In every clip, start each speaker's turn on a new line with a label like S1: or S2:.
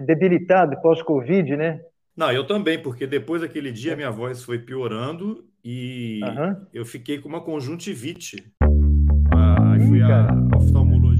S1: debilitado pós-Covid, né?
S2: Não, eu também, porque depois daquele dia minha voz foi piorando e uhum. eu fiquei com uma conjuntivite. Ah, fui a.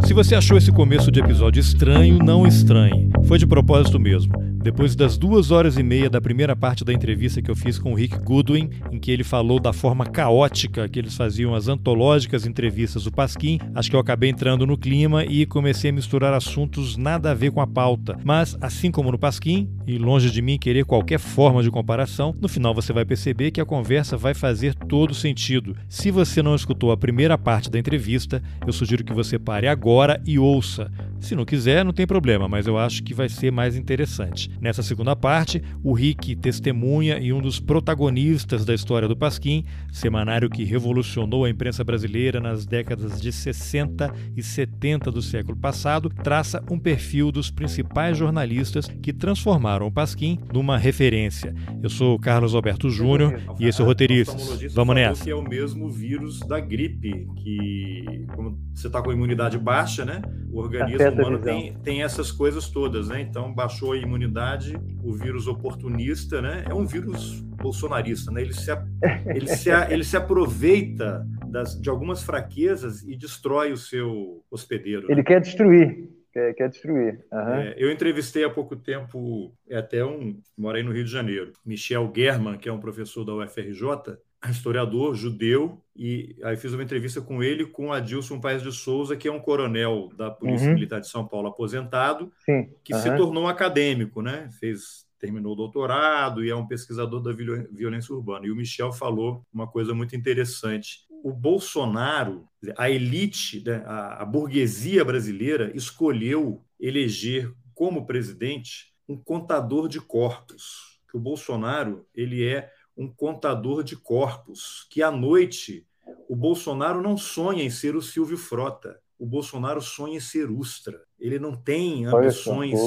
S2: Se você achou esse começo de episódio estranho, não estranhe. Foi de propósito mesmo. Depois das duas horas e meia da primeira parte da entrevista que eu fiz com o Rick Goodwin, em que ele falou da forma caótica que eles faziam as antológicas entrevistas do Pasquim, acho que eu acabei entrando no clima e comecei a misturar assuntos nada a ver com a pauta. Mas, assim como no Pasquim, e longe de mim querer qualquer forma de comparação, no final você vai perceber que a conversa vai fazer todo sentido. Se você não escutou a primeira parte da entrevista, eu sugiro que você pare agora e ouça. Se não quiser, não tem problema, mas eu acho que vai ser mais interessante. Nessa segunda parte, o Rick testemunha e um dos protagonistas da história do Pasquim, semanário que revolucionou a imprensa brasileira nas décadas de 60 e 70 do século passado, traça um perfil dos principais jornalistas que transformaram o Pasquim numa referência. Eu sou Carlos Alberto Júnior e esse é o Roteiristas. Vamos nessa. Que é o mesmo vírus da gripe, que como você está com a imunidade baixa, né? O organismo humano tem, tem essas coisas todas, né? Então, baixou a imunidade, o vírus oportunista, né? É um vírus bolsonarista, né? Ele se, ele se, ele se aproveita das, de algumas fraquezas e destrói o seu hospedeiro.
S1: Ele né? quer destruir. Quer, quer destruir. Uhum.
S2: É, eu entrevistei há pouco tempo, é até um, morei no Rio de Janeiro, Michel German, que é um professor da UFRJ, historiador judeu, e aí fiz uma entrevista com ele com Adilson Paes de Souza, que é um coronel da Polícia uhum. Militar de São Paulo aposentado, Sim. que uhum. se tornou um acadêmico, né? Fez terminou o doutorado e é um pesquisador da violência urbana. E o Michel falou uma coisa muito interessante. O Bolsonaro, a elite, né, a burguesia brasileira escolheu eleger como presidente um contador de corpos. Que o Bolsonaro ele é um contador de corpos, que à noite o Bolsonaro não sonha em ser o Silvio Frota, o Bolsonaro sonha em ser Ustra. Ele não tem ambições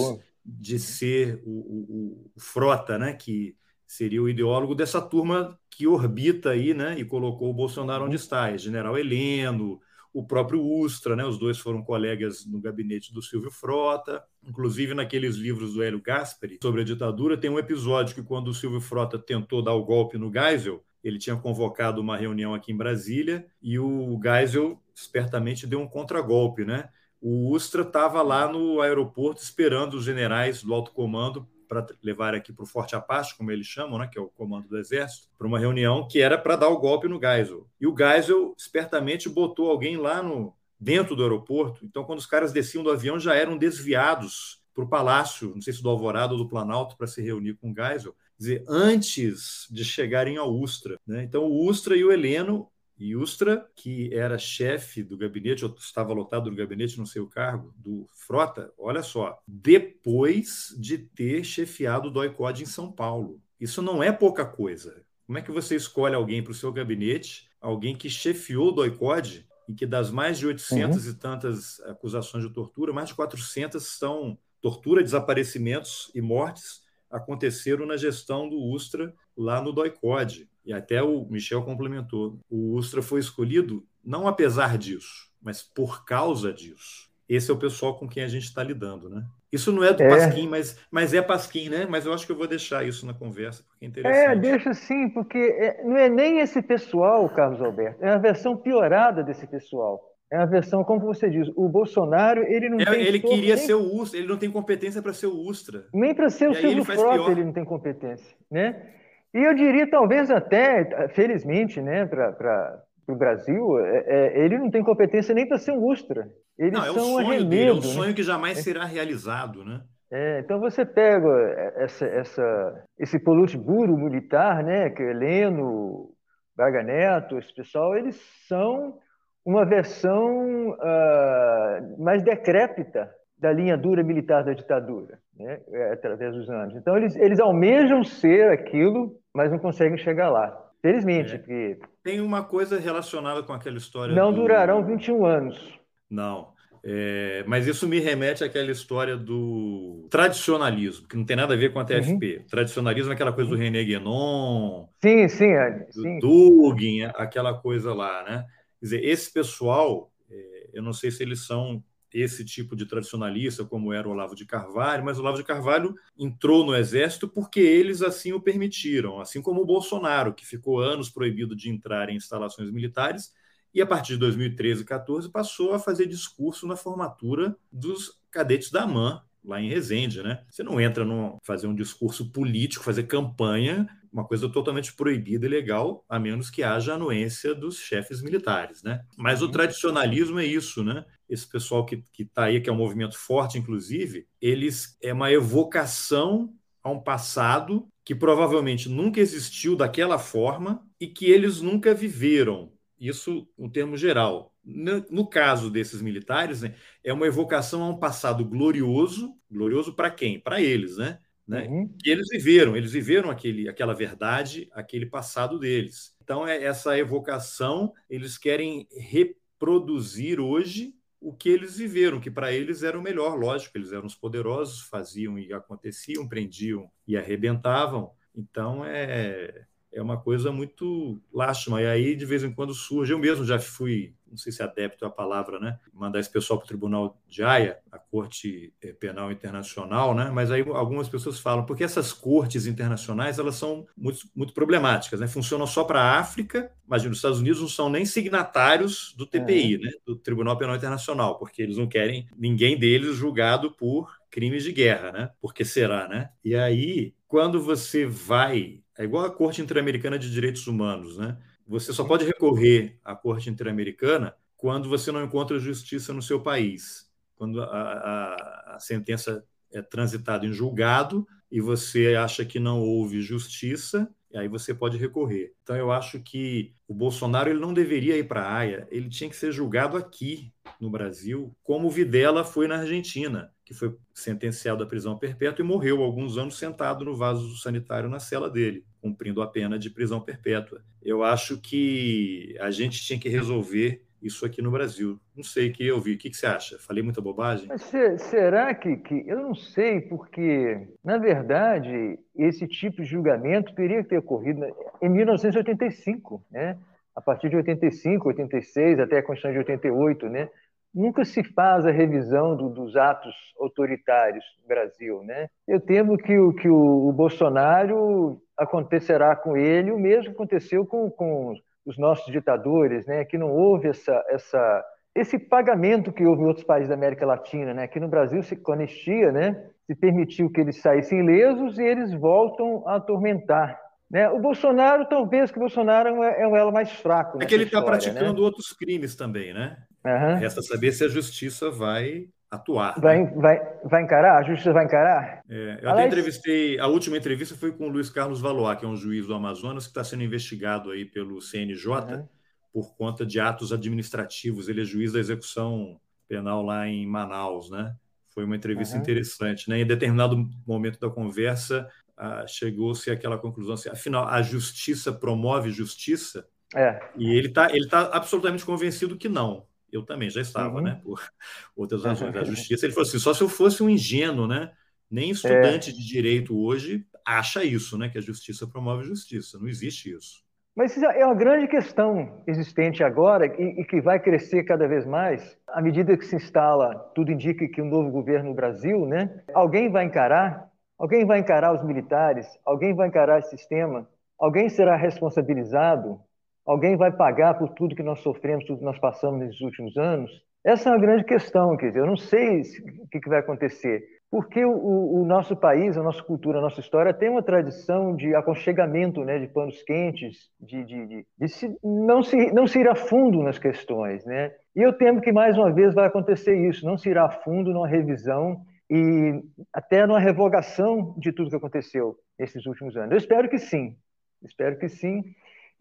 S2: de ser o, o, o, Frota, né? que seria o ideólogo dessa turma que orbita aí né? e colocou o Bolsonaro onde está, é General Heleno, o próprio Ustra, né? os dois foram colegas no gabinete do Silvio Frota. Inclusive, naqueles livros do Hélio Gaspari sobre a ditadura, tem um episódio que, quando o Silvio Frota tentou dar o golpe no Geisel, ele tinha convocado uma reunião aqui em Brasília e o Geisel espertamente deu um contragolpe, né? O Ustra estava lá no aeroporto esperando os generais do alto comando para levar aqui para o Forte Apache, como eles chamam, né, que é o comando do Exército, para uma reunião que era para dar o golpe no Geisel. E o Geisel espertamente botou alguém lá no dentro do aeroporto. Então, quando os caras desciam do avião, já eram desviados para o palácio, não sei se do Alvorada ou do Planalto, para se reunir com o Geisel. Quer dizer, antes de chegarem ao Ustra. Né? Então, o Ustra e o Heleno Ustra, que era chefe do gabinete, ou estava lotado do gabinete, não sei o cargo, do Frota, olha só, depois de ter chefiado o DOI-COD em São Paulo. Isso não é pouca coisa. Como é que você escolhe alguém para o seu gabinete, alguém que chefiou o DOI-COD, e que das mais de 800 uhum. e tantas acusações de tortura, mais de 400 são tortura, desaparecimentos e mortes aconteceram na gestão do Ustra lá no DOI-COD. E até o Michel complementou. O Ustra foi escolhido não apesar disso, mas por causa disso. Esse é o pessoal com quem a gente está lidando, né? Isso não é do é. Pasquim, mas, mas é Pasquim, né? Mas eu acho que eu vou deixar isso na conversa, porque é, é interessante.
S1: É, deixa sim, porque é, não é nem esse pessoal, Carlos Alberto, é a versão piorada desse pessoal. É a versão, como você diz, o Bolsonaro, ele não
S2: é,
S1: tem...
S2: Ele queria nem... ser o Ustra, ele não tem competência para ser o Ustra.
S1: Nem para ser o Silvio Frota ele não tem competência, né? E eu diria, talvez até, felizmente, né, para o Brasil, é, é, ele não tem competência nem para ser um Ustra. Eles não, é um
S2: sonho
S1: arremedo,
S2: dele, é um né? sonho né? que jamais será realizado, né?
S1: É, então você pega essa, essa, esse politburo militar, né, que é Heleno, Braga Neto, esse pessoal, eles são uma versão uh, mais decrépita da linha dura militar da ditadura, né, através dos anos. Então eles, eles almejam ser aquilo mas não conseguem chegar lá. Felizmente, é. porque...
S2: Tem uma coisa relacionada com aquela história.
S1: Não do... durarão 21 anos.
S2: Não. É, mas isso me remete àquela história do tradicionalismo, que não tem nada a ver com a TFP. Uhum. Tradicionalismo é aquela coisa do René Guénon,
S1: sim, sim, é,
S2: do sim. Dugin, aquela coisa lá, né? Quer dizer, esse pessoal, é, eu não sei se eles são esse tipo de tradicionalista, como era o Olavo de Carvalho, mas o Olavo de Carvalho entrou no exército porque eles assim o permitiram, assim como o Bolsonaro, que ficou anos proibido de entrar em instalações militares, e a partir de 2013 e 14 passou a fazer discurso na formatura dos cadetes da AMAN, lá em Resende, né? Você não entra no fazer um discurso político, fazer campanha, uma coisa totalmente proibida e legal, a menos que haja anuência dos chefes militares, né? Mas o uhum. tradicionalismo é isso, né? Esse pessoal que está aí, que é um movimento forte, inclusive, eles é uma evocação a um passado que provavelmente nunca existiu daquela forma e que eles nunca viveram. Isso, no termo geral, no, caso desses militares, né, é uma evocação a um passado glorioso, glorioso para quem? Para eles, né? né? Uhum. E eles viveram, eles viveram aquele, aquela verdade, aquele passado deles. Então, é essa evocação, eles querem reproduzir hoje o que eles viveram, que para eles era o melhor, lógico, eles eram os poderosos, faziam e aconteciam, prendiam e arrebentavam. Então, é, é uma coisa muito lástima. E aí, de vez em quando, surge. Eu mesmo já fui, não sei se é adepto é a palavra, né? Mandar esse pessoal para o Tribunal de Haia, a Corte eh, Penal Internacional, né? Mas aí algumas pessoas falam, porque essas cortes internacionais elas são muito, muito problemáticas, né? Funcionam só para a África, mas nos Estados Unidos não são nem signatários do TPI, né? Do Tribunal Penal Internacional, porque eles não querem ninguém deles julgado por crimes de guerra, né? Porque será, né? E aí, quando você vai é igual a Corte Interamericana de Direitos Humanos, né? Você só pode recorrer à Corte Interamericana quando você não encontra justiça no seu país. Quando a, a, a sentença é transitada em julgado e você acha que não houve justiça, e aí você pode recorrer. Então eu acho que o Bolsonaro ele não deveria ir para a Haia, ele tinha que ser julgado aqui no Brasil, como o Videla foi na Argentina, que foi sentenciado à prisão perpétua e morreu alguns anos sentado no vaso sanitário na cela dele, cumprindo a pena de prisão perpétua. Eu acho que a gente tinha que resolver isso aqui no Brasil. Não sei, queria ouvir. O que, que você acha? Falei muita bobagem?
S1: Mas será que, que. Eu não sei, porque, na verdade, esse tipo de julgamento teria que ter ocorrido em 1985, né? A partir de 85, 86, até a Constituição de 88, né? Nunca se faz a revisão do, dos atos autoritários no Brasil, né? Eu temo que o, que o, o Bolsonaro acontecerá com ele o mesmo que aconteceu com, com os nossos ditadores, né, que não houve essa, essa, esse pagamento que houve em outros países da América Latina. Né? Aqui no Brasil, se, com anistia, né, se permitiu que eles saíssem ilesos e eles voltam a atormentar. Né? O Bolsonaro, talvez que o Bolsonaro é um elo mais fraco.
S2: É que ele está praticando né? outros crimes também, né? Uhum. Resta saber se a justiça vai atuar.
S1: Vai, né? vai, vai encarar? A justiça vai encarar?
S2: É, eu Aliás... até entrevistei, a última entrevista foi com o Luiz Carlos Valois, que é um juiz do Amazonas, que está sendo investigado aí pelo CNJ uhum. por conta de atos administrativos. Ele é juiz da execução penal lá em Manaus, né? Foi uma entrevista uhum. interessante, né? Em determinado momento da conversa, ah, chegou-se àquela conclusão assim, afinal, a justiça promove justiça? É. E ele está ele tá absolutamente convencido que não eu também já estava, uhum. né? Por outras razões da justiça. Ele falou assim: só se eu fosse um ingênuo, né? Nem estudante é. de direito hoje acha isso, né? Que a justiça promove justiça. Não existe isso.
S1: Mas isso é uma grande questão existente agora e, e, que vai crescer cada vez mais à medida que se instala, tudo indica que um novo governo no Brasil, né? Alguém vai encarar, alguém vai encarar os militares, alguém vai encarar esse sistema, alguém será responsabilizado Alguém vai pagar por tudo que nós sofremos, tudo que nós passamos nesses últimos anos? Essa é uma grande questão, quer dizer, eu não sei o que, vai acontecer, porque o, o, nosso país, a nossa cultura, a nossa história tem uma tradição de aconchegamento, né, de panos quentes, de, de, de, de se, não, se, não se ir a fundo nas questões. Né? E eu temo que mais uma vez vai acontecer isso, não se ir a fundo numa revisão e até numa revogação de tudo que aconteceu nesses últimos anos. Eu espero que sim, espero que sim.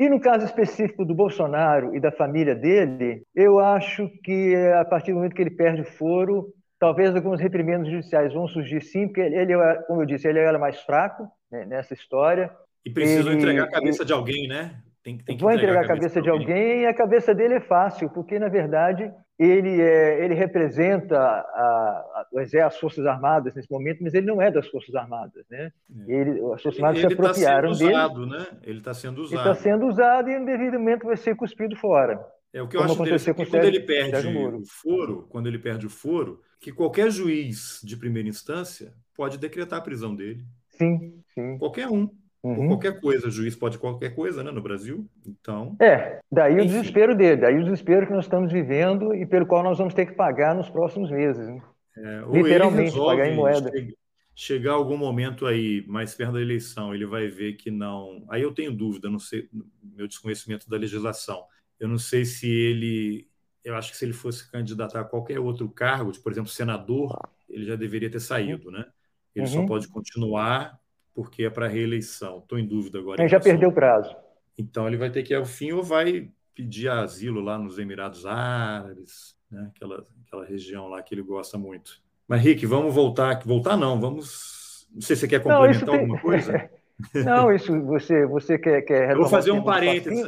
S1: E no caso específico do Bolsonaro e da família dele, eu acho que a partir do momento que ele perde o foro, talvez alguns reprimendos judiciais vão surgir sim, porque ele, como eu disse, ele era mais fraco né, nessa história.
S2: E precisam entregar a cabeça de alguém, né?
S1: Tem, tem que Vão entregar, entregar a cabeça, cabeça de alguém. alguém e a cabeça dele é fácil, porque, na verdade, ele, é, ele representa a, a, as Forças Armadas nesse momento, mas ele não é das Forças Armadas. Né? É. Ele, as Forças Armadas ele, se tá apropriaram
S2: tá
S1: dele.
S2: Usado, né? Ele está sendo usado.
S1: Ele está sendo usado e, em devido momento, vai ser cuspido fora.
S2: É o que eu acho interessante quando ele perde o foro, quando ele perde o foro, que qualquer juiz de primeira instância pode decretar a prisão dele.
S1: Sim, sim.
S2: Qualquer um. Uhum. qualquer coisa, o juiz pode qualquer coisa, né, no Brasil. Então.
S1: É, daí enfim. o desespero dele, daí o desespero que nós estamos vivendo e pelo qual nós vamos ter que pagar nos próximos meses. Né?
S2: É, Literalmente, pagar em moeda. Chegar algum momento aí, mais perto da eleição, ele vai ver que não. Aí eu tenho dúvida, não sei, meu desconhecimento da legislação. Eu não sei se ele. Eu acho que se ele fosse candidatar a qualquer outro cargo, tipo, por exemplo, senador, ele já deveria ter saído, né? Ele uhum. só pode continuar porque é para reeleição. Estou em dúvida agora.
S1: Ele já perdeu o prazo.
S2: Então ele vai ter que ir ao fim ou vai pedir asilo lá nos Emirados Árabes, né? aquela, aquela região lá que ele gosta muito. Mas, Rick, vamos voltar. Voltar não, vamos. Não sei se você quer complementar não, alguma tem... coisa.
S1: não, isso você, você quer, quer
S2: Eu vou fazer um parênteses.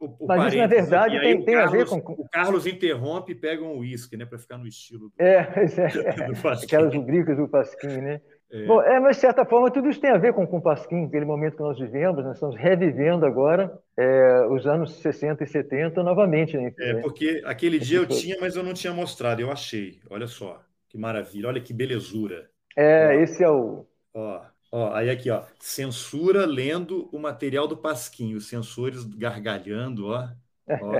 S1: O, o Mas isso, na verdade, tem, tem
S2: Carlos,
S1: a ver com.
S2: O Carlos interrompe e pega um uísque, né? Para ficar no estilo do,
S1: é, é, aquelas rubricas do Pasquim, né? É. Bom, é, mas de certa forma tudo isso tem a ver com, com o Pasquim, aquele momento que nós vivemos, nós estamos revivendo agora é, os anos 60 e 70 novamente. Né?
S2: É, porque aquele dia eu tinha, mas eu não tinha mostrado, eu achei. Olha só, que maravilha, olha que belezura.
S1: É, ó, esse é o.
S2: Ó, ó, aí aqui, ó, censura lendo o material do Pasquim, os sensores gargalhando, ó. ó.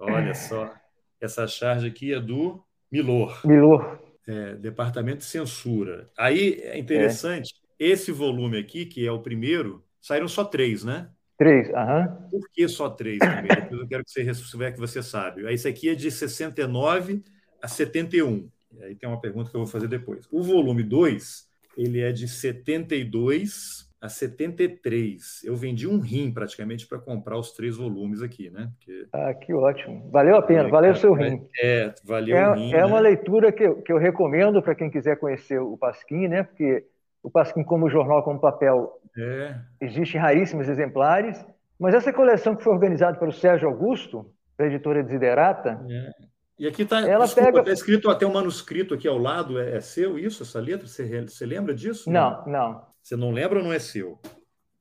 S2: olha só, essa charge aqui é do Milor.
S1: Milor
S2: é, Departamento de Censura. Aí é interessante, é. esse volume aqui, que é o primeiro, saíram só três, né?
S1: Três, aham.
S2: Por que só três também? Depois eu quero que você souber que você sabe. Esse aqui é de 69 a 71. E aí tem uma pergunta que eu vou fazer depois. O volume 2, ele é de 72 a 73. Eu vendi um rim praticamente para comprar os três volumes aqui, né?
S1: Porque... Ah, que ótimo. Valeu a pena, é, valeu o seu rim.
S2: É, valeu
S1: é,
S2: o rim.
S1: É né? uma leitura que eu, que eu recomendo para quem quiser conhecer o Pasquim, né? Porque o Pasquim, como jornal, como papel, é. existem raríssimos exemplares. Mas essa coleção que foi organizada pelo Sérgio Augusto, da editora Desiderata.
S2: É. E aqui está pega... tá escrito até um manuscrito aqui ao lado, é, é, seu isso, essa letra? Você, você lembra disso?
S1: Não, não.
S2: Você não lembra ou não é seu?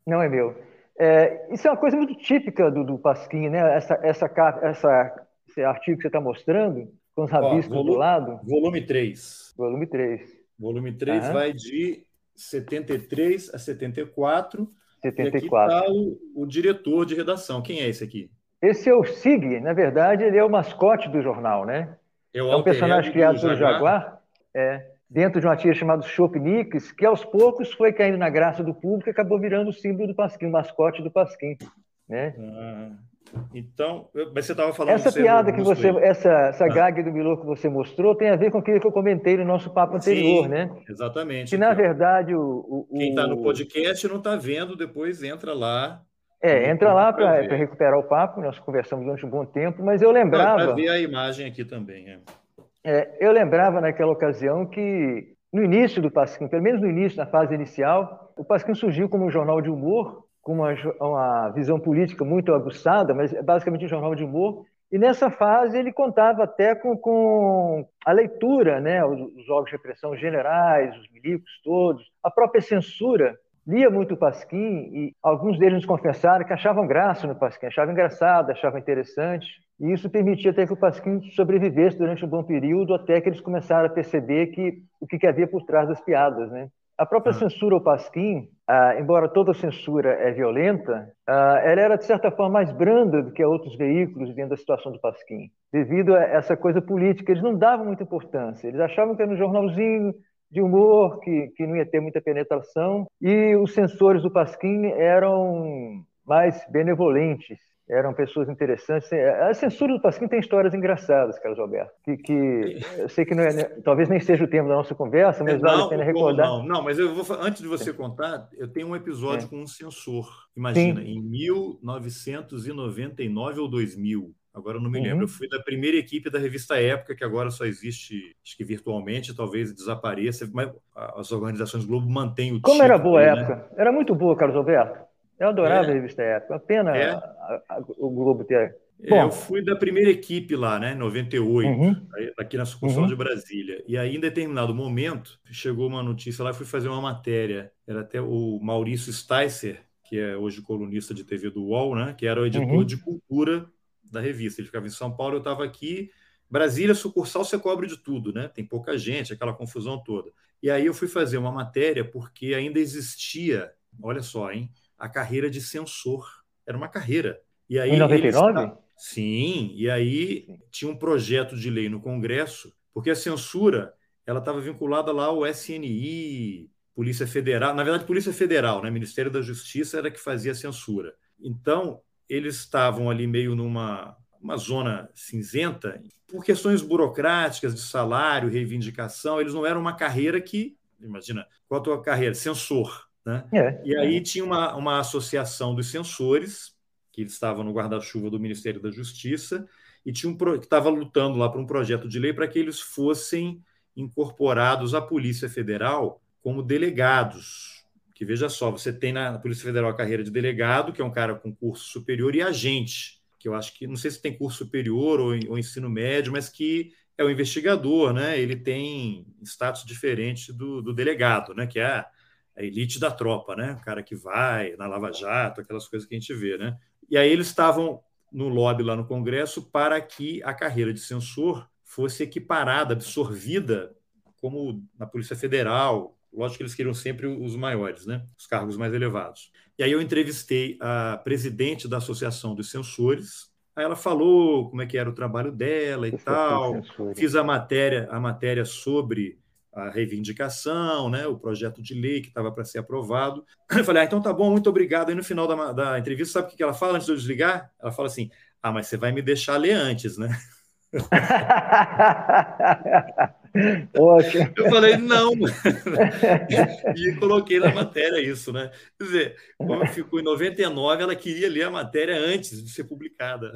S1: Não é meu. É, isso é uma coisa muito típica do, do Pasquim, né? Essa, essa, essa, esse artigo que você está mostrando, com os rabiscos do lado.
S2: Volume 3.
S1: Volume 3.
S2: Volume 3 uhum. vai de 73 a 74.
S1: 74.
S2: E aqui está o, o, diretor de redação. Quem é esse aqui?
S1: Esse é o Sig, na verdade, ele é o mascote do jornal, né? É, um personagem criado pelo Jaguar. Jaguar. É dentro de uma tia chamada Chopinix, que aos poucos foi caindo na graça do público e acabou virando o símbolo do Pasquim, o mascote do Pasquim. Né? Ah,
S2: então, mas você estava falando...
S1: Essa piada que você, essa, essa ah. gag do Milô que você mostrou tem a ver com aquilo que eu comentei no nosso papo anterior,
S2: Sim,
S1: né?
S2: Exatamente.
S1: Que, na verdade, o...
S2: o Quem está no podcast não está vendo, depois entra lá...
S1: É, entra lá para recuperar o papo, nós conversamos durante um bom tempo, mas eu lembrava... Para
S2: ver a imagem aqui também, é.
S1: É, eu lembrava naquela ocasião que, no início do Pasquim, pelo menos no início, na fase inicial, o Pasquim surgiu como um jornal de humor, com uma, uma visão política muito aguçada, mas é basicamente um jornal de humor. E nessa fase ele contava até com, com a leitura, né, os, os jogos de repressão generais, os milicos todos, a própria censura lia muito o Pasquim e alguns deles nos confessaram que achavam graça no Pasquim, achavam engraçado, achavam interessante. E isso permitia até que o Pasquim sobrevivesse durante um bom período, até que eles começaram a perceber que o que havia por trás das piadas, né? A própria uhum. censura ao Pasquim, ah, embora toda censura é violenta, ah, ela era de certa forma mais branda do que outros veículos dentro da situação do Pasquim, devido a essa coisa política. Eles não davam muita importância. Eles achavam que era um jornalzinho de humor que, que não ia ter muita penetração e os censores do Pasquim eram mais benevolentes eram pessoas interessantes. A censura do Pasquim tem histórias engraçadas, Carlos Alberto, que, que eu sei que não é, talvez nem seja o tema da nossa conversa, mas não, vale a pena recordar.
S2: Não, não, mas eu vou, antes de você contar, eu tenho um episódio é. com um censor. Imagina, Sim. em 1999 ou 2000, Agora eu não me uhum. lembro. Eu fui da primeira equipe da revista Época, que agora só existe, acho que virtualmente, talvez desapareça, mas as organizações Globo mantêm o
S1: Como era boa a né? época? Era muito boa, Carlos Alberto. Eu adorava é. a revista Época. A pena é. a, a, o Globo ter.
S2: É, Bom, eu fui da primeira equipe lá, né, 98, uhum. aqui na sucursal uhum. de Brasília. E aí, em determinado momento, chegou uma notícia lá, fui fazer uma matéria. Era até o Maurício Sticer, que é hoje colunista de TV do UOL, né, que era o editor uhum. de cultura da revista. Ele ficava em São Paulo, eu estava aqui. Brasília, sucursal, você cobre de tudo, né? Tem pouca gente, aquela confusão toda. E aí eu fui fazer uma matéria porque ainda existia, olha só, hein, a carreira de censor. Era uma carreira. E aí
S1: em 99?
S2: Eles... Sim, e aí tinha um projeto de lei no Congresso, porque a censura ela estava vinculada lá ao SNI, Polícia Federal, na verdade, Polícia Federal, né? Ministério da Justiça era que fazia a censura. Então, eles estavam ali meio numa uma zona cinzenta por questões burocráticas de salário, reivindicação. Eles não eram uma carreira que, imagina, qual a tua carreira? Censor. Né? É, e aí tinha uma, uma associação dos censores, que estavam no guarda-chuva do Ministério da Justiça, e tinha um que estava lutando lá por um projeto de lei para que eles fossem incorporados à Polícia Federal como delegados. Que veja só, você tem na Polícia Federal a carreira de delegado, que é um cara com curso superior, e agente, que eu acho que não sei se tem curso superior ou, ou ensino médio, mas que é o investigador, né? Ele tem status diferente do, do delegado, né? Que é a, a, elite da tropa, né? O cara que vai na Lava Jato, aquelas coisas que a gente vê, né? E aí eles estavam no lobby lá no Congresso para que a carreira de censor fosse equiparada, absorvida como na Polícia Federal, Lógico que eles queriam sempre os maiores, né? os cargos mais elevados. E aí eu entrevistei a presidente da Associação dos Censores. Aí ela falou como é que era o trabalho dela e tal. Fiz a matéria, a matéria sobre a reivindicação, né, o projeto de lei que estava para ser aprovado. Eu falei, ah, então tá bom, muito obrigado. Aí no final da, da entrevista, sabe o que ela fala antes de eu desligar? Ela fala assim: ah, mas você vai me deixar ler antes, né? Eu falei, não. e coloquei na matéria isso, né? Quer dizer, como ficou em 99, ela queria ler a matéria antes de ser publicada.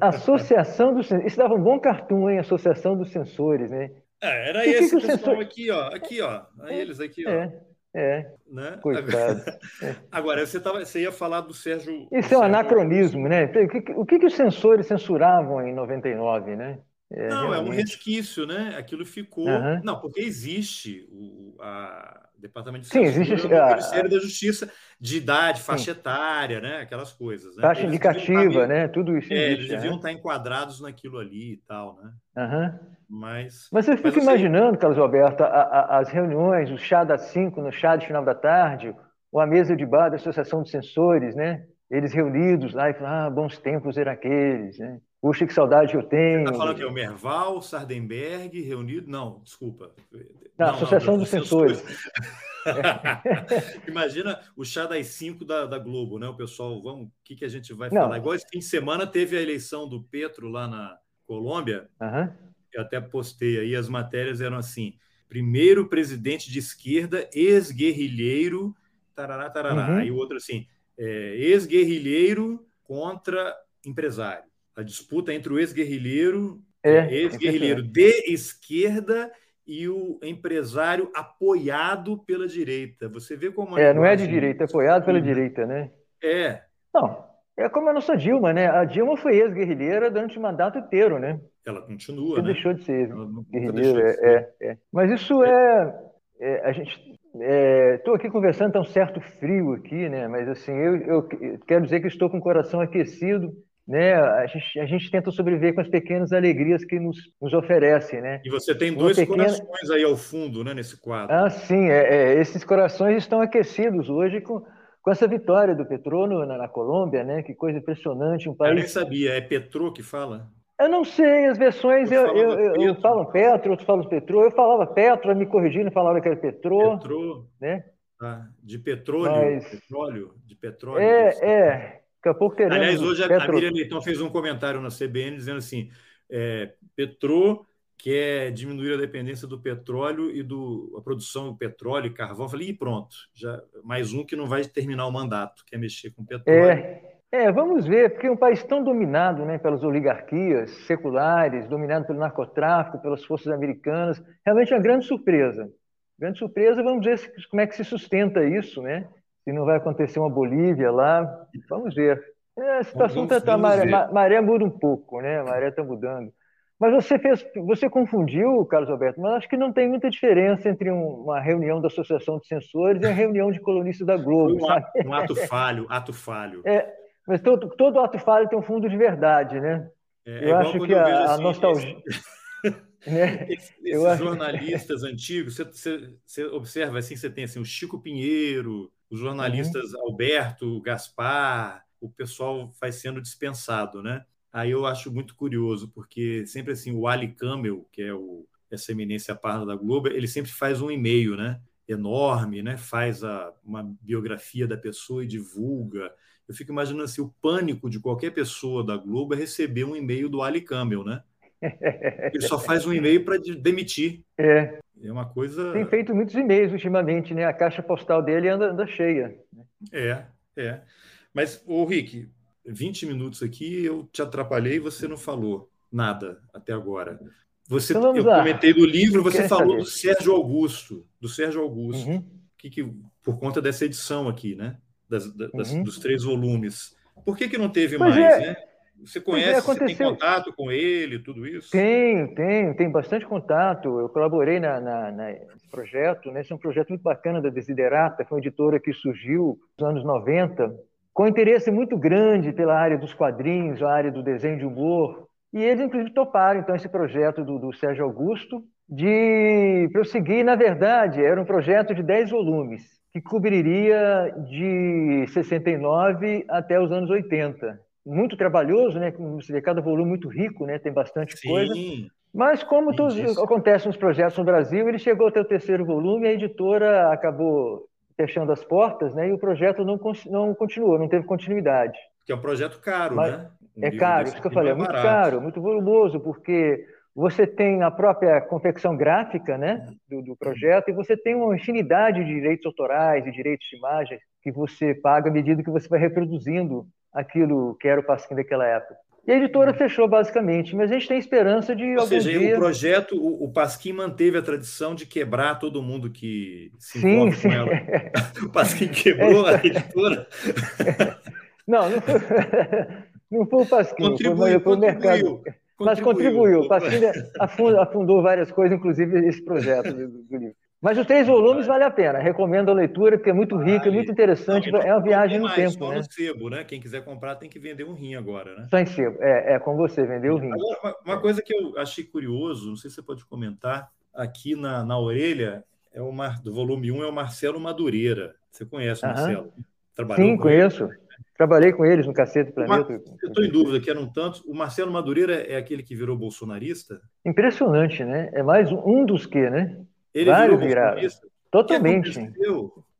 S1: Associação dos Isso dava um bom cartoon, hein? Associação dos Sensores, né?
S2: É, era esse que pessoal sensor... aqui, ó. Aqui, ó. Aí eles aqui, ó.
S1: É. É, né? coitado.
S2: Agora, você, tava, você ia falar do Sérgio...
S1: Isso do é um Sérgio... anacronismo, né? O que, o que, que os sensores censuravam em 99, né?
S2: É, não, realmente. é um resquício, né? Aquilo ficou. Uhum. Não, porque existe o a Departamento de
S1: Sim, existe
S2: o Ministério da Justiça de idade, faixa Sim. etária, né? Aquelas coisas. Né?
S1: Faixa indicativa, né? Tudo isso.
S2: É, existe, eles deviam estar enquadrados naquilo ali e tal, né?
S1: Uhum.
S2: Mas,
S1: mas você fica mas imaginando, Carlos Alberto, a, a, as reuniões, o chá das cinco, no chá de final da tarde, ou a mesa de bar da Associação de Censores, né? Eles reunidos lá e falando, ah, bons tempos eram aqueles, né? Puxa, que saudade eu tenho.
S2: Você está falando que é o Merval, Sardenberg, reunido? Não, desculpa.
S1: Não, não Associação não, dos Censores.
S2: Imagina o chá das cinco da, da, Globo, né? O pessoal, vamos, o que, que a gente vai falar? Igual esse fim de semana teve a eleição do Petro lá na Colômbia.
S1: Uhum.
S2: Eu até postei aí, as matérias eram assim: primeiro presidente de esquerda, ex-guerrilheiro, tarará, tarará. Uhum. Aí o outro assim, é, ex-guerrilheiro contra empresário a disputa entre o ex-guerrilheiro, é, ex-guerrilheiro de esquerda e o empresário apoiado pela direita. Você vê como
S1: é, não é de direita, é apoiado pela direita, né?
S2: É.
S1: Não, é como a nossa Dilma, né? A Dilma foi ex-guerrilheira durante o mandato inteiro, né?
S2: Ela continua,
S1: Você
S2: né?
S1: deixou de ser guerrilheira, é, é, Mas isso é, é a gente Estou é, aqui conversando, está um certo frio aqui, né? Mas assim, eu, eu, quero dizer que estou com o coração aquecido né? A gente, a gente tenta sobreviver com as pequenas alegrias que nos, nos oferecem, né?
S2: E você tem dois pequena... corações aí ao fundo, né, nesse quadro.
S1: Ah, sim, é, é, esses corações estão aquecidos hoje com, com essa vitória do Petrono na, na Colômbia, né? Que coisa impressionante, um país...
S2: Eu nem sabia, é Petro que fala?
S1: Eu não sei, as versões, eu, eu, eu, eu falo Petro, outros falam Petro, eu falava Petro, me corrigindo, falava que era Petro.
S2: Petro,
S1: né?
S2: Ah, de petróleo, Mas... petróleo, de petróleo.
S1: É, é, Daqui a pouco teremos.
S2: Aliás, hoje a, Petro... a Miriam Leitão fez um comentário na CBN dizendo assim: é, Petro quer diminuir a dependência do petróleo e do, a produção do petróleo e carvão. Eu falei, e pronto, já, mais um que não vai terminar o mandato, quer mexer com petróleo.
S1: É, é, vamos ver, porque é um país tão dominado né, pelas oligarquias seculares, dominado pelo narcotráfico, pelas forças americanas, realmente é uma grande surpresa. Grande surpresa, vamos ver como é que se sustenta isso, né? se não vai acontecer uma Bolívia lá. Vamos ver. É, a situação está. Tá, maré, maré muda um pouco, né? A maré está mudando. Mas você fez, você confundiu, Carlos Alberto, mas acho que não tem muita diferença entre um, uma reunião da Associação de Censores e uma reunião de colunistas da Globo.
S2: Um ato, um ato falho, ato falho.
S1: É, Mas todo, todo ato falho tem um fundo de verdade, né?
S2: É, eu é acho que a, assim, a nostalgia. Né? Esses, esses jornalistas acho... antigos, você, você, você, observa assim, você tem assim, o Chico Pinheiro, os jornalistas uhum. Alberto, Gaspar, o pessoal vai sendo dispensado, né? Aí eu acho muito curioso, porque sempre assim, o Ali Campbell, que é o, essa eminência parda da Globo, ele sempre faz um e-mail, né? Enorme, né? Faz a, uma biografia da pessoa e divulga. Eu fico imaginando assim, o pânico de qualquer pessoa da Globo é receber um e-mail do Ali Campbell, né? Ele só faz um e-mail para demitir.
S1: É.
S2: É uma coisa.
S1: Tem feito muitos e-mails ultimamente, né? A caixa postal dele anda, anda cheia.
S2: É, é. Mas, ô Rick, 20 minutos aqui, eu te atrapalhei e você não falou nada até agora. Você, então eu lá. comentei do livro, você falou saber? do Sérgio Augusto, do Sérgio Augusto, uhum. que, que, por conta dessa edição aqui, né? Das, das, uhum. Dos três volumes. Por que, que não teve pois mais, é. né? Você é, conhece, você tem contato com ele, tudo isso?
S1: Tenho, tenho, tenho bastante contato. Eu colaborei na, na, na, nesse projeto, né? Esse é um projeto muito bacana da Desiderata, foi uma editora que surgiu nos anos 90, com interesse muito grande pela área dos quadrinhos, a área do desenho de humor. E eles, inclusive, toparam, então, esse projeto do, do Sérgio Augusto de prosseguir. Na verdade, era um projeto de 10 volumes, que cobriria de 69 até os anos 80 muito trabalhoso, né? Como você vê, cada volume muito rico, né? Tem bastante Sim. coisa. Mas como tudo acontece nos projetos no Brasil, ele chegou até o terceiro volume, a editora acabou fechando as portas, né? E o projeto não, não continuou, não teve continuidade.
S2: Que é um projeto caro, Mas, né?
S1: Um é caro, isso que eu falei, é muito barato. caro, muito volumoso, porque você tem a própria confecção gráfica, né, do, do, projeto, e você tem uma infinidade de direitos autorais e direitos de imagem que você paga à medida que você vai reproduzindo aquilo que era o Pasquim daquela época. E a editora fechou basicamente, mas a gente tem esperança de
S2: Ou seja, dia... o projeto, o, o Pasquim manteve a tradição de quebrar todo mundo que se sim, sim. com ela. o Pasquim quebrou a editora.
S1: Não, não foi, não foi o Pasquim, contribuiu, foi, o mercado. Mas contribuiu. O Pasquim afundou, afundou, várias coisas, inclusive esse projeto do, do livro. Mas os três volumes vale a pena. Recomendo a leitura, porque é muito rica, muito interessante. Não, é uma viagem no tempo. Só
S2: né? no sebo, né? Quem quiser comprar tem que vender um rim agora, né?
S1: Só em sebo. É, é com você, vender o rim.
S2: Agora, uma, coisa que eu achei curioso, não sei se você pode comentar, aqui na, na orelha, é o Mar, do volume 1 é o Marcelo Madureira. Você conhece o Marcelo?
S1: Trabalhou Sim, conheço. Ele? Trabalhei com eles no Cacete Planeta.
S2: eu estou em dúvida, que eram tantos. O Marcelo Madureira é aquele que virou bolsonarista?
S1: Impressionante, né? É mais um dos que, né? Ele Vários virou bolsonarista? Totalmente.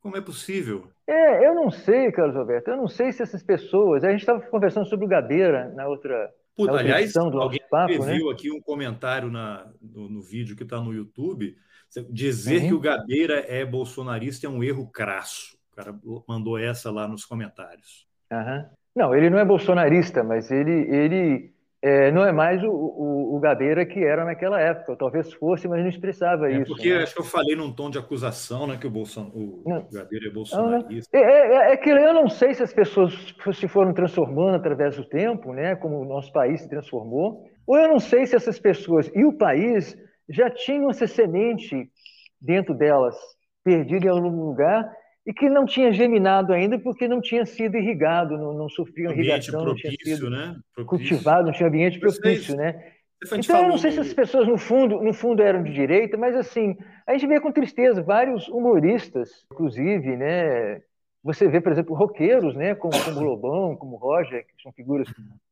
S2: Como é possível?
S1: É, eu não sei, Carlos Alberto. Eu não sei se essas pessoas. A gente estava conversando sobre o Gabeira na outra.
S2: Puta, na outra aliás, do alguém papo, escreveu né? aqui um comentário na, no, no vídeo que está no YouTube. Dizer uhum. que o Gabeira é bolsonarista é um erro crasso. O cara mandou essa lá nos comentários.
S1: Uhum. Não, ele não é bolsonarista, mas ele, ele é, não é mais o, o, o, Gabeira que era naquela época. Talvez fosse, mas não expressava é, isso.
S2: Porque né? acho que eu falei num tom de acusação, né, que o, Bolson, o Gabeira é bolsonarista.
S1: É, é, é, que eu não sei se as pessoas se foram transformando através do tempo, né, como o nosso país se transformou, ou eu não sei se essas pessoas e o país já tinham essa semente dentro delas, perdida em algum lugar, e que não tinha geminado ainda porque não tinha sido irrigado, não, não sofria irrigação, propício, não tinha sido né? cultivado, não tinha ambiente propício, né? Então, eu não sei se essas pessoas, no fundo, no fundo, eram de direita, mas, assim, a gente vê com tristeza vários humoristas, inclusive, né? Você vê, por exemplo, roqueiros, né? Como, como Lobão, como Roger, que são figuras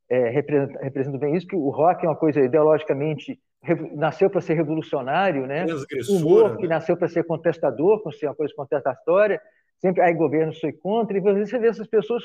S1: é, representam, representam bem isso, que o rock é uma coisa ideologicamente nasceu para ser revolucionário, né? O humor que né? nasceu para ser contestador, para ser uma coisa contestatória, sempre aí governo foi contra, e você vê essas pessoas,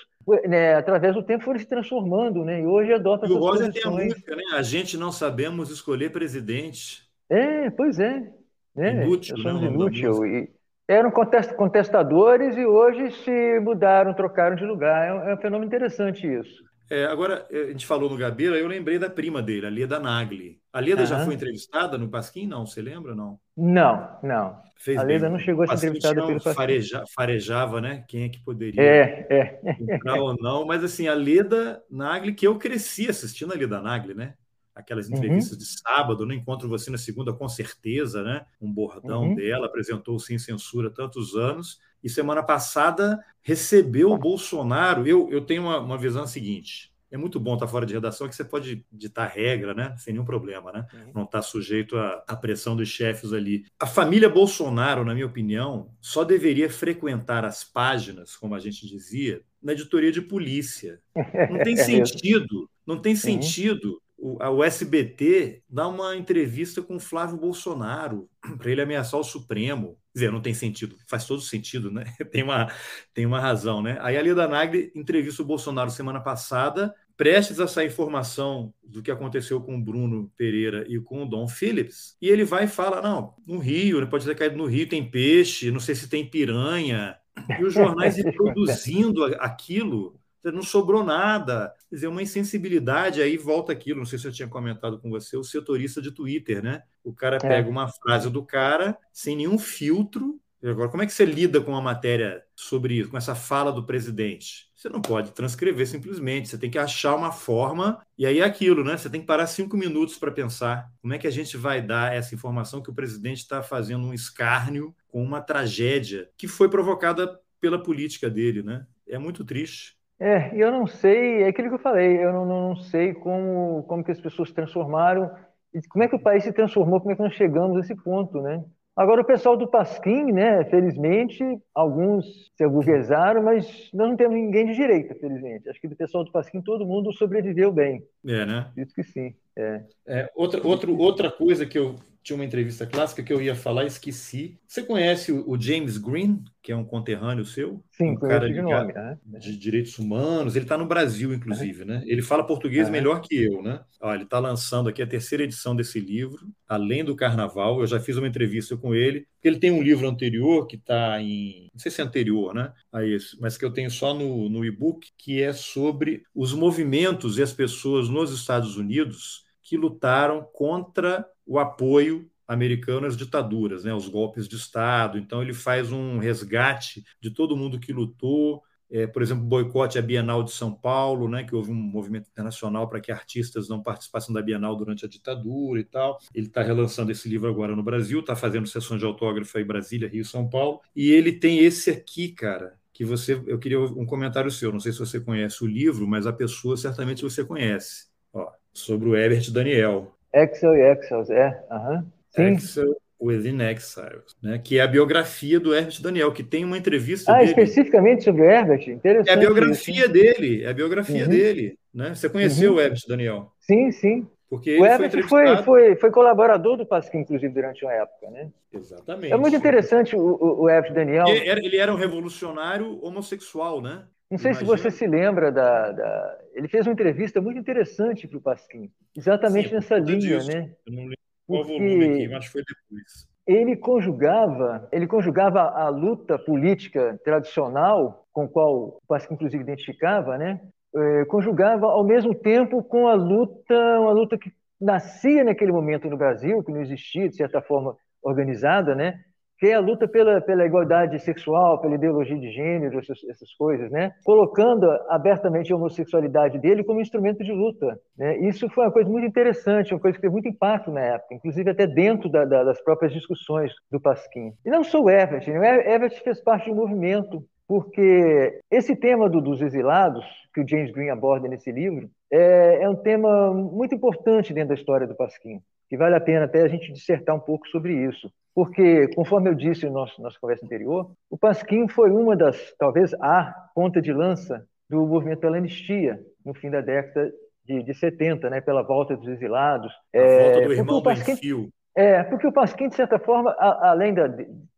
S1: né, através do tempo, foram se transformando, né? E hoje adotam
S2: e essas o Roger tem a música, né? A gente não sabemos escolher presidente.
S1: É, pois é.
S2: é inútil,
S1: né? inútil. E eram contestadores e hoje se mudaram, trocaram de lugar. É um, é um fenômeno interessante isso.
S2: É, agora, a gente falou no Gabeira, eu lembrei da prima dele, a Leda Nagli. A Leda uhum. já foi entrevistada no Pasquim? Não, você lembra não?
S1: Não, não. Fez a Leda bem. não chegou a ser entrevistada pelo Pasquim.
S2: Fareja, farejava, né? Quem é que poderia
S1: é, é.
S2: entrar ou não. Mas, assim, a Leda Nagli, que eu cresci assistindo a Leda Nagli, né? Aquelas uhum. entrevistas uhum. de sábado, né? Encontro você na segunda com certeza, né? Um bordão uhum. dela, apresentou sem censura tantos anos. E semana passada recebeu o Bolsonaro. Eu, eu tenho uma, uma visão seguinte: é muito bom estar fora de redação, que você pode ditar regra, né? Sem nenhum problema, né? Uhum. Não estar sujeito à, à, pressão dos chefes ali. A família Bolsonaro, na minha opinião, só deveria frequentar as páginas, como a gente dizia, na editoria de polícia. Não tem é sentido, não tem sentido o, SBT dar uma entrevista com o Flávio Bolsonaro para ele ameaçar o Supremo. Quer dizer, não tem sentido, faz todo sentido, né? Tem uma, tem uma razão, né? Aí a Lida Nagli entrevista o Bolsonaro semana passada, prestes a sair informação do que aconteceu com o Bruno Pereira e com o Dom Phillips, e ele vai e fala: não, no Rio, né, pode ter caído no Rio, tem peixe, não sei se tem piranha. E os jornais reproduzindo aquilo não sobrou nada. Quer dizer, uma insensibilidade, aí volta aquilo, não sei se eu tinha comentado com você, o setorista de Twitter, né? O cara é. pega uma frase do cara sem nenhum filtro. Agora, como é que você lida com uma matéria sobre isso, com essa fala do presidente? Você não pode transcrever simplesmente, você tem que achar uma forma, e aí é aquilo, né? Você tem que parar cinco minutos para pensar como é que a gente vai dar essa informação que o presidente está fazendo um escárnio com uma tragédia que foi provocada pela política dele, né? É muito triste.
S1: É, eu não sei, é aquilo que eu falei, eu não, não sei como, como que as pessoas se transformaram, como é que o país se transformou, como é que nós chegamos a esse ponto, né? Agora, o pessoal do Pasquim, né, felizmente, alguns se aburguesaram, mas nós não temos ninguém de direita, felizmente. Acho que do pessoal do Pasquim todo mundo sobreviveu bem.
S2: É, né?
S1: Isso que sim. É.
S2: É, outra, outra, outra coisa que eu tinha uma entrevista clássica que eu ia falar, esqueci. Você conhece o, James Green, que é um conterrâneo seu?
S1: Sim,
S2: um
S1: cara de, nome, né?
S2: de direitos humanos. Ele está no Brasil, inclusive, né? Ele fala português melhor que eu, né? Ó, ele está lançando aqui a terceira edição desse livro, Além do Carnaval. Eu já fiz uma entrevista com ele. Ele tem um livro anterior que está em. Não sei se é anterior, né? A esse, mas que eu tenho só no, no e-book, que é sobre os movimentos e as pessoas nos Estados Unidos que lutaram contra o apoio americano às ditaduras, né, os golpes de Estado. Então, ele faz um resgate de todo mundo que lutou. É, por exemplo, boicote à Bienal de São Paulo, né, que houve um movimento internacional para que artistas não participassem da Bienal durante a ditadura e tal. Ele está relançando esse livro agora no Brasil, está fazendo sessões de autógrafo em Brasília, Rio, São Paulo. E ele tem esse aqui, cara, que você, eu queria um comentário seu. Não sei se você conhece o livro, mas a pessoa certamente você conhece. Ó, sobre o Herbert Daniel.
S1: Excel e Excel, é. Uhum.
S2: Sim. Excel Within Exiles, né? que é a biografia do Herbert Daniel, que tem uma entrevista
S1: ah,
S2: dele.
S1: especificamente sobre o Herbert? Interessante.
S2: É a biografia isso. dele, é a biografia uhum. dele. Né? Você conheceu uhum. o Herbert Daniel?
S1: Sim, sim.
S2: Porque
S1: o Herbert foi, foi, foi, foi, colaborador do Pasquim, inclusive, durante uma época, né?
S2: Exatamente.
S1: É muito interessante o, o, o Daniel.
S2: Ele era, ele era um revolucionário homossexual, né?
S1: Não sei Imagina. se você se lembra da, da, Ele fez uma entrevista muito interessante para o Pasquim, exatamente Sim, nessa linha, disso. né?
S2: Eu não lembro qual Porque volume aqui, mas foi depois.
S1: Ele conjugava, ele conjugava a luta política tradicional, com qual o Pasquim inclusive identificava, né? É, conjugava ao mesmo tempo com a luta, uma luta que nascia naquele momento no Brasil, que não existia de certa forma organizada, né? que é a luta pela, pela igualdade sexual, pela ideologia de gênero, essas, essas coisas, né? colocando abertamente a homossexualidade dele como instrumento de luta. Né? Isso foi uma coisa muito interessante, uma coisa que teve muito impacto na época, inclusive até dentro da, da, das próprias discussões do Pasquim. E não sou o Everett, né? o Everett fez parte de um movimento, porque esse tema do, dos exilados, que o James Green aborda nesse livro, é, é um tema muito importante dentro da história do Pasquim, que vale a pena até a gente dissertar um pouco sobre isso. Porque, conforme eu disse na nossa, nossa conversa anterior, o Pasquim foi uma das, talvez a ponta de lança do movimento pela anistia, no fim da década de, de 70, né, pela volta dos exilados.
S2: A é, volta do irmão Pasquim, Benfio.
S1: É, porque o Pasquim, de certa forma, a, além da,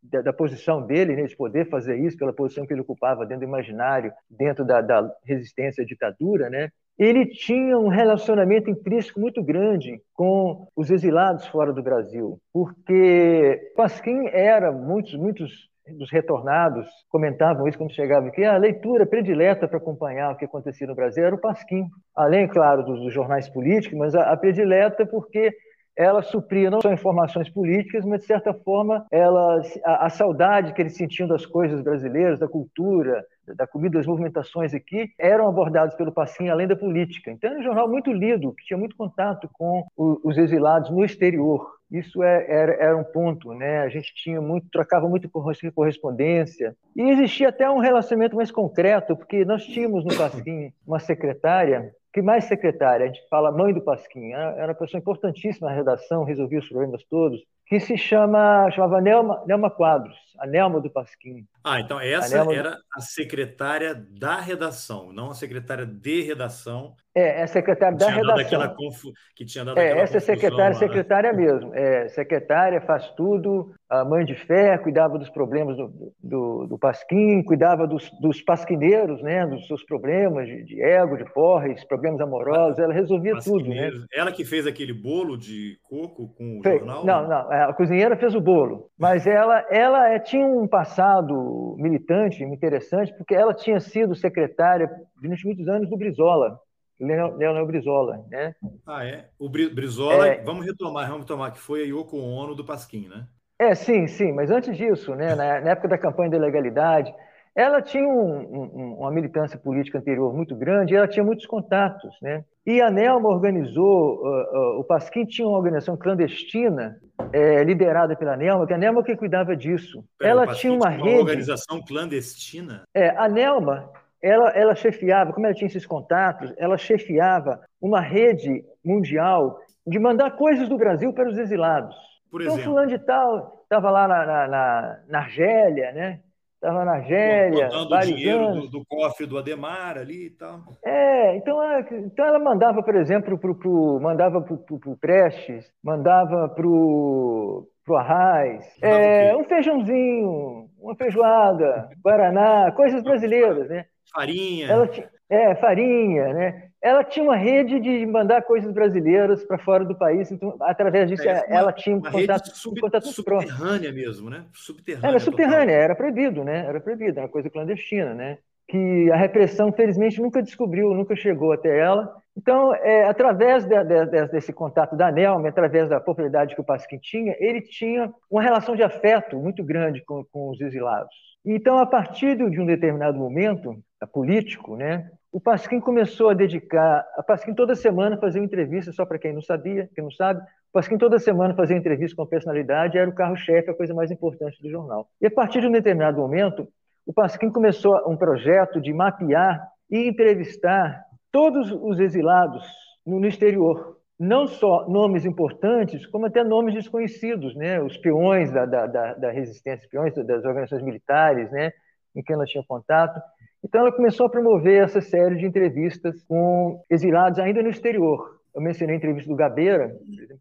S1: da, da, posição dele, né, de poder fazer isso, pela posição que ele ocupava dentro do imaginário, dentro da, da resistência à ditadura, né, ele tinha um relacionamento intrínseco muito grande com os exilados fora do Brasil, porque Pasquim era, muitos, muitos dos retornados comentavam isso quando chegavam aqui, a leitura predileta para acompanhar o que acontecia no Brasil era o Pasquim, além, claro, dos, dos jornais políticos, mas a, a predileta porque ela supria não só informações políticas, mas, de certa forma, ela, a, a saudade que eles sentiam das coisas brasileiras, da cultura, da comida, das movimentações aqui, eram abordados pelo Pasquim além da política. Então, era um jornal muito lido, que tinha muito contato com os exilados no exterior. Isso é, era, era, um ponto, né? A gente tinha muito, trocava muito correspondência e existia até um relacionamento mais concreto, porque nós tínhamos no Pasquim uma secretária que mais secretária, a gente fala mãe do Pasquim, era uma pessoa importantíssima na redação, resolvia os problemas todos, que se chama, chamava Nelma, Nelma Quadros, a Nelma do Pasquim.
S2: Ah, então essa a era a secretária da redação, não a secretária de redação.
S1: É, é a secretária da redação.
S2: Confu... Que tinha dado
S1: é, essa é secretária, lá, né? secretária mesmo. É, secretária faz tudo, a mãe de fé, cuidava dos problemas do, do, do Pasquim, cuidava dos, dos pasquineiros, né, dos seus problemas de, de ego, de porres, problemas amorosos, ela resolvia tudo. Né?
S2: Ela que fez aquele bolo de coco com o jornal?
S1: Não, não, a cozinheira fez o bolo, mas ela, ela é, tinha um passado militante, interessante, porque ela tinha sido secretária durante muitos anos do Brizola, Leonel Brizola, né?
S2: Ah, é? O Brizola, é... vamos retomar, vamos retomar, que foi a Yoko Ono do Pasquim, né?
S1: É, sim, sim, mas antes disso, né, na, na época da campanha da legalidade, ela tinha um, um, uma militância política anterior muito grande ela tinha muitos contatos. Né? E a Nelma organizou, uh, uh, o Pasquim tinha uma organização clandestina é, liderada pela Nelma, que a Nelma que cuidava disso.
S2: Pera,
S1: ela tinha uma,
S2: tinha
S1: uma rede.
S2: organização clandestina?
S1: É, a Nelma, ela, ela chefiava, como ela tinha esses contatos, ela chefiava uma rede mundial de mandar coisas do Brasil para os exilados.
S2: Por exemplo.
S1: Então, fulano de tal estava lá na, na, na, na Argélia, né? Estava na Argélia.
S2: Mandando dinheiro do, do, cofre do Ademar ali e tal.
S1: É, então, ela, então ela mandava, por exemplo, pro, pro, mandava para o Prestes, mandava para o Arraiz, é, um feijãozinho, uma feijoada, guaraná, coisas brasileiras, né?
S2: Farinha.
S1: Ela, é, farinha, né? Ela tinha uma rede de mandar coisas brasileiras para fora do país, então, através disso, é, ela tinha um contato,
S2: sub, contato subterrânea mesmo, né?
S1: Subterrânea. Era subterrânea, era proibido, né? Era proibido, era uma coisa clandestina, né? Que a repressão, felizmente, nunca descobriu, nunca chegou até ela. Então, é, através de, de, desse contato da Nelma, através da popularidade que o Pasquim tinha, ele tinha uma relação de afeto muito grande com, com os exilados. Então, a partir de um determinado momento político, né, o Pasquim começou a dedicar, a Pasquim toda semana fazia uma entrevista, só para quem não sabia, quem não sabe, o Pasquim toda semana fazia entrevista com a personalidade, era o carro-chefe, a coisa mais importante do jornal. E a partir de um determinado momento, o Pasquim começou um projeto de mapear e entrevistar todos os exilados no exterior, não só nomes importantes, como até nomes desconhecidos, né? os peões da, da, da resistência, peões das organizações militares, né? em quem ela tinha contato. Então, ela começou a promover essa série de entrevistas com exilados ainda no exterior. Eu mencionei a entrevista do Gabeira,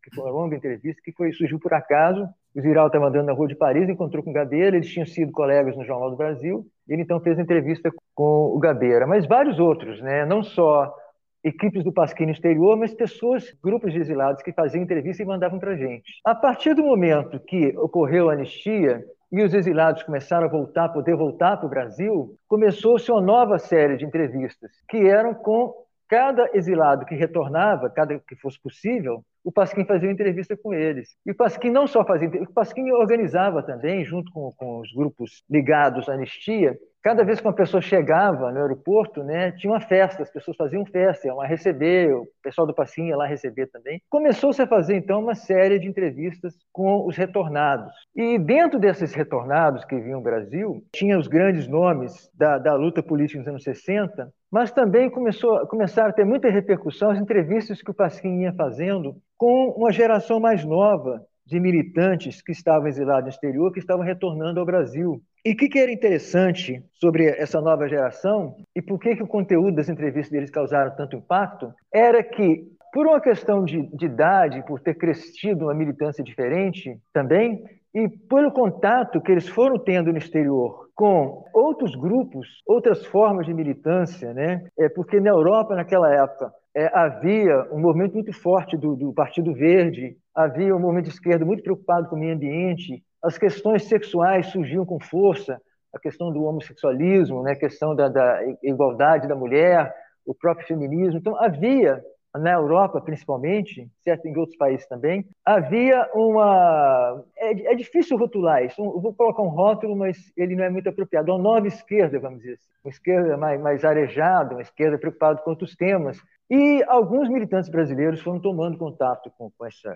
S1: que foi uma longa entrevista, que foi, surgiu por acaso. O Ziral estava andando na rua de Paris, encontrou com o Gabeira, eles tinham sido colegas no Jornal do Brasil, ele então fez a entrevista com o Gabeira. Mas vários outros, né? não só equipes do Pasquim no exterior, mas pessoas, grupos de exilados que faziam entrevista e mandavam para a gente. A partir do momento que ocorreu a anistia, e os exilados começaram a voltar, poder voltar para o Brasil, começou-se uma nova série de entrevistas, que eram com cada exilado que retornava, cada que fosse possível, o Pasquim fazia uma entrevista com eles. E o Pasquim não só fazia, o Pasquim organizava também, junto com, com os grupos ligados à anistia, cada vez que uma pessoa chegava no aeroporto, né, tinha uma festa, as pessoas faziam festa, iam lá receber, o pessoal do Passinho ia lá receber também. Começou-se a fazer, então, uma série de entrevistas com os retornados. E dentro desses retornados que vinham ao Brasil, tinha os grandes nomes da, da luta política nos anos 60, mas também começou, começaram a ter muita repercussão as entrevistas que o Pasquim ia fazendo com uma geração mais nova de militantes que estavam exilados no exterior, que estavam retornando ao Brasil. E o que, que, era interessante sobre essa nova geração e por que, que o conteúdo das entrevistas deles causaram tanto impacto era que, por uma questão de, de idade, por ter crescido uma militância diferente também, e pelo contato que eles foram tendo no exterior com outros grupos, outras formas de militância, né? É porque na Europa naquela época é, havia um movimento muito forte do, do, Partido Verde, havia um movimento de esquerda muito preocupado com o meio ambiente, as questões sexuais surgiam com força, a questão do homossexualismo, né, a questão da, da igualdade da mulher, o próprio feminismo. Então, havia na Europa principalmente, certo, em outros países também, havia uma. É, é difícil rotular isso. Eu vou colocar um rótulo, mas ele não é muito apropriado. Uma nova esquerda, vamos dizer assim. Uma esquerda mais, mais arejada, uma esquerda preocupada com outros temas. E alguns militantes brasileiros foram tomando contato com, com essa,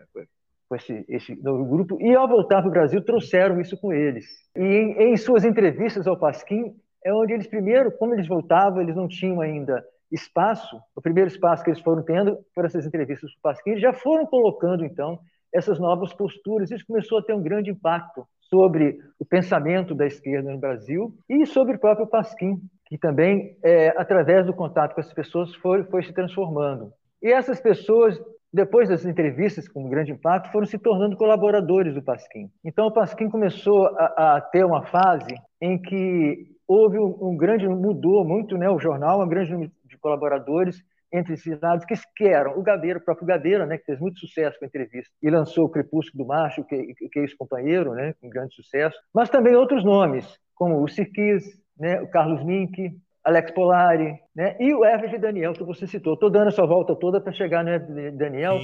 S1: com esse, esse novo grupo, e ao voltar para o Brasil trouxeram isso com eles. E em, em, suas entrevistas ao Pasquim, é onde eles primeiro, como eles voltavam, eles não tinham ainda espaço, o primeiro espaço que eles foram tendo foram essas entrevistas com o Pasquim, eles já foram colocando, então, essas novas posturas, isso começou a ter um grande impacto sobre o pensamento da esquerda no Brasil e sobre o próprio Pasquim, que também, é, através do contato com as pessoas, foi, foi se transformando. E essas pessoas depois das entrevistas com grande impacto, foram se tornando colaboradores do Pasquim. Então, o Pasquim começou a, a ter uma fase em que houve um, um, grande, mudou muito né, o jornal, um grande número de colaboradores entre esses lados, que, que eram o Gabeira, o próprio Gabeira, né, que fez muito sucesso com a entrevista, e lançou o Crepúsculo do Macho, que, que é ex-companheiro, né, com grande sucesso, mas também outros nomes, como o Sirquis, né, o Carlos Mink, Alex Polari, né? e o Everett Daniel, que você citou. Estou dando essa volta toda para chegar no Everett Daniel,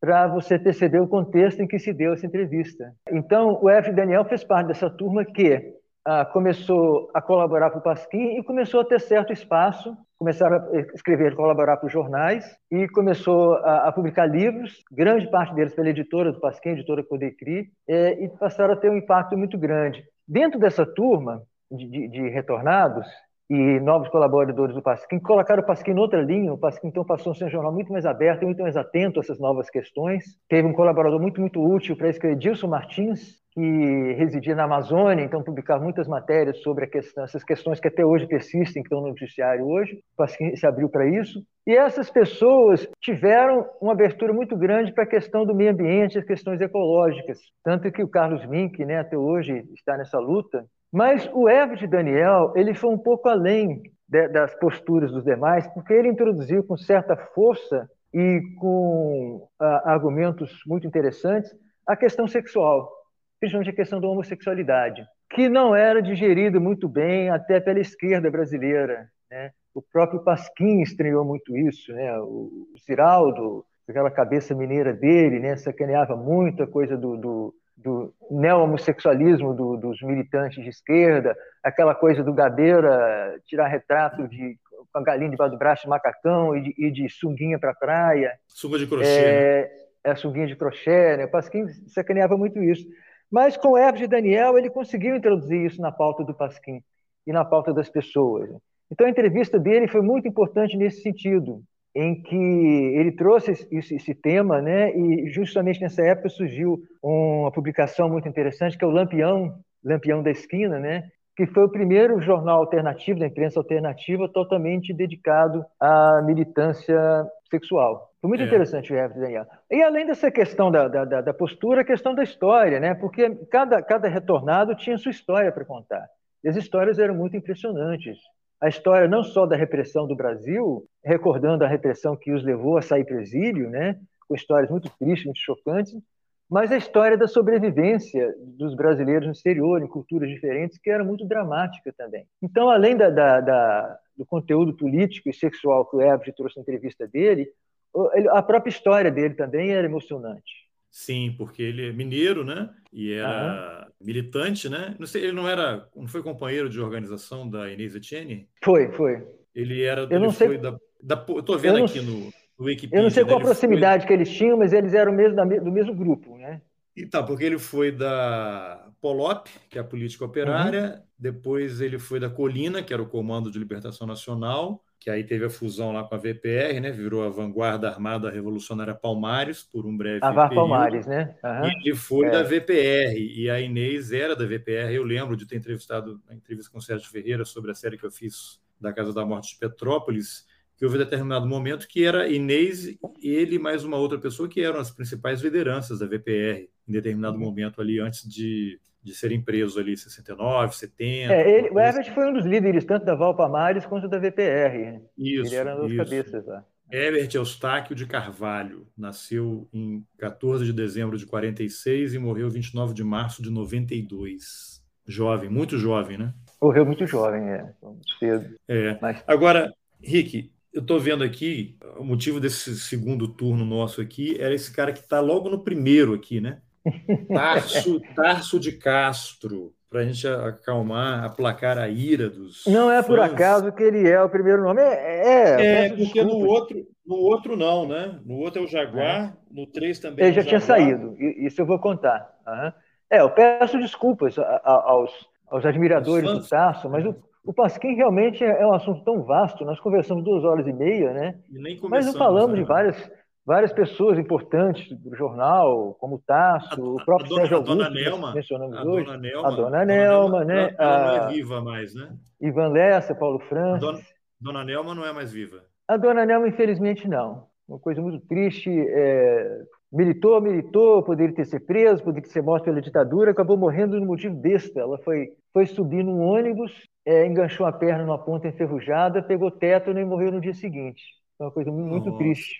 S1: para você perceber o contexto em que se deu essa entrevista. Então, o Everett Daniel fez parte dessa turma que ah, começou a colaborar para o Pasquim e começou a ter certo espaço, começaram a escrever, colaborar para os jornais e começou a, a, publicar livros, grande parte deles pela editora do Pasquim, editora Codecri, é, e passaram a ter um impacto muito grande. Dentro dessa turma de, de, de retornados, e novos colaboradores do Pasquim, colocaram o Pasquim em outra linha. O Pasquim, então, passou a ser um jornal muito mais aberto, muito mais atento a essas novas questões. Teve um colaborador muito, muito útil para isso, que Martins, que residia na Amazônia, então publicava muitas matérias sobre questão, essas questões que até hoje persistem, que estão no noticiário hoje. O Pasquim se abriu para isso. E essas pessoas tiveram uma abertura muito grande para a questão do meio ambiente, as questões ecológicas. Tanto que o Carlos Mink, né, até hoje, está nessa luta, mas o Everett Daniel ele foi um pouco além de, das posturas dos demais, porque ele introduziu com certa força e com ah, argumentos muito interessantes a questão sexual, principalmente a questão da homossexualidade, que não era digerida muito bem até pela esquerda brasileira. Né? O próprio Pasquim estreou muito isso, né? o Ciraldo, aquela cabeça mineira dele, né? sacaneava muito a coisa do, do do neo-homossexualismo do, dos militantes de esquerda, aquela coisa do Gabeira tirar retrato de, com a galinha debaixo do braço de macacão e de, e de sunguinha para a praia.
S2: Sunga de crochê.
S1: É, né? é sunguinha de crochê, né? O Pasquim sacaneava muito isso. Mas com o Hermes de Daniel, ele conseguiu introduzir isso na pauta do Pasquim e na pauta das pessoas. Então a entrevista dele foi muito importante nesse sentido em que ele trouxe esse, esse, tema, né? E justamente nessa época surgiu uma publicação muito interessante que é o Lampião, Lampião da Esquina, né? Que foi o primeiro jornal alternativo da imprensa alternativa totalmente dedicado à militância sexual. Foi muito é. interessante o Everton Daniel. E além dessa questão da, da, da, postura, a questão da história, né? Porque cada, cada retornado tinha sua história para contar. E as histórias eram muito impressionantes a história não só da repressão do Brasil, recordando a repressão que os levou a sair para exílio, né, com histórias muito tristes, muito chocantes, mas a história da sobrevivência dos brasileiros no exterior, em culturas diferentes, que era muito dramática também. Então, além da, da, da, do conteúdo político e sexual que o Everett trouxe na entrevista dele, a própria história dele também era emocionante.
S2: Sim, porque ele é mineiro, né? E era uhum. militante, né? Não sei, ele não era, não foi companheiro de organização da Inês Etienne?
S1: Foi, foi.
S2: Ele era, eu não sei. Da, da, eu tô vendo aqui no, no Wikipedia.
S1: Eu não sei qual a proximidade foi... que eles tinham, mas eles eram mesmo da, do mesmo grupo, né?
S2: E tá, porque ele foi da Polop, que é a política operária, uhum. depois ele foi da Colina, que era o Comando de Libertação Nacional, que aí teve a fusão lá com a VPR, né? Virou a Vanguarda Armada Revolucionária Palmares por um breve a
S1: VAR Palmares, né?
S2: Uhum. E ele foi é. da VPR e a Inês era da VPR. Eu lembro de ter entrevistado a entrevista com o Sérgio Ferreira sobre a série que eu fiz da Casa da Morte de Petrópolis, que houve determinado momento que era Inês, ele mais uma outra pessoa que eram as principais lideranças da VPR em determinado uhum. momento ali antes de de serem presos ali em 69, 70.
S1: É, ele, o assim. foi um dos líderes tanto da Valpamares quanto da VPR.
S2: Isso,
S1: ele era
S2: um
S1: dos cabeças lá.
S2: Herbert Eustáquio de Carvalho nasceu em 14 de dezembro de 46 e morreu 29 de março de 92. Jovem, muito jovem, né?
S1: Morreu muito jovem, é. Cedo.
S2: É. Mas... Agora, Rick, eu estou vendo aqui, o motivo desse segundo turno nosso aqui era esse cara que está logo no primeiro aqui, né? Tarso, Tarso de Castro, para a gente acalmar, aplacar a ira dos.
S1: Não é por acaso que ele é o primeiro nome. É,
S2: é, é porque no outro, no outro não, né? No outro é o Jaguar, é. no 3 também.
S1: Ele é já tinha saído, isso eu vou contar. Uhum. É, eu peço desculpas aos, aos admiradores do Tarso, mas o, o Pasquim realmente é, é um assunto tão vasto. Nós conversamos duas horas e meia, né?
S2: E
S1: mas não falamos né? de várias várias pessoas importantes do jornal, como o Tasso, o próprio dona, Sérgio Augusto,
S2: a dona Nelma,
S1: mencionamos a hoje.
S2: Dona Nelma,
S1: a Dona Nelma, né?
S2: Ela, ela não é viva mais, né?
S1: Ivan Lessa, Paulo Francis.
S2: Dona, dona, Nelma não é mais viva.
S1: A Dona Nelma, infelizmente, não. Uma coisa muito triste. É... Militou, militou, poderia ter sido preso, poderia sido morto pela ditadura, acabou morrendo no motivo besta. Ela foi, foi subir num ônibus, é, enganchou a perna numa ponta enferrujada, pegou tétano e morreu no dia seguinte. É uma coisa muito Nossa. triste.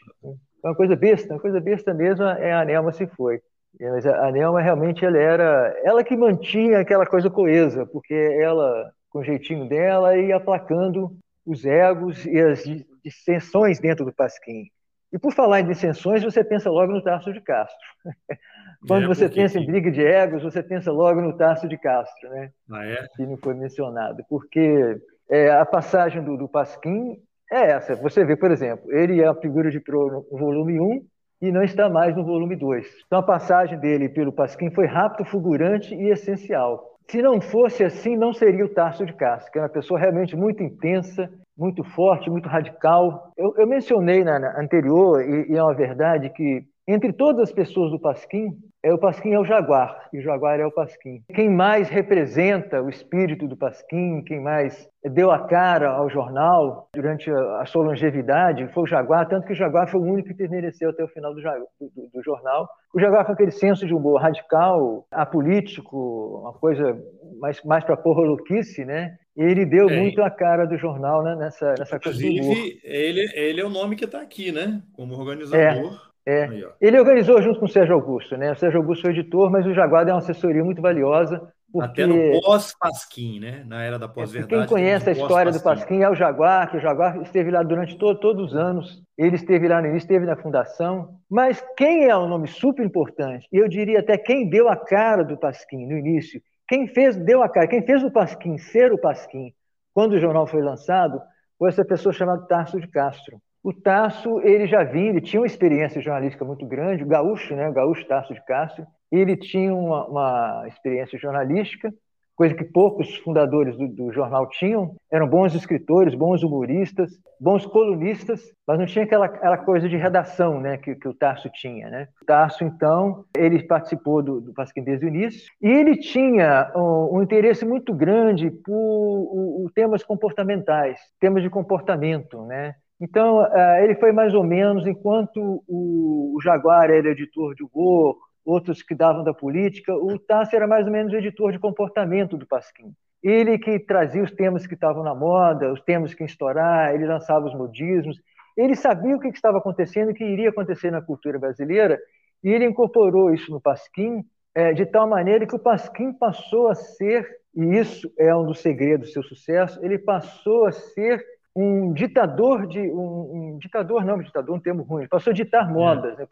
S1: É uma coisa besta, uma coisa besta mesmo é a Nelma se foi. Mas a Nelma realmente ela era ela que mantinha aquela coisa coesa, porque ela, com o jeitinho dela, ia aplacando os egos e as dissensões dentro do Pasquim. E por falar em dissensões, você pensa logo no Tarso de Castro. Quando é, você pensa em briga de egos, você pensa logo no Tarso de Castro, né?
S2: Ah, é?
S1: Que não foi mencionado. Porque é, a passagem do, do Pasquim é essa. Você vê, por exemplo, ele é a figura de Pro no volume 1 e não está mais no volume 2. Então a passagem dele pelo Pasquim foi rápido, fulgurante e essencial. Se não fosse assim, não seria o Tarso de Castro, que é uma pessoa realmente muito intensa, muito forte, muito radical. Eu, eu mencionei na, na anterior, e, e é uma verdade, que entre todas as pessoas do Pasquim, é, o Pasquim é o Jaguar, e o Jaguar é o Pasquim. Quem mais representa o espírito do Pasquim, quem mais deu a cara ao jornal durante a, sua longevidade foi o Jaguar, tanto que o Jaguar foi o único que permaneceu até o final do, do, do jornal. O Jaguar com aquele senso de humor radical, apolítico, uma coisa mais, mais para porra louquice, né? Ele deu é, muito a cara do jornal né? nessa, nessa
S2: coisa Inclusive, ele, ele é o nome que está aqui, né? Como organizador.
S1: É. É. Aí, ele organizou junto com o Sérgio Augusto, né? O Sérgio Augusto foi editor, mas o Jaguar é uma assessoria muito valiosa. Porque...
S2: Até no pós-Pasquim, né? Na era da pós-verdade.
S1: Quem conhece a história do Pasquim é o Jaguar, que o Jaguar esteve lá durante todo, todos os anos. Ele esteve lá no início, esteve na fundação. Mas quem é um nome super importante, e eu diria até quem deu a cara do Pasquim no início, quem fez, deu a cara, quem fez o Pasquim ser o Pasquim quando o jornal foi lançado, foi essa pessoa chamada Tarso de Castro. O Tasso, ele já vinha, ele tinha uma experiência jornalística muito grande, o gaúcho, né, o gaúcho Tasso de Castro, ele tinha uma, uma experiência jornalística, coisa que poucos fundadores do, do, jornal tinham. Eram bons escritores, bons humoristas, bons colunistas, mas não tinha aquela, aquela coisa de redação né, que, que o Tarso tinha. Né? O Tarso, então, ele participou do, do Pasquim desde o início e ele tinha um, um interesse muito grande por o, o temas comportamentais, temas de comportamento, né? Então, uh, ele foi mais ou menos, enquanto o, Jaguar era editor de humor, outros que davam da política, o Tassi era mais ou menos editor de comportamento do Pasquim. Ele que trazia os temas que estavam na moda, os temas que estourar, ele lançava os modismos, ele sabia o que estava acontecendo, o que iria acontecer na cultura brasileira, e ele incorporou isso no Pasquim é, de tal maneira que o Pasquim passou a ser, e isso é um dos segredos do seu sucesso, ele passou a ser um ditador de um, um, ditador não, ditador um termo ruim, passou a ditar modas, é. né?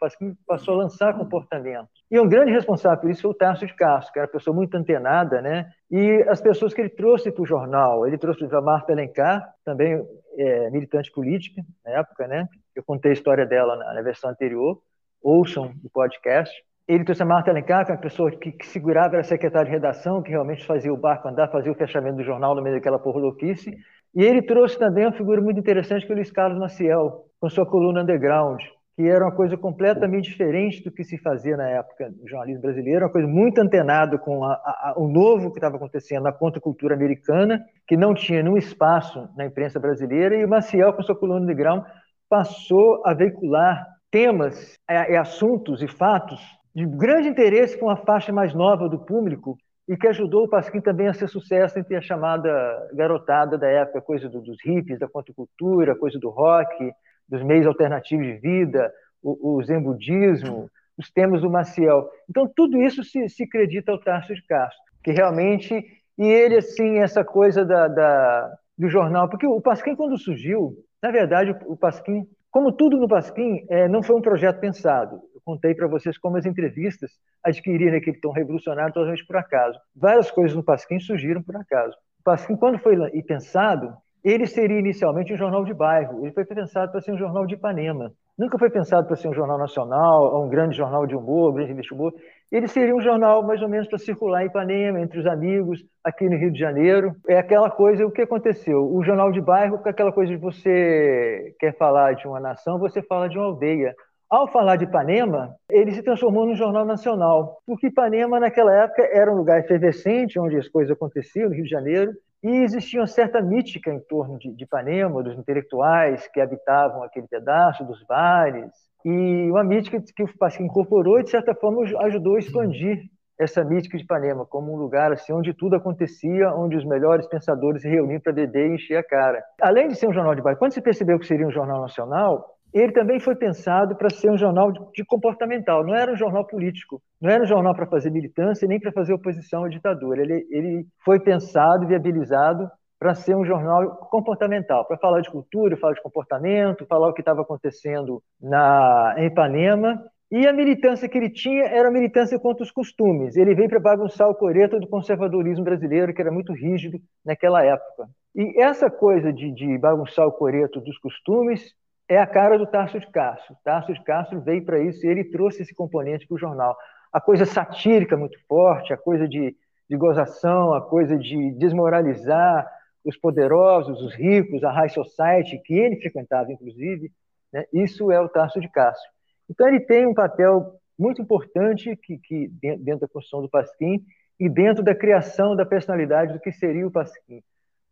S1: passou a lançar comportamento. E um grande responsável por isso foi o Tarso de Castro, que era uma pessoa muito antenada, né? E as pessoas que ele trouxe para o jornal, ele trouxe a Marta Alencar, também é, militante política na época, né? Eu contei a história dela na, na versão anterior, ouçam o podcast. Ele trouxe a Marta Alencar, que é uma pessoa que, que segurava, era secretária de redação, que realmente fazia o barco andar, fazia o fechamento do jornal no meio daquela porra louquice. E ele trouxe também uma figura muito interessante que é o Luiz Carlos Maciel, com sua coluna underground, que era uma coisa completamente diferente do que se fazia na época do jornalismo brasileiro, uma coisa muito antenada com a, a, o novo que estava acontecendo na contracultura americana, que não tinha nenhum espaço na imprensa brasileira, e o Maciel, com sua coluna underground, passou a veicular temas, e assuntos e fatos de grande interesse com a faixa mais nova do público, e que ajudou o Pasquim também a ser sucesso entre a chamada garotada da época, coisa do, dos hippies, da contracultura, coisa do rock, dos meios alternativos de vida, o, o zen budismo, os temas do Maciel. Então, tudo isso se, se acredita ao Tarso de Castro, que realmente... E ele, assim, essa coisa da, da do jornal, porque o Pasquim, quando surgiu, Na verdade, o Pasquim, como tudo no Pasquim, é, não foi um projeto pensado. Contei para vocês como as entrevistas adquiriram aquele tom revolucionário totalmente por acaso. Várias coisas no Pasquim surgiram por acaso. O Pasquim, quando foi pensado, ele seria inicialmente um jornal de bairro. Ele foi pensado para ser um jornal de Ipanema. Nunca foi pensado para ser um jornal nacional, ou um grande jornal de humor, um grande revista humor. Ele seria um jornal mais ou menos para circular em Ipanema, entre os amigos, aqui no Rio de Janeiro. É aquela coisa, o que aconteceu? O jornal de bairro, é aquela coisa de você quer falar de uma nação, você fala de uma aldeia. Ao falar de Ipanema, ele se transformou num jornal nacional, porque Ipanema, naquela época, era um lugar efervescente, onde as coisas aconteciam, no Rio de Janeiro, e existia uma certa mítica em torno de, de Ipanema, dos intelectuais que habitavam aquele pedaço, dos bares, e uma mítica que o Pasquim incorporou e, de certa forma, ajudou a expandir essa mítica de Ipanema como um lugar assim onde tudo acontecia, onde os melhores pensadores se reuniam para beber e encher a cara. Além de ser um jornal de bairro, quando se percebeu que seria um jornal nacional, ele também foi pensado para ser um jornal de comportamental, não era um jornal político, não era um jornal para fazer militância nem para fazer oposição à ditadura. Ele, ele foi pensado viabilizado para ser um jornal comportamental, para falar de cultura, falar de comportamento, falar o que estava acontecendo na, em Ipanema. E a militância que ele tinha era a militância contra os costumes. Ele veio para bagunçar o coreto do conservadorismo brasileiro, que era muito rígido naquela época. E essa coisa de, de bagunçar o coreto dos costumes é a cara do Tarso de Castro. Tarso de Castro veio para isso e ele trouxe esse componente para o jornal. A coisa satírica muito forte, a coisa de, de gozação, a coisa de desmoralizar os poderosos, os ricos, a high society, que ele frequentava, inclusive, né? isso é o Tarso de Castro. Então, ele tem um papel muito importante que, que dentro da construção do Pasquim e dentro da criação da personalidade do que seria o Pasquim,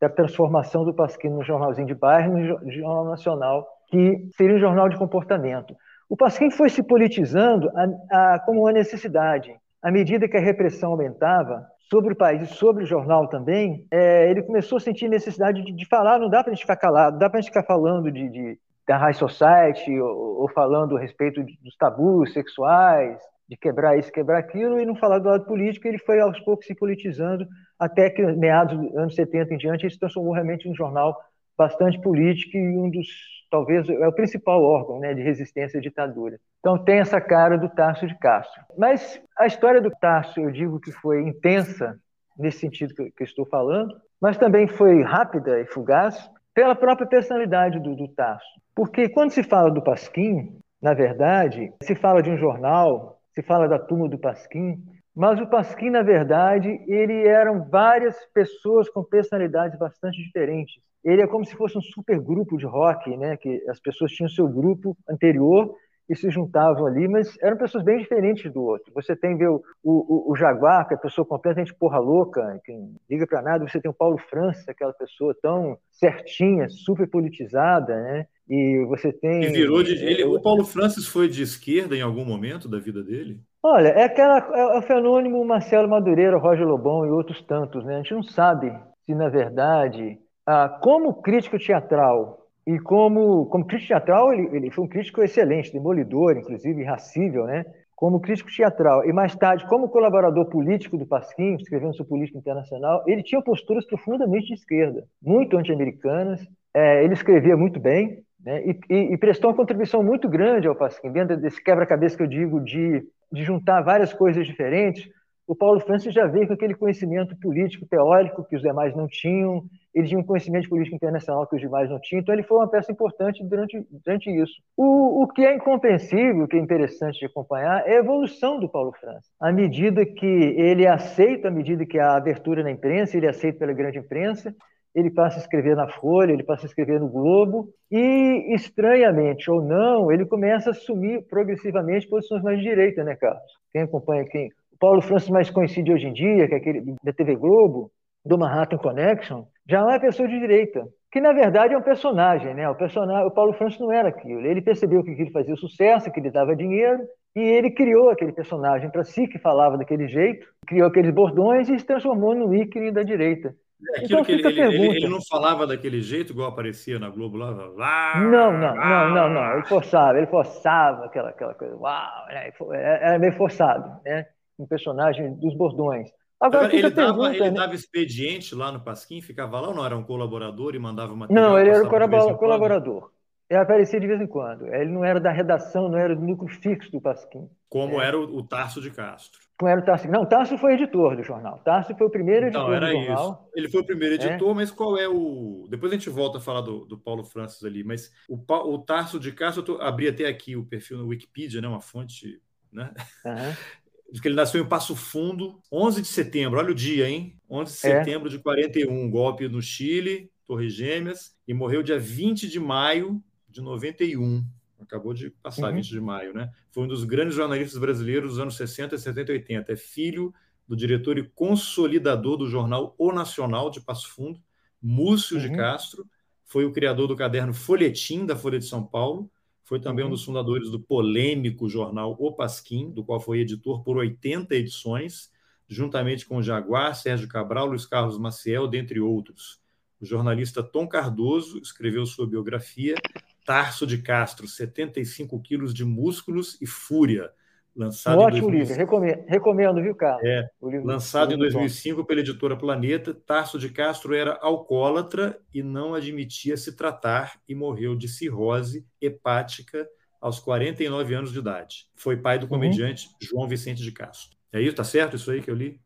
S1: da transformação do Pasquim no jornalzinho de bairro, no jornal nacional, que seria um jornal de comportamento. O Pasquim foi se politizando a, a, como uma necessidade. À medida que a repressão aumentava sobre o país e sobre o jornal também, é, ele começou a sentir necessidade de, de falar. Não dá para a gente ficar calado, não dá para a gente ficar falando de, de da high society ou, ou falando a respeito de, dos tabus sexuais, de quebrar isso, quebrar aquilo, e não falar do lado político. Ele foi aos poucos se politizando até que, meados dos anos 70 em diante, ele se transformou realmente em um jornal bastante político e um dos talvez é o principal órgão né, de resistência à ditadura. Então tem essa cara do Tarso de Castro. Mas a história do Tarso, eu digo que foi intensa nesse sentido que, eu estou falando, mas também foi rápida e fugaz pela própria personalidade do, do Tarso. Porque quando se fala do Pasquim, na verdade, se fala de um jornal, se fala da turma do Pasquim, mas o Pasquim, na verdade, ele eram várias pessoas com personalidades bastante diferentes ele é como se fosse um super grupo de rock, né? Que as pessoas tinham seu grupo anterior e se juntavam ali, mas eram pessoas bem diferentes do outro. Você tem o, o, o Jaguar, que é a pessoa completamente porra louca, que não liga para nada. Você tem o Paulo França, aquela pessoa tão certinha, super politizada, né? E você tem.
S2: E virou de. Ele, o Paulo Francis foi de esquerda em algum momento da vida dele?
S1: Olha, é, aquela, é o fenômeno Marcelo Madureira, Roger Lobão e outros tantos, né? A gente não sabe se, na verdade, ah, como crítico teatral e como, como crítico teatral, ele, ele foi um crítico excelente, demolidor, inclusive irracível, né? Como crítico teatral e mais tarde como colaborador político do Pasquim, escrevendo sobre política internacional, ele tinha posturas profundamente de esquerda, muito anti-americanas. É, ele escrevia muito bem, né? E, e, e, prestou uma contribuição muito grande ao Pasquim, dentro desse quebra-cabeça que eu digo de, de juntar várias coisas diferentes. O Paulo Francis já veio com aquele conhecimento político teórico que os demais não tinham, ele tinha um conhecimento de política internacional que os demais não tinham, então ele foi uma peça importante durante, durante isso. O, o que é incompreensível, o que é interessante de acompanhar, é a evolução do Paulo França. À medida que ele aceita, à medida que há abertura na imprensa, ele aceita pela grande imprensa, ele passa a escrever na Folha, ele passa a escrever no Globo, e, estranhamente ou não, ele começa a assumir progressivamente posições mais de direita, né, Carlos? Quem acompanha quem? O Paulo Francis mais conhecido hoje em dia, que é aquele da TV Globo, do Manhattan Connection, já não é pessoa de direita, que na verdade é um personagem, né? O personagem, o Paulo Francis não era aquilo. Ele percebeu que ele fazia sucesso, que ele dava dinheiro, e ele criou aquele personagem para si que falava daquele jeito, criou aqueles bordões e se transformou no ícone da direita.
S2: É então, ele, ele, ele, ele, não falava daquele jeito igual aparecia na Globo lá? lá
S1: não, não, não, não, não. Ele forçava, ele forçava aquela, aquela coisa. Uau, né? era meio forçado, né? Um personagem dos bordões.
S2: Agora, ele, dava, pergunta, ele né? dava expediente lá no Pasquim, ficava lá ou não? Era um colaborador e mandava material?
S1: Não, ele era um colaborador. Ele aparecia de vez em quando. Ele não era da redação, não era do núcleo fixo do Pasquim.
S2: Como é. era o, o Tarso de Castro.
S1: Como era o Tarso. Não, Tarso foi editor do jornal. Tarso foi o primeiro
S2: então,
S1: editor
S2: era
S1: do jornal. Isso.
S2: Ele foi o primeiro é. editor, é. mas qual é o. Depois a gente volta a falar do, do Paulo Francis ali, mas o, o Tarso de Castro, eu tô... abri até aqui o perfil no Wikipedia, né? Uma fonte. Né? Uhum. que ele nasceu em Passo Fundo, 11 de setembro, olha o dia, hein? 11 de é. setembro de 41, golpe no Chile, Torres Gêmeas, e morreu dia 20 de maio de 91. Acabou de passar, uhum. 20 de maio, né? Foi um dos grandes jornalistas brasileiros dos anos 60, 70 e 80. É filho do diretor e consolidador do jornal O Nacional de Passo Fundo, Múcio uhum. de Castro. Foi o criador do caderno Folhetim da Folha de São Paulo. Foi também uhum. um dos fundadores do polêmico jornal O Pasquim, do qual foi editor por 80 edições, juntamente com Jaguar, Sérgio Cabral, Luiz Carlos Maciel, dentre outros. O jornalista Tom Cardoso escreveu sua biografia Tarso de Castro, 75 quilos de músculos e fúria.
S1: Lançado um ótimo 2005. livro, recomendo, recomendo, viu, Carlos?
S2: É, lançado em 2005 pela editora Planeta, Tarso de Castro era alcoólatra e não admitia se tratar e morreu de cirrose hepática aos 49 anos de idade. Foi pai do uhum. comediante uhum. João Vicente de Castro. É isso? Tá certo isso aí que eu li?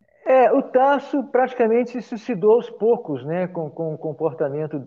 S1: É, o Tasso praticamente se suicidou aos poucos, né, com, com o comportamento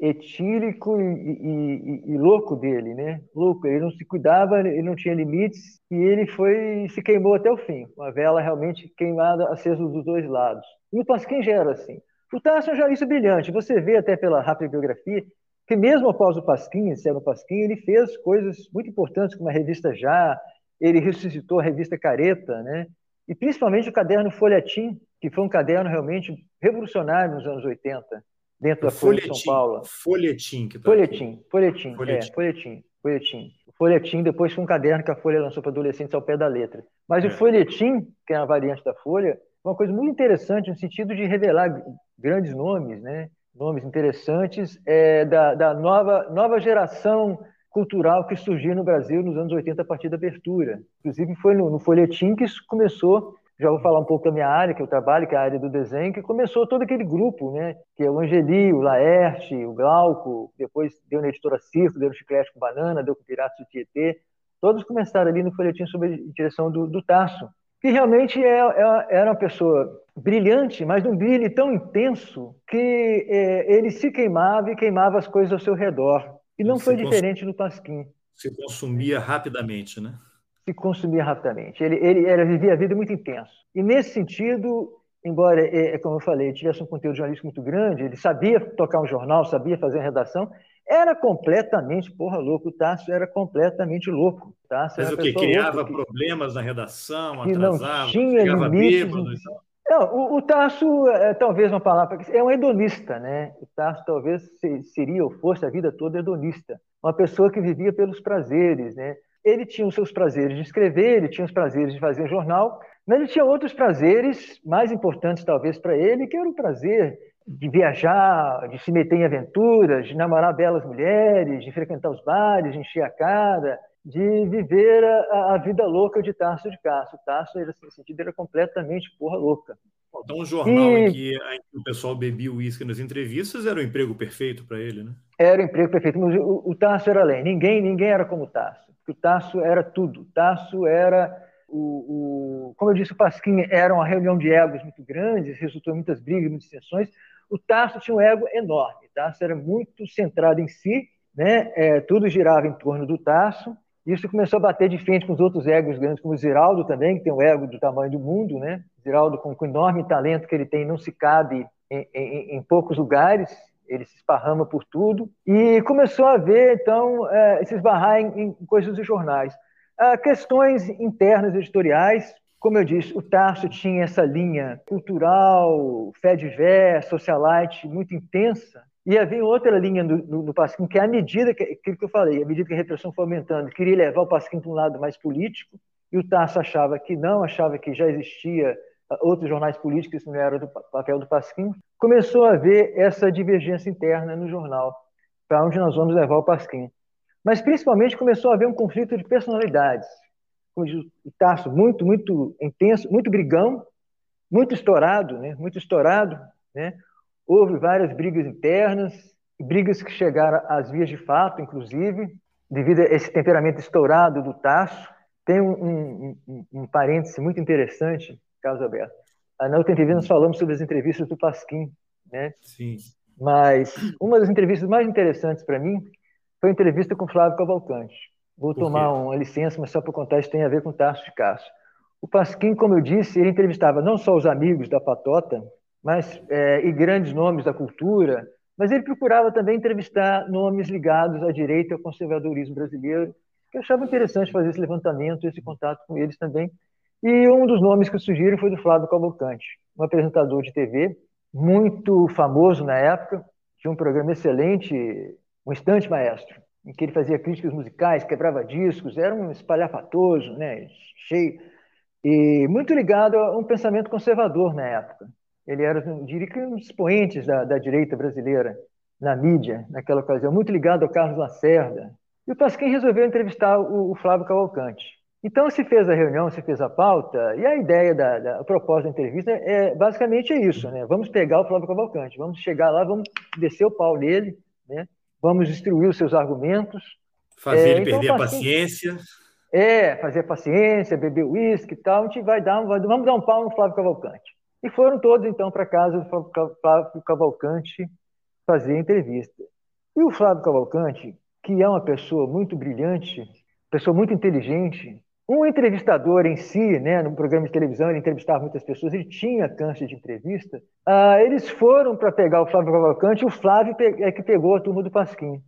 S1: etílico e, e, e, louco dele, né? Louco, ele não se cuidava, ele não tinha limites e ele foi se queimou até o fim, uma vela realmente queimada, acesa dos dois lados. E o Pasquim já era assim. O Tasso é um jornalista brilhante, você vê até pela rápida biografia que mesmo após o Pasquim, sendo Pasquim, ele fez coisas muito importantes como a revista Já, ele ressuscitou a revista Careta, né? E principalmente o caderno Folhetim, que foi um caderno realmente revolucionário nos anos 80, dentro da Folha de São Paulo.
S2: Folhetim, que
S1: tá folhetim, aqui. folhetim, folhetim, é, folhetim, folhetim. O folhetim depois foi um caderno que a Folha lançou para adolescentes ao pé da letra. Mas é. o folhetim, que é a variante da Folha, é uma coisa muito interessante no sentido de revelar grandes nomes, né? nomes interessantes é, da, da nova, nova geração cultural que surgiu no Brasil nos anos 80 a partir da abertura. Inclusive foi no, no folhetim que isso começou, já vou falar um pouco da minha área, que eu trabalho, que é a área do desenho, que começou todo aquele grupo, né? que é o Angeli, o Laerte, o Glauco, depois deu na editora Circo, deu no Chiclete com Banana, deu com Piratas do Tietê, todos começaram ali no folhetim sob a direção do, do Tasso, que realmente é, é, era uma pessoa brilhante, mas de um brilho tão intenso que é, ele se queimava e queimava as coisas ao seu redor. E não foi diferente no Pasquim.
S2: Se consumia rapidamente, né?
S1: Se consumia rapidamente. Ele, ele, ele vivia a vida muito intenso. E nesse sentido, embora, é, é como eu falei, tivesse um conteúdo jornalístico muito grande, ele sabia tocar um jornal, sabia fazer uma redação, era completamente, porra, louco. O Tasso era completamente louco. Tasso
S2: Mas o que? Criava problemas na redação, atrasava,
S1: não tinha limites, bêbado e tal. Não, o, o Tasso, é, talvez uma palavra, é um hedonista, né? O Tasso talvez seria ou fosse a vida toda hedonista. Uma pessoa que vivia pelos prazeres, né? Ele tinha os seus prazeres de escrever, ele tinha os prazeres de fazer jornal, mas ele tinha outros prazeres mais importantes talvez para ele, que era o prazer de viajar, de se meter em aventuras, de namorar belas mulheres, de frequentar os bares, de encher a cara, de viver a, a, vida louca de Tarso de Castro. Tarso, nesse sentido, era completamente porra louca.
S2: Então, um jornal e... em, que, em, que, o pessoal bebia uísque nas entrevistas era o emprego perfeito para ele, né?
S1: Era o emprego perfeito, mas o, o Tarso era além. Ninguém, ninguém era como o Tarso. O Tarso era tudo. O Tarso era o, o, como eu disse, o Pasquim era uma reunião de egos muito grandes, resultou em muitas brigas, muitas tensões. O Tarso tinha um ego enorme. O Tarso era muito centrado em si, né? É, tudo girava em torno do Tarso. Isso começou a bater de frente com os outros egos grandes, como o Ziraldo também, que tem um ego do tamanho do mundo, né? Ziraldo, com, o enorme talento que ele tem, não se cabe em, em, em, poucos lugares, ele se esparrama por tudo. E começou a ver, então, é, se esbarrar em, em coisas dos jornais. Ah, questões internas editoriais, como eu disse, o Tarso tinha essa linha cultural, fé de vé, socialite muito intensa, e havia outra linha no Pasquim, que é a medida que, aquilo que eu falei, a medida que a repressão foi aumentando, queria levar o Pasquim para um lado mais político, e o Tasso achava que não, achava que já existia ah, outros jornais políticos, isso não era do papel do Pasquim. Começou a haver essa divergência interna no jornal, para onde nós vamos levar o Pasquim. Mas, principalmente, começou a haver um conflito de personalidades. O Tasso, muito, muito intenso, muito brigão, muito estourado, né? muito estourado. Né? Houve várias brigas internas, brigas que chegaram às vias de fato, inclusive, devido a esse temperamento estourado do Tasso. Tem um, um, um, parêntese muito interessante, Carlos Alberto. Na outra entrevista nós falamos sobre as entrevistas do Pasquim, né?
S2: Sim.
S1: Mas uma das entrevistas mais interessantes para mim foi a entrevista com Flávio Cavalcante. Vou tomar uma licença, mas só para contar, isso tem a ver com o Tarso de Castro. O Pasquim, como eu disse, ele entrevistava não só os amigos da Patota, mas é, e grandes nomes da cultura, mas ele procurava também entrevistar nomes ligados à direita e ao conservadorismo brasileiro, que eu achava interessante fazer esse levantamento, esse contato com eles também. E um dos nomes que surgiram foi do Flávio Cavalcante, um apresentador de TV muito famoso na época, tinha um programa excelente, um Instante Maestro, em que ele fazia críticas musicais, quebrava discos, era um espalhafatoso, né, cheio, e muito ligado a um pensamento conservador na época. Ele era, diria que, um dos expoentes da, da direita brasileira na mídia, naquela ocasião, muito ligado ao Carlos Lacerda. E o Pasquim resolveu entrevistar o, o Flávio Cavalcante. Então se fez a reunião, se fez a pauta, e a ideia da, da a proposta da entrevista é basicamente é isso, né? Vamos pegar o Flávio Cavalcante, vamos chegar lá, vamos descer o pau nele, né? Vamos destruir os seus argumentos.
S2: Fazer é, ele então, perder a paciência.
S1: É, fazer paciência, beber uísque e tal, a gente vai dar, vai, vamos dar um pau no Flávio Cavalcante. E foram todos, então, para casa do Flávio Cavalcante fazer a entrevista. E o Flávio Cavalcante, que é uma pessoa muito brilhante, pessoa muito inteligente, um entrevistador em si, né, no programa de televisão, ele entrevistava muitas pessoas, ele tinha câncer de entrevista. Ah, eles foram para pegar o Flávio Cavalcante, e o Flávio é que pegou a turma do Pasquim.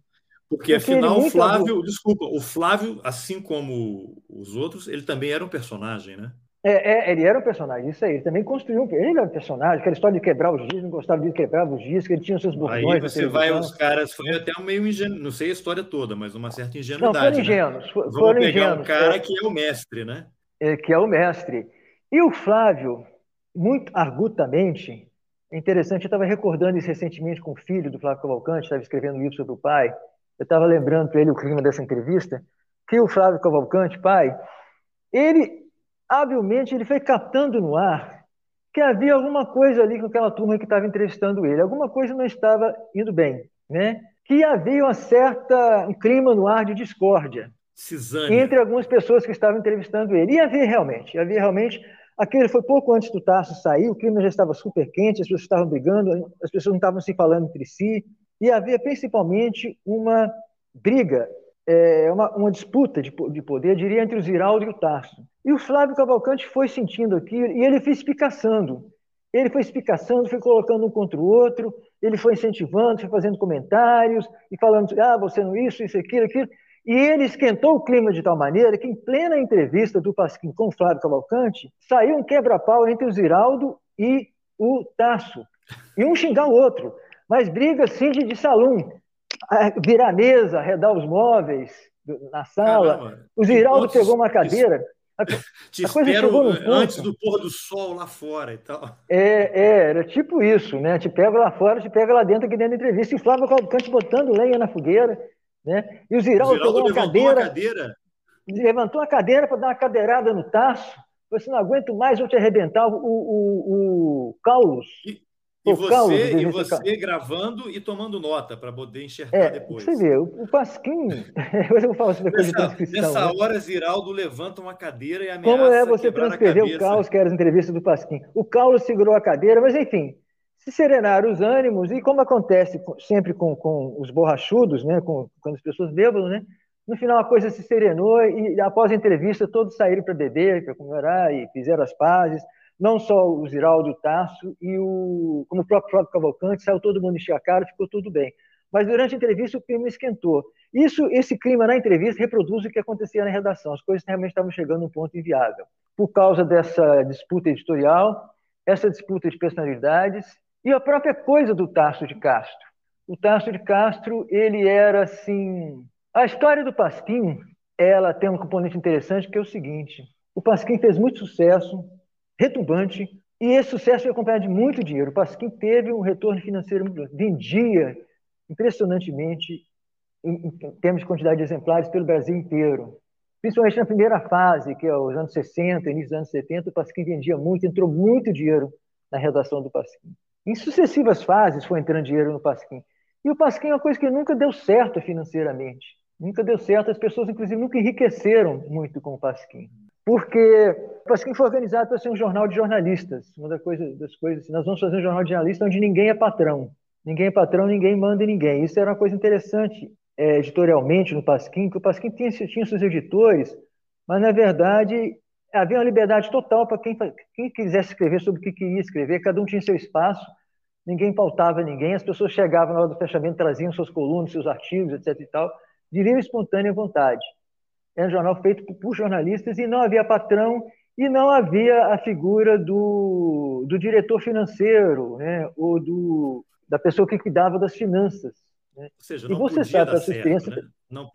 S2: Porque, Porque afinal, o Flávio, desculpa, o Flávio, assim como os outros, ele também era um personagem, né?
S1: É, é, ele era um personagem, isso aí. Ele também construiu um. Ele era um personagem, aquela história de quebrar os discos, não gostava de quebrar os discos, ele tinha seus bordões.
S2: Aí você vai, os caras, foi até um meio ingênuo, não sei a história toda, mas uma certa ingenuidade. Não, foram
S1: né? ingênuos. Né?
S2: Vamos foram pegar ingênuos, um cara é, que é o mestre, né?
S1: É, que é o mestre. E o Flávio, muito argutamente, é interessante, eu estava recordando isso recentemente com o filho do Flávio Cavalcante, estava escrevendo um livro sobre o pai, eu estava lembrando para ele o clima dessa entrevista, que o Flávio Cavalcante, pai, ele habilmente ele foi captando no ar que havia alguma coisa ali com aquela turma que estava entrevistando ele, alguma coisa não estava indo bem, né? Que havia uma certa um clima no ar de discórdia
S2: Cisânia.
S1: entre algumas pessoas que estavam entrevistando ele. E havia realmente, havia realmente. Aquele foi pouco antes do Tarso sair, o clima já estava super quente, as pessoas estavam brigando, as pessoas não estavam se falando entre si, e havia principalmente uma briga é, uma, uma, disputa de, de, poder, diria, entre o Ziraldo e o Tarso. E o Flávio Cavalcante foi sentindo aquilo e ele foi espicaçando. Ele foi espicaçando, foi colocando um contra o outro, ele foi incentivando, foi fazendo comentários e falando, ah, você não isso, isso, aquilo, aquilo. E ele esquentou o clima de tal maneira que, em plena entrevista do Pasquim com o Flávio Cavalcante, saiu um quebra-pau entre o Ziraldo e o Tasso. E um xingar o outro. Mas briga, assim, de, de salão virar mesa, arredar os móveis na sala. Caramba. O Ziraldo pegou uma cadeira.
S2: A, Te a coisa chegou no ponto. antes do pôr do sol lá fora e tal.
S1: É, é, era tipo isso, né? Te pega lá fora, te pega lá dentro, aqui dentro da entrevista. E Flávio Cavalcante botando lenha na fogueira, né? E o Ziraldo, o Ziraldo pegou uma cadeira, cadeira, Levantou a cadeira para dar uma cadeirada no taço. Você não aguento mais, vou te arrebentar o, o, o Carlos.
S2: E, e você, e você gravando e tomando nota para poder enxergar é, depois.
S1: Você vê, o, Pasquim. Depois eu falo sobre
S2: coisa de transcrição. Nessa né? hora, Ziraldo levanta uma cadeira e ameaça.
S1: Como é você transcrever o Carlos, que era as entrevistas do Pasquim? O Carlos segurou a cadeira, mas enfim, se serenaram os ânimos, e como acontece sempre com, com os borrachudos, né, com, quando as pessoas bêbadas, né? No final a coisa se serenou e após a entrevista todos saíram para beber, para comemorar e fizeram as pazes não só o Ziraldo o Tasso, e o, como o próprio Flávio Cavalcante, saiu todo mundo encher a cara, ficou tudo bem. Mas durante a entrevista o clima esquentou. Isso, esse clima na entrevista reproduz o que acontecia na redação. As coisas realmente estavam chegando a um ponto inviável. Por causa dessa disputa editorial, essa disputa de personalidades e a própria coisa do Tasso de Castro. O Tasso de Castro, ele era assim... A história do Pasquim, ela tem um componente interessante que é o seguinte. O Pasquim fez muito sucesso, retumbante, e esse sucesso foi acompanhado de muito dinheiro. O Pasquim teve um retorno financeiro muito grande, vendia impressionantemente em, em termos de quantidade de exemplares pelo Brasil inteiro. principalmente na primeira fase, que é os anos 60, início dos anos 70, o Pasquim vendia muito, entrou muito dinheiro na redação do Pasquim. Em sucessivas fases foi entrando dinheiro no Pasquim. E o Pasquim é uma coisa que nunca deu certo financeiramente. Nunca deu certo, as pessoas, inclusive, nunca enriqueceram muito com o Pasquim. Porque o Pasquim foi organizado para ser um jornal de jornalistas. Uma das coisas, das coisas nós vamos fazer um jornal de jornalistas onde ninguém é patrão. Ninguém é patrão, ninguém manda em ninguém. Isso era uma coisa interessante é, editorialmente no Pasquim, que o Pasquim tinha, tinha seus editores, mas, na verdade, havia uma liberdade total para quem, quem quisesse escrever sobre o que queria escrever, cada um tinha seu espaço, ninguém pautava ninguém, as pessoas chegavam na hora do fechamento, traziam suas colunas, seus artigos, etc. e tal, de livre espontânea vontade. Era um jornal feito por jornalistas e não havia patrão e não havia a figura do, do diretor financeiro, né, ou do, da pessoa que cuidava das finanças. Né?
S2: Ou seja, não e você sabe, a sua experiência, né?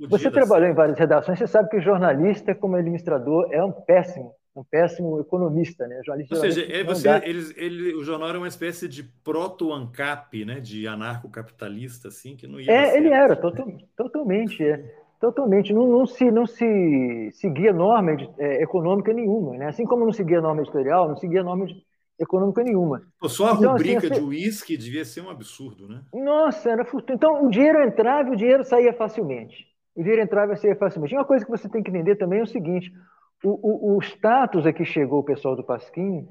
S1: você trabalhou certo. em várias redações, você sabe que o jornalista, como administrador, é um péssimo um péssimo economista, né?
S2: Jornalista Ou seja, é você, eles, ele, o jornal era uma espécie de proto-ANCAP, né? De anarcocapitalista, assim, que não ia.
S1: É, ele era, total, totalmente, é, totalmente. Não, não, se, não se seguia norma de, é, econômica nenhuma, né? Assim como não seguia norma editorial, não seguia norma de, econômica nenhuma.
S2: Pô, só a então, assim, rubrica assim, de uísque devia ser um absurdo, né?
S1: Nossa, era fortuna. Então, o dinheiro entrava e o dinheiro saía facilmente. O dinheiro entrava e saía facilmente. E uma coisa que você tem que entender também é o seguinte: o, o, o status a que chegou o pessoal do Pasquim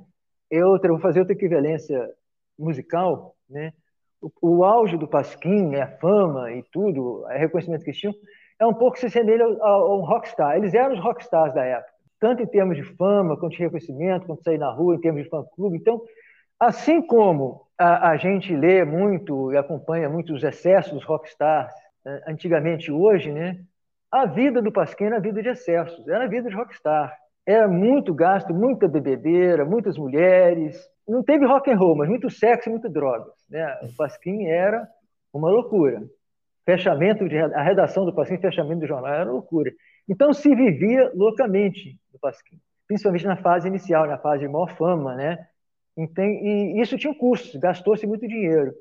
S1: é outra, vou fazer outra equivalência musical, né? O, o auge do Pasquim, né, a fama e tudo, o reconhecimento que tinham, é um pouco se assemelha a, um rockstar. Eles eram os rockstars da época, tanto em termos de fama, quanto de reconhecimento, quanto de sair na rua, em termos de fã-clube. Então, assim como a, a, gente lê muito e acompanha muito os excessos dos rockstars, né, antigamente hoje, né? A vida do Pasquim era vida de excessos, era vida de rockstar. Era muito gasto, muita bebedeira, muitas mulheres. Não teve rock and roll, mas muito sexo e muita drogas. Né? O Pasquim era uma loucura. Fechamento de, a redação do Pasquim, fechamento do jornal era loucura. Então se vivia loucamente do Pasquim, principalmente na fase inicial, na fase de maior fama, né? E isso tinha custos, gastou-se muito dinheiro.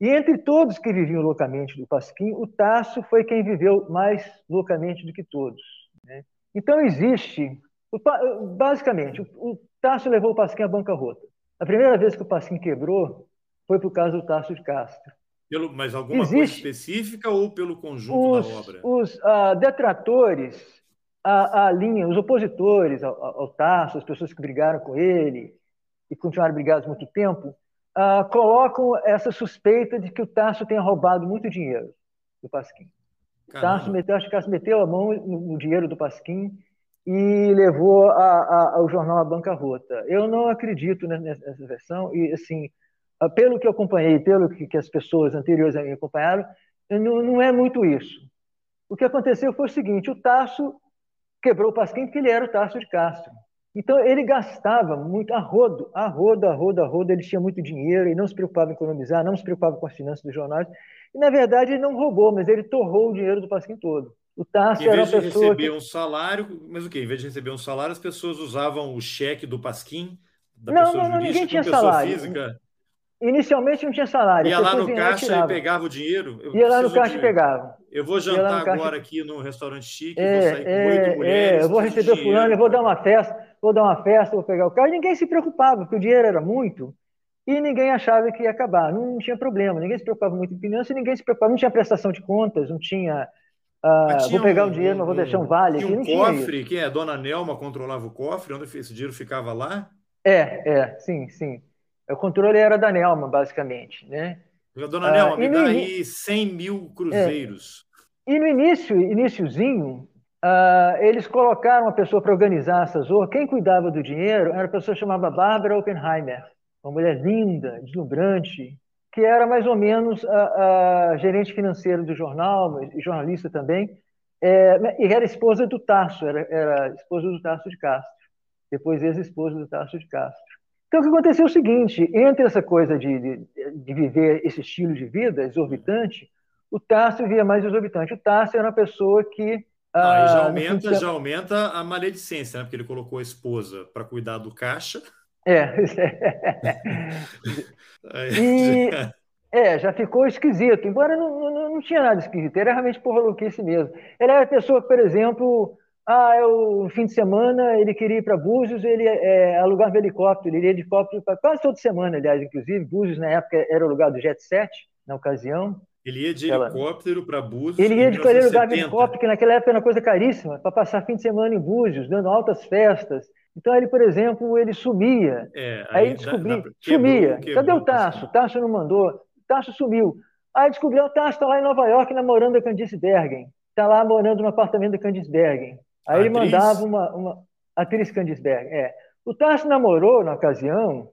S1: E entre todos que viviam loucamente do Pasquim, o Tasso foi quem viveu mais loucamente do que todos. Né? Então existe, basicamente, o Tasso levou o Pasquim à bancarrota. A primeira vez que o Pasquim quebrou foi por causa do Tasso de Castro.
S2: Pelo, mas alguma existe, coisa específica ou pelo conjunto
S1: os,
S2: da obra?
S1: Os uh, detratores, a, a, linha, os opositores ao, ao Tasso, as pessoas que brigaram com ele e continuaram brigados muito tempo, uh, colocam essa suspeita de que o Tasso tenha roubado muito dinheiro do Pasquim. Tasso meteu, acho que meteu a mão no, no dinheiro do Pasquim e levou a, a, o jornal à bancarrota. Eu não acredito nessa versão e assim, pelo que eu acompanhei, pelo que, que as pessoas anteriores a mim acompanharam, não, não é muito isso. O que aconteceu foi o seguinte: o Tasso quebrou o Pasquim porque ele era o Tasso de Castro. Então, ele gastava muito, a rodo, a rodo, a rodo, a rodo, ele tinha muito dinheiro, e não se preocupava em economizar, não se preocupava com as finanças dos jornais. E, na verdade, ele não roubou, mas ele torrou o dinheiro do Pasquim todo. O Tássio era uma pessoa. Em vez de
S2: receber
S1: que...
S2: um salário, mas o quê? Em vez de receber um salário, as pessoas usavam o cheque do Pasquim,
S1: da não, pessoa não, não, ninguém tinha salário. física. Inicialmente não tinha salário.
S2: Ia lá no caixa e pegava o dinheiro.
S1: Eu ia lá no caixa e pegava.
S2: Eu vou jantar agora caixa... aqui no restaurante chique, é, vou sair com é, oito mulheres.
S1: É, eu vou receber o fulano, eu vou dar uma festa vou dar uma festa, vou pegar o carro. Ninguém se preocupava, porque o dinheiro era muito e ninguém achava que ia acabar. Não, não tinha problema, ninguém se preocupava muito em finanças, ninguém se preocupava, não tinha prestação de contas, não tinha. Uh, vou pegar um, o dinheiro, um, mas vou deixar um vale.
S2: Tinha um aqui, cofre, quem é? Dona Nelma controlava o cofre, onde esse dinheiro ficava lá?
S1: É, é, sim, sim. O controle era da Nelma, basicamente, né?
S2: Dona Nelma, uh, me dá aí 100 mil cruzeiros.
S1: É. E no início, iníciozinho, Uh, eles colocaram uma pessoa para organizar essa zorra. Quem cuidava do dinheiro era uma pessoa chamada Barbara Oppenheimer, uma mulher linda, deslumbrante, que era mais ou menos a, a gerente financeira do jornal, e jornalista também, é, e era esposa do Tasso, era, era esposa do Tasso de Castro, depois ex-esposa do Tasso de Castro. Então, o que aconteceu é o seguinte: entre essa coisa de, de, de viver esse estilo de vida exorbitante, o Tasso via mais exorbitante. O Tasso era uma pessoa que
S2: ah, já, aumenta, já aumenta a maledicência, né? Porque ele colocou a esposa para cuidar do caixa.
S1: É. e, é, já ficou esquisito. Embora não, não, não tinha nada esquisito, era realmente porra louquice mesmo. Ele era a pessoa, por exemplo, Ah, eu, no fim de semana ele queria ir para Búzios, ele é, alugar um helicóptero, ele iria de helicóptero pra, quase toda semana, aliás, inclusive. Búzios, na época, era o lugar do Jet 7, na ocasião.
S2: Ele ia de Ela... helicóptero para Búzios.
S1: Ele ia de qualquer lugar de helicóptero, que naquela época era uma coisa caríssima, para passar fim de semana em Búzios, dando altas festas. Então, ele, por exemplo, ele sumia. É, aí, aí ele descobria, sumia. Quebrou, Cadê o Tasso? O Tasso não mandou. O Tasso sumiu. Aí descobriu, o Tasso está lá em Nova York namorando a Candice Bergen. Está lá morando no apartamento da Candice Bergen. Aí ele mandava uma, uma atriz Candice Bergen. É. O Tasso namorou na ocasião,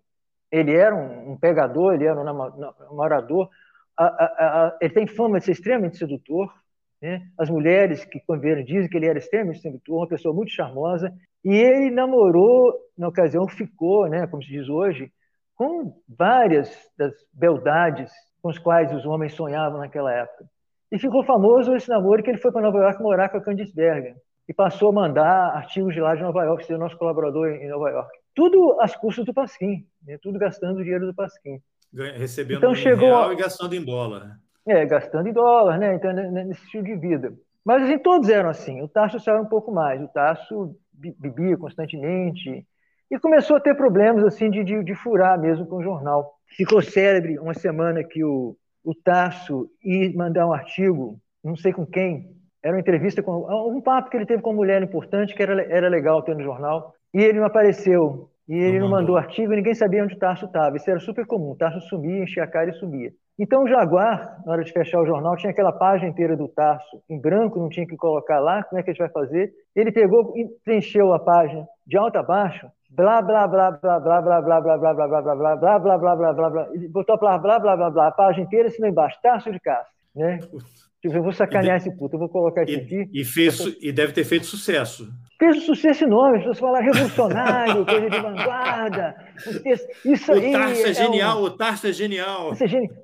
S1: ele era um, um pegador, ele era um namorador. A, a, a, ele tem fama de ser extremamente sedutor. Né? As mulheres que conviveram dizem que ele era extremamente sedutor, uma pessoa muito charmosa. E ele namorou, na ocasião, ficou, né, como se diz hoje, com várias das beldades com as quais os homens sonhavam naquela época. E ficou famoso esse namoro que ele foi para Nova York morar com a Candice e passou a mandar artigos de lá de Nova York, ser nosso colaborador em Nova York. Tudo às custas do Pasquim, né? tudo gastando o dinheiro do Pasquim.
S2: Recebendo então, chegou, real e gastando em dólar.
S1: É, gastando em dólar, né? Então, nesse estilo de vida. Mas assim, todos eram assim. O Tasso saiu um pouco mais. O Tasso bebia constantemente e começou a ter problemas assim de, de, de furar mesmo com o jornal. Ficou célebre uma semana que o, o Tasso ia mandar um artigo, não sei com quem, era uma entrevista com um papo que ele teve com uma mulher importante que era, era legal ter no jornal. E ele não apareceu. E ele não, não mandou artigo e ninguém sabia onde o Tarso estava. Isso era super comum. O Tarso sumia, enchia a cara e sumia. Então o Jaguar, na hora de fechar o jornal, tinha aquela página inteira do Tarso em branco, não tinha que colocar lá. Como é que a gente vai fazer? Ele pegou e preencheu a página de alto a baixo. Blá, blá, blá, blá, blá, blá, blá, blá, blá, blá, blá, blá, blá, blá, blá, blá, blá, blá, blá. Ele botou blá, blá, blá, blá, blá, a página inteira, assim embaixo, Tarso de Castro, né? Tipo, eu vou sacanear esse puto, eu vou colocar isso aqui.
S2: E, fez, e deve ter feito sucesso.
S1: Fez um sucesso enorme, as pessoas falaram revolucionário, coisa de vanguarda. Isso
S2: o Tarso é, é genial, um, o Tarso é genial.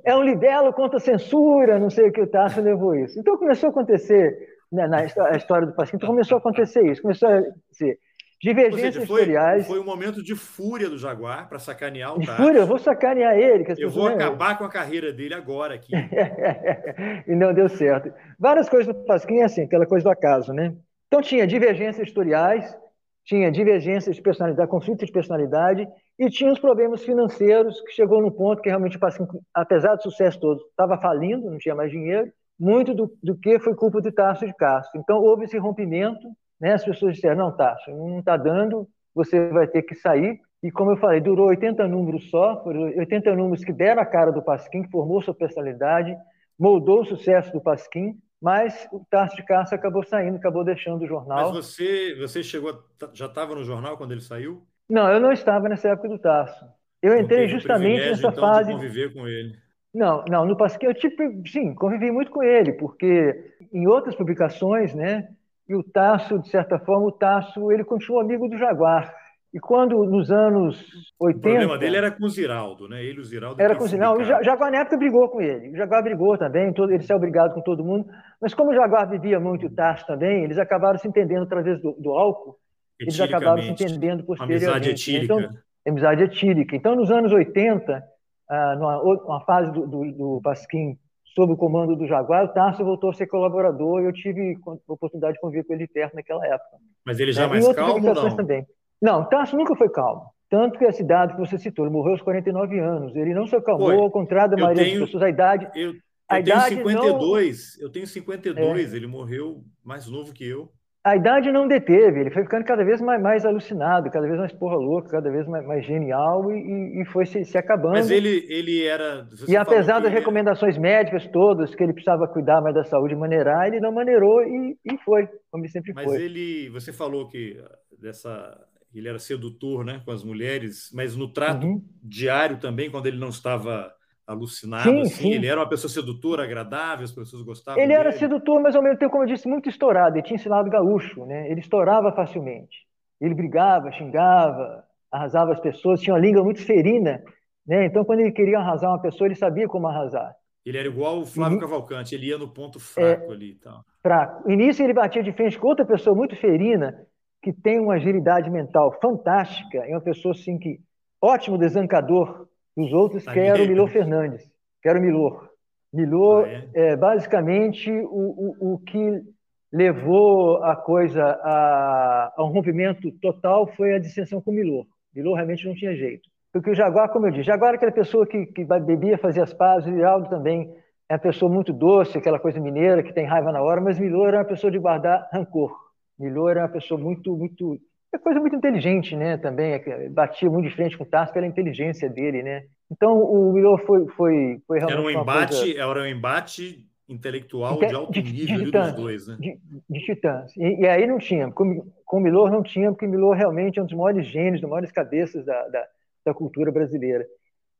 S1: É um libelo contra a censura, não sei o que o Tarso levou isso. Então começou a acontecer, né, na história do Pasquim, então começou a acontecer isso, começou a ser Divergências seja,
S2: foi,
S1: editoriais.
S2: Foi um momento de fúria do Jaguar para sacanear o
S1: De fúria, eu vou sacanear ele.
S2: eu vou acabar com a carreira dele agora aqui.
S1: e não deu certo. Várias coisas do Pasquim, assim, aquela coisa do acaso, né? Então tinha divergências editoriais, tinha divergências de personalidade, conflitos de personalidade, e tinha os problemas financeiros, que chegou no ponto que realmente o Pasquim, apesar do sucesso todo, estava falindo, não tinha mais dinheiro, muito do, do que foi culpa de Tarso de Castro. Então houve esse rompimento né? As pessoas disseram, não, tá, não está dando, você vai ter que sair. E como eu falei, durou 80 números só, foram 80 números que deram a cara do Pasquim, que formou sua personalidade, moldou o sucesso do Pasquim, mas o Tarso de Castro acabou saindo, acabou deixando o jornal.
S2: Mas você, você chegou, já estava no jornal quando ele saiu?
S1: Não, eu não estava nessa época do Tarso. Eu entrei justamente nessa então, fase. De
S2: conviver com ele.
S1: Não, não, no Pasquim eu tipo, sim, convivi muito com ele, porque em outras publicações, né, e o Tasso, de certa forma, o Tasso, ele continuou amigo do Jaguar. E quando, nos anos 80... O
S2: problema dele era com o Ziraldo, né? Ele o Ziraldo...
S1: Era com o Ziraldo. O Jaguar, na época, brigou com ele. O Jaguar brigou também, todo, ele saiu brigado com todo mundo. Mas como o Jaguar vivia muito o Tasso também, eles acabaram se entendendo através do, do álcool. Eles acabaram se entendendo posteriormente.
S2: Amizade etílica.
S1: Então, amizade etílica. Então, nos anos 80, ah, numa, uma fase do, do, do Pasquim sob o comando do Jaguar, o Tarso voltou a ser colaborador e eu tive a oportunidade de conviver com ele de perto naquela época.
S2: Mas ele já é mais calmo não?
S1: Também. Não, o Tarso nunca foi calmo. Tanto que a cidade que você citou, ele morreu aos 49 anos. Ele não se acalmou, foi. ao contrário da maioria tenho, das pessoas. A idade.
S2: Eu, eu a tenho idade 52, não... eu tenho 52, é. ele morreu mais novo que eu
S1: a idade não deteve, ele foi ficando cada vez mais, mais alucinado, cada vez mais porra louca, cada vez mais, mais genial e, e, foi se, se, acabando.
S2: Mas ele, ele era.
S1: E apesar das recomendações médicas todas, que ele precisava cuidar mais da saúde e maneirar, ele não maneirou e, e foi, como sempre
S2: mas
S1: foi.
S2: Mas ele, você falou que dessa. Ele era sedutor né, com as mulheres, mas no trato uhum. diário também, quando ele não estava alucinado, sim, assim. Sim. Ele era uma pessoa sedutora, agradável, as pessoas gostavam
S1: Ele
S2: dele.
S1: era sedutor, mas ao mesmo tempo, como eu disse, muito estourado. Ele tinha ensinado gaúcho, né? Ele estourava facilmente. Ele brigava, xingava, arrasava as pessoas, tinha uma língua muito ferina, né? Então, quando ele queria arrasar uma pessoa, ele sabia como arrasar.
S2: Ele era igual o Flávio uhum. Cavalcante, ele ia no ponto fraco é, ali e tal.
S1: Fraco. Início ele batia de frente com outra pessoa muito ferina, que tem uma agilidade mental fantástica, é uma pessoa assim que ótimo desancador, os outros tá quero o Milor Fernandes, quero o Milor. Milor ah, é? é? basicamente o, o, o que levou a coisa a, a um rompimento total foi a dissensão com Milor. Milor realmente não tinha jeito. Porque o Jaguar, como eu disse, Jaguar é aquela pessoa que, que bebia, fazia as pazes, o Hiraldo também é uma pessoa muito doce, aquela coisa mineira, que tem raiva na hora, mas Milor é uma pessoa de guardar rancor. Milor é uma pessoa muito, muito é coisa muito inteligente, né? Também é batia muito de frente com o Tarso pela inteligência dele, né? Então o Milor foi, foi, foi
S2: realmente era um embate, coisa... era um embate intelectual de, de alto de, nível de, titãs, dos dois, né?
S1: De, de titãs. E, e, aí não tinha, com, com o Milor não tinha, porque o Milor realmente é um dos maiores gênios, das maiores cabeças da, da, da cultura brasileira.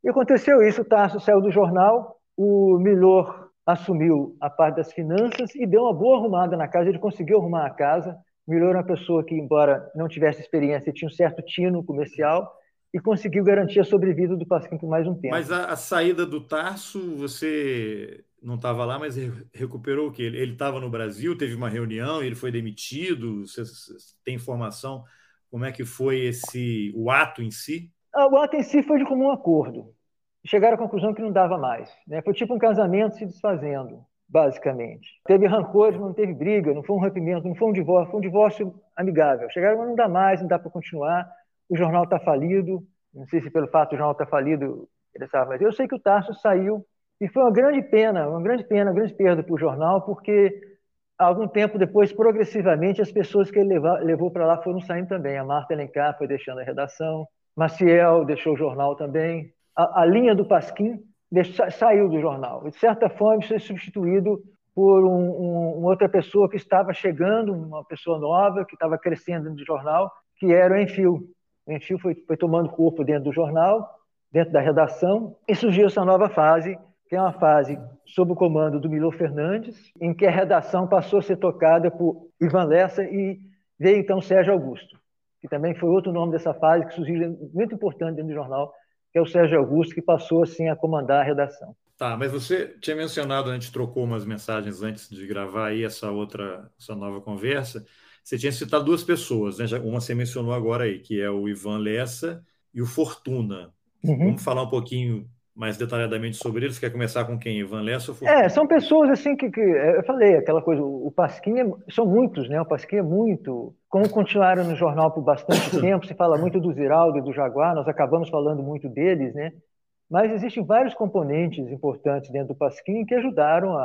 S1: E aconteceu isso, o Tarso saiu do jornal, o Milor assumiu a parte das finanças e deu uma boa arrumada na casa, ele conseguiu arrumar a casa, Era uma pessoa que, embora não tivesse experiência, tinha um certo tino comercial e conseguiu garantir a sobrevida do Pasquim por mais um tempo.
S2: Mas a, a saída do Tarso, você não estava lá, mas recuperou o quê? Ele estava no Brasil, teve uma reunião, ele foi demitido. Você, você tem informação como é que foi esse o ato em si?
S1: Ah, o ato em si foi de comum acordo. Chegaram à conclusão que não dava mais. Né? Foi tipo um casamento se desfazendo basicamente. Teve rancores, não teve briga, não foi um rompimento, não foi um divórcio, foi um divórcio amigável. Chegaram, não dá mais, não dá para continuar, o jornal está falido, não sei se pelo fato do jornal estar tá falido, mas eu sei que o Tarso saiu, e foi uma grande pena, uma grande pena, uma grande perda para o jornal, porque algum tempo depois, progressivamente, as pessoas que ele levou para lá foram saindo também. A Marta Elencar foi deixando a redação, Maciel deixou o jornal também, a, a linha do Pasquim saiu do jornal. De certa forma, foi substituído por um, um, outra pessoa que estava chegando, uma pessoa nova que estava crescendo no jornal, que era o Enfio. O Enfio foi, foi tomando corpo dentro do jornal, dentro da redação, e surgiu essa nova fase, que é uma fase sob o comando do Milor Fernandes, em que a redação passou a ser tocada por Ivan Lessa e veio então Sérgio Augusto, que também foi outro nome dessa fase que surgiu muito importante dentro do jornal, que é o Sérgio Augusto, que passou assim a comandar a redação.
S2: Tá, mas você tinha mencionado, a gente trocou umas mensagens antes de gravar aí essa outra, essa nova conversa. Você tinha citado duas pessoas, né? Uma você mencionou agora aí, que é o Ivan Lessa e o Fortuna. Uhum. Vamos falar um pouquinho mais detalhadamente sobre eles? Quer começar com quem? Ivan Lessa ou?
S1: É, são pessoas assim que, que eu falei, aquela coisa, o Pasquim, é, são muitos, né? O Pasquim é muito como continuaram no jornal por bastante tempo, se fala muito do Ziraldo e do Jaguar, nós acabamos falando muito deles, né? Mas existem vários componentes importantes dentro do Pasquim que ajudaram a,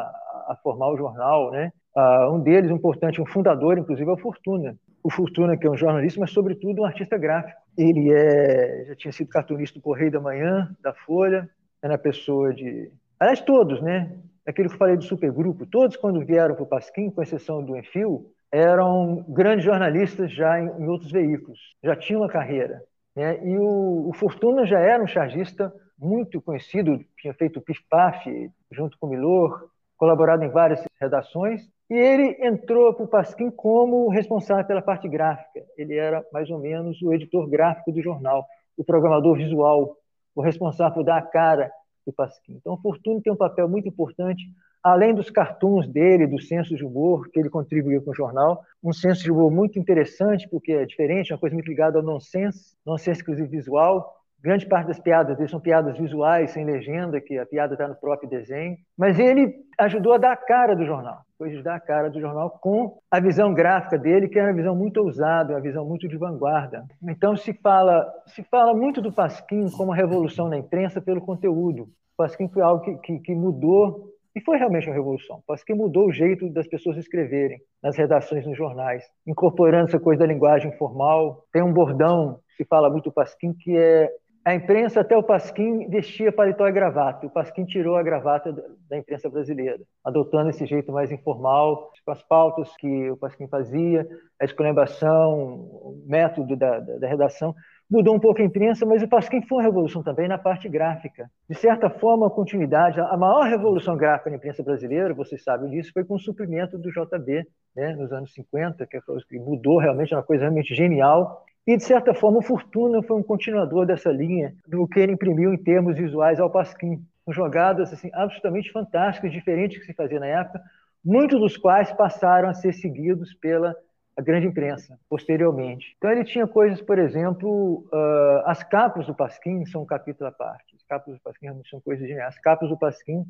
S1: a formar o jornal, né? Uh, um deles, importante, um fundador, inclusive, é o Fortuna. O Fortuna, que é um jornalista, mas, sobretudo, um artista gráfico. Ele é, já tinha sido cartunista do Correio da Manhã, da Folha, era pessoa de... Aliás, todos, né? Aquilo que eu falei do supergrupo, todos, quando vieram para o Pasquim, com exceção do Enfio, eram grandes jornalistas já em, em outros veículos, já tinham uma carreira. Né? E o, o, Fortuna já era um chargista muito conhecido, tinha feito o Pif-Paf junto com o Milor, colaborado em várias redações, e ele entrou para o Pasquim como responsável pela parte gráfica. Ele era mais ou menos o editor gráfico do jornal, o programador visual, o responsável por dar a cara do Pasquim. Então, o Fortuna tem um papel muito importante além dos cartoons dele, do senso de humor que ele contribuiu com o jornal, um senso de humor muito interessante, porque é diferente, uma coisa muito ligada ao nonsense, nonsense inclusive visual. Grande parte das piadas dele são piadas visuais, sem legenda, que a piada está no próprio desenho. Mas ele ajudou a dar a cara do jornal, foi dar a cara do jornal com a visão gráfica dele, que era uma visão muito ousada, uma visão muito de vanguarda. Então se fala, se fala muito do Pasquim como a revolução na imprensa pelo conteúdo. O Pasquim foi algo que, que, que mudou e foi realmente uma revolução. Parece que mudou o jeito das pessoas escreverem nas redações, nos jornais, incorporando essa coisa da linguagem formal. Tem um bordão, se fala muito do Pasquim, que é a imprensa até o Pasquim vestia paletó e gravata. O Pasquim tirou a gravata da imprensa brasileira, adotando esse jeito mais informal, com as pautas que o Pasquim fazia, a esculhambação, o método da, da, da redação mudou um pouco a imprensa, mas o Pasquim foi uma revolução também na parte gráfica. De certa forma, a continuidade, a maior revolução gráfica na imprensa brasileira, vocês sabem disso, foi com o suprimento do JB, né, nos anos 50, que mudou realmente, uma coisa realmente genial. E, de certa forma, o Fortuna foi um continuador dessa linha, do que ele imprimiu em termos visuais ao Pasquim, com jogadas assim, absolutamente fantásticas, diferentes que se fazia na época, muitos dos quais passaram a ser seguidos pela grande imprensa, posteriormente. Então ele tinha coisas, por exemplo, uh, as capas do Pasquim são um capítulo à parte. As capas do Pasquim são coisas geniais. As capas do Pasquim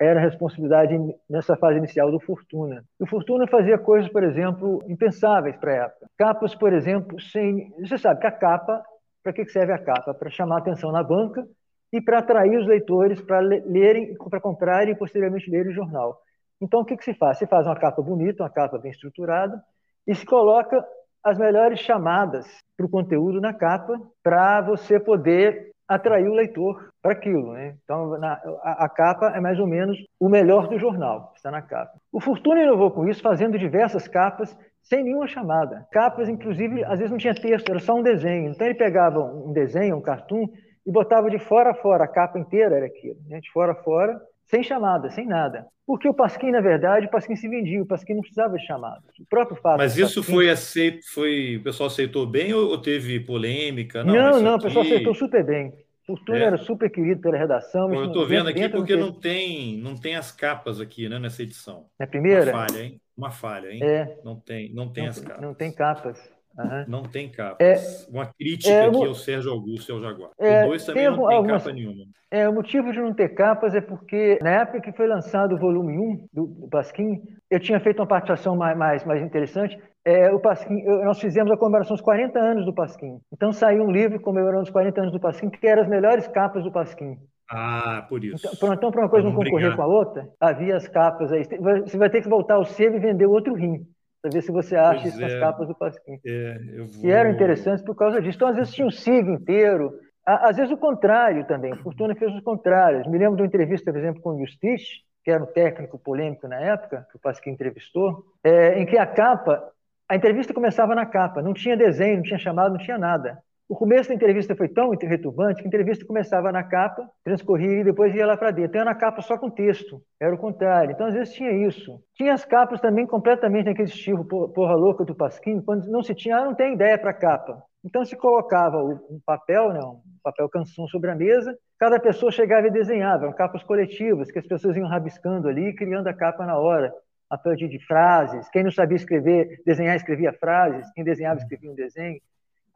S1: era responsabilidade nessa fase inicial do Fortuna. O Fortuna fazia coisas, por exemplo, impensáveis para a época. Capas, por exemplo, sem. Você sabe que a capa, para que serve a capa? Para chamar atenção na banca e para atrair os leitores para lerem, para comprarem e posteriormente lerem o jornal. Então, o que, que se faz? Se faz uma capa bonita, uma capa bem estruturada, e se coloca as melhores chamadas para o conteúdo na capa, para você poder atrair o leitor para aquilo. Né? Então, na, a, a, capa é mais ou menos o melhor do jornal, está na capa. O Fortuna inovou com isso, fazendo diversas capas sem nenhuma chamada. Capas, inclusive, às vezes não tinha texto, era só um desenho. Então, ele pegava um desenho, um cartoon, e botava de fora a fora, a capa inteira era aquilo, né? de fora a fora, sem chamada, sem nada. Porque o Pasquim, na verdade, o Pasquim se vendia, o Pasquim não precisava de chamada. O próprio fato.
S2: Mas isso Pasquim... foi aceito, foi, o pessoal aceitou bem ou teve polêmica?
S1: Não, não, não aqui... o pessoal aceitou super bem. Fortuna é. era super querido pela redação.
S2: eu estou vendo aqui porque não tem, não tem as capas aqui né, nessa edição.
S1: Na primeira?
S2: Uma falha, hein? Uma falha, hein?
S1: É.
S2: Não tem, não tem
S1: não,
S2: as capas.
S1: Não tem capas.
S2: Uhum. Não tem capas. É, Uma crítica é, aqui ao Sérgio Augusto e ao Jaguar.
S1: É,
S2: Os dois também tem não tem algumas, capa nenhuma.
S1: É, o motivo de não ter capas é porque, na época que foi lançado o volume 1 do, do Pasquim, eu tinha feito uma participação mais, mais, mais interessante. É, o Pasquim, nós fizemos a comemoração dos 40 anos do Pasquim. Então saiu um livro comemorando os 40 anos do Pasquim, que eram as melhores capas do Pasquim.
S2: Ah, por isso.
S1: Então, então para uma coisa Vamos não concorrer brigar. com a outra, havia as capas aí. Você vai ter que voltar ao sebo e vender outro rim para ver se você acha pois isso é. capas do Pasquim.
S2: É, vou...
S1: E eram interessantes por causa disso. Então, às vezes, tinha um SIG inteiro, às vezes o contrário também. Fortuna fez os contrários. Me lembro de uma entrevista, por exemplo, com o Justice, que era um técnico polêmico na época, que o Pasquim entrevistou, é, em que a capa, a entrevista começava na capa, não tinha desenho, não tinha chamado, não tinha nada. O começo da entrevista foi tão retumbante que a entrevista começava na capa, transcorria e depois ia lá para dentro. Então, era na capa só com texto, era o contrário. Então, às vezes tinha isso. Tinha as capas também completamente naquele estilo porra louca do Pasquim, quando não se tinha, ah, não tem ideia para capa. Então, se colocava um papel, né, um papel canção sobre a mesa, cada pessoa chegava e desenhava, eram capas coletivas, que as pessoas iam rabiscando ali, criando a capa na hora, a partir de frases. Quem não sabia escrever, desenhar, escrevia frases, quem desenhava, escrevia um desenho.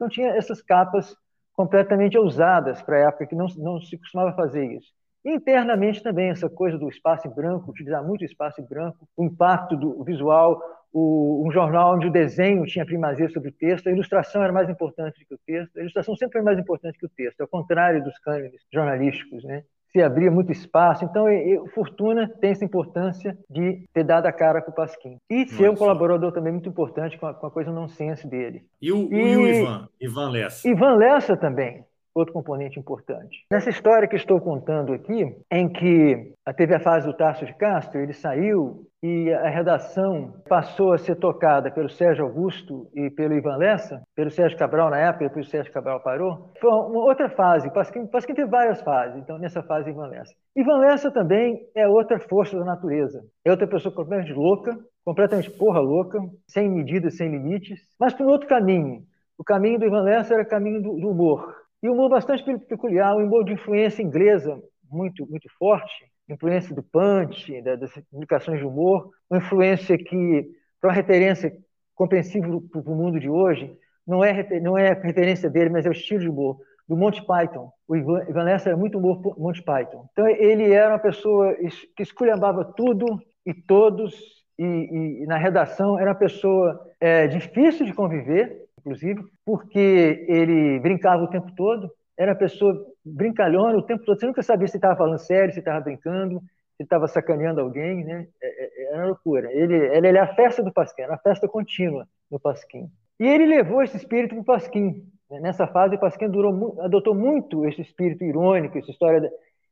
S1: Então tinha essas capas completamente ousadas para a época, que não, não se costumava fazer isso. internamente também, essa coisa do espaço em branco, utilizar muito espaço em branco, o impacto do visual, o, um jornal onde o desenho tinha primazia sobre o texto, a ilustração era mais importante que o texto, a ilustração sempre foi mais importante que o texto, ao contrário dos cânones jornalísticos. Né? Se abria muito espaço. Então, eu, Fortuna tem essa importância de ter dado a cara para o Pasquim. E ser um colaborador também muito importante com a, com a coisa nonsense dele.
S2: E o, e, e o Ivan? Ivan Lessa?
S1: Ivan Lessa também outro componente importante. Nessa história que estou contando aqui, em que teve a fase do Tarso de Castro, ele saiu e a redação passou a ser tocada pelo Sérgio Augusto e pelo Ivan Lessa, pelo Sérgio Cabral na época, depois o Sérgio Cabral parou. Foi uma outra fase, Pasquim, Pasquim teve várias fases, então nessa fase Ivan Lessa. Ivan Lessa também é outra força da natureza, é outra pessoa completamente louca, completamente porra louca, sem medidas, sem limites, mas por outro caminho. O caminho do Ivan Lessa era o caminho do, do humor, e um humor bastante peculiar, um humor de influência inglesa muito, muito forte, influência do punch, das publicações de humor, uma influência que, para uma referência compreensível para o mundo de hoje, não é, não é referência dele, mas é o estilo de humor do Monty Python. O Ivan, Ivan Lessa era muito humor Monty Python. Então, ele era uma pessoa que esculhambava tudo e todos, e, e na redação era uma pessoa é, difícil de conviver, inclusive, porque ele brincava o tempo todo, era uma pessoa brincalhona o tempo todo. Você nunca sabia se estava falando sério, se estava brincando, se estava sacaneando alguém, né? É, é, era loucura. Ele, ele, ele é a festa do Pasquim, era a festa contínua do Pasquim. E ele levou esse espírito para o Pasquim. Nessa fase, o Pasquim durou, adotou muito esse espírito irônico, essa história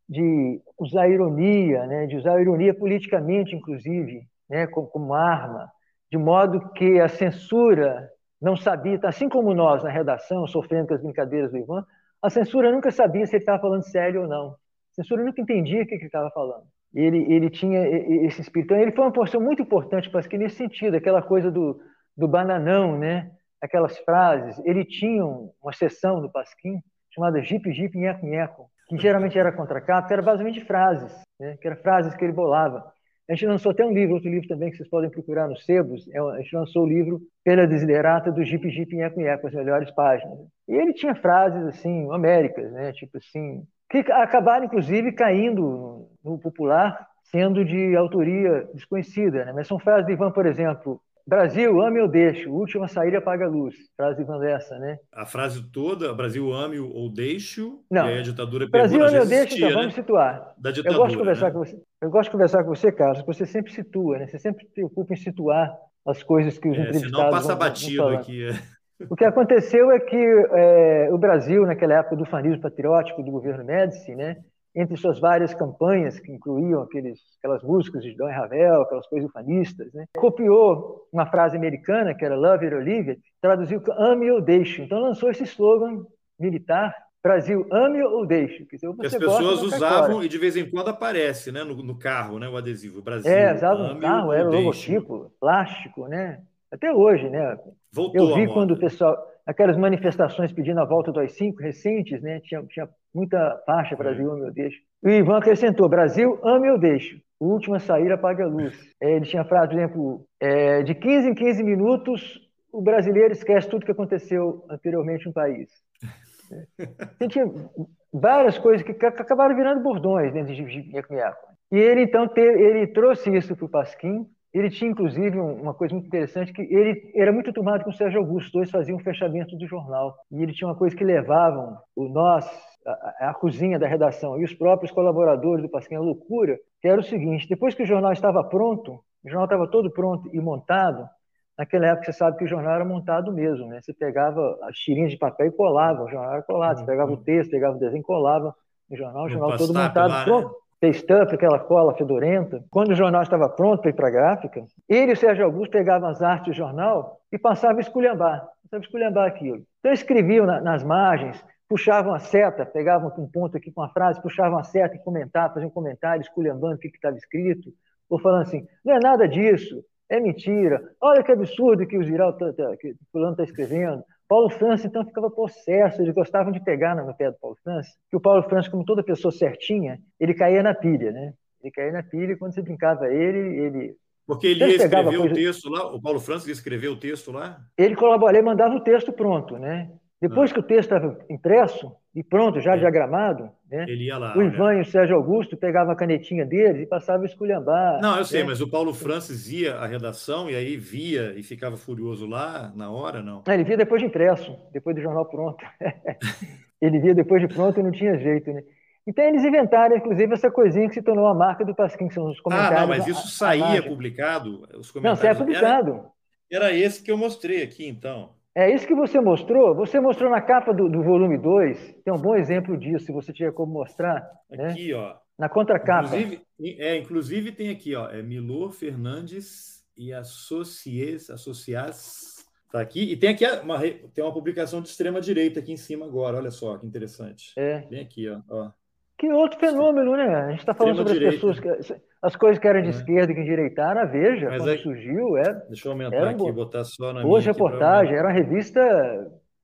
S1: de usar ironia, né? de usar a ironia politicamente, inclusive, né? como, como arma, de modo que a censura não sabia, assim como nós na redação, sofrendo com as brincadeiras do Ivan, a censura nunca sabia se ele estava falando sério ou não. A censura nunca entendia o que ele estava falando. Ele, ele tinha esse espírito. Então, ele foi uma porção muito importante para que nesse sentido, aquela coisa do, do bananão, né? aquelas frases. Ele tinha uma sessão do Pasquim chamada Jeep, Jeep, Nheco, Nheco, que geralmente era contra capa, que era basicamente frases, né? que eram frases que ele bolava. A gente lançou até um livro, outro livro também que vocês podem procurar nos sebos. É a gente lançou o livro Pela Desiderata do Jeep Jeep Nheco Nheco, as melhores páginas. E ele tinha frases assim, homéricas, né? Tipo assim, que acabaram inclusive caindo no popular sendo de autoria desconhecida, né? mas são frases de Ivan, por exemplo, Brasil, ame ou deixe, última saída apaga a luz. Frase dessa, né?
S2: A frase toda, Brasil, ame ou deixe,
S1: Não.
S2: a ditadura
S1: Brasil, ame ou deixe, então, né? vamos situar.
S2: Da ditadura,
S1: eu gosto de conversar
S2: né?
S1: com você. Eu gosto de conversar com você, Carlos, você sempre situa, né? Você sempre se preocupa em situar as coisas que os é, entrevistados senão
S2: passa
S1: vão,
S2: batido
S1: vão
S2: aqui. É.
S1: O que aconteceu é que é, o Brasil, naquela época do fanismo patriótico do governo Médici, né, entre suas várias campanhas, que incluíam aqueles, aquelas músicas de Dom Ravel, aquelas coisas ufanistas, né? copiou uma frase americana, que era Love it or leave it, traduziu ame ou deixe. Então lançou esse slogan militar, Brasil, ame ou deixe.
S2: Dizer, que as pessoas usavam e de vez em quando aparece né, no, no carro né, o adesivo. Brasil,
S1: é, usava no carro, era logotipo, plástico, né? Até hoje, né?
S2: Voltou
S1: Eu vi quando o pessoal aquelas manifestações pedindo a volta do AI-5 recentes, né? Tinha, tinha muita faixa Brasil, ame ou deixo. E o Ivan acrescentou, Brasil, ame ou deixo. O último a sair apaga a luz. É, ele tinha frase, por exemplo, é, de 15 em 15 minutos, o brasileiro esquece tudo que aconteceu anteriormente no país. É. Tinha várias coisas que acabaram virando bordões dentro de Nhaco E ele, então, te, ele trouxe isso para o Pasquim, ele tinha, inclusive, uma coisa muito interessante, que ele era muito tomado com o Sérgio Augusto, os dois faziam o fechamento do jornal. E ele tinha uma coisa que levavam o nós, a, a cozinha da redação, e os próprios colaboradores do Pasquim à loucura, que era o seguinte, depois que o jornal estava pronto, o jornal estava todo pronto e montado, naquela época você sabe que o jornal era montado mesmo, né? Você pegava as tirinhas de papel e colava, o jornal era colado, você pegava o uhum. texto, pegava o desenho, colava no jornal, o jornal todo montado, lá, pronto. Né? aquela cola fedorenta. Quando o jornal estava pronto para ir para a gráfica, ele e o Sérgio Augusto pegavam as artes do jornal e passavam a esculhambar, passavam a esculhambar aquilo. Então escreviam na, nas margens, puxavam a seta, pegavam um ponto aqui com uma frase, puxavam a seta e comentavam, faziam um comentário esculhambando o que estava escrito, ou falando assim, não é nada disso, é mentira, olha que absurdo que o Giral, tá, tá, que o fulano está escrevendo, Paulo França, então, ficava possesso, eles gostavam de pegar no pé do Paulo França, que o Paulo França, como toda pessoa certinha, ele caía na pilha, né? Ele caía na pilha e quando você brincava ele, ele...
S2: Porque ele ia escrever coisa... o texto lá, o Paulo França ia escrever o texto lá?
S1: Ele colaborava, ele mandava o texto pronto, né? Depois ah. que o texto estava impresso e pronto, já é. diagramado, né?
S2: Ele ia lá.
S1: O Ivan e o Sérgio Augusto pegavam a canetinha deles e passavam a esculhambar.
S2: Não, eu sei, né? mas o Paulo Francis ia à redação e aí via e ficava furioso lá na hora, não?
S1: É, ele via depois de impresso, depois do jornal pronto. ele via depois de pronto e não tinha jeito, né? Então eles inventaram, inclusive, essa coisinha que se tornou a marca do Pasquim, que são os comentários.
S2: Ah, não, mas isso saía publicado? Os
S1: comentários... Não, saía publicado.
S2: Era, era esse que eu mostrei aqui, então.
S1: É isso que você mostrou. Você mostrou na capa do, do volume 2. Tem um bom exemplo disso, se você tiver como mostrar.
S2: Né? Aqui,
S1: né?
S2: ó.
S1: Na contracapa.
S2: Inclusive, é, inclusive tem aqui, ó. É Milor Fernandes e Associés, Associás. Tá aqui. E tem aqui uma, tem uma publicação de extrema direita aqui em cima agora. Olha só que interessante.
S1: É.
S2: Bem aqui, ó. ó.
S1: Que outro fenômeno, né? A gente está falando sobre as pessoas, que, as coisas que eram de é. esquerda e que endireitaram, a Veja, Mas quando é... surgiu, é,
S2: Deixa eu aumentar aqui, bo... botar só na
S1: Boas reportagens, era uma revista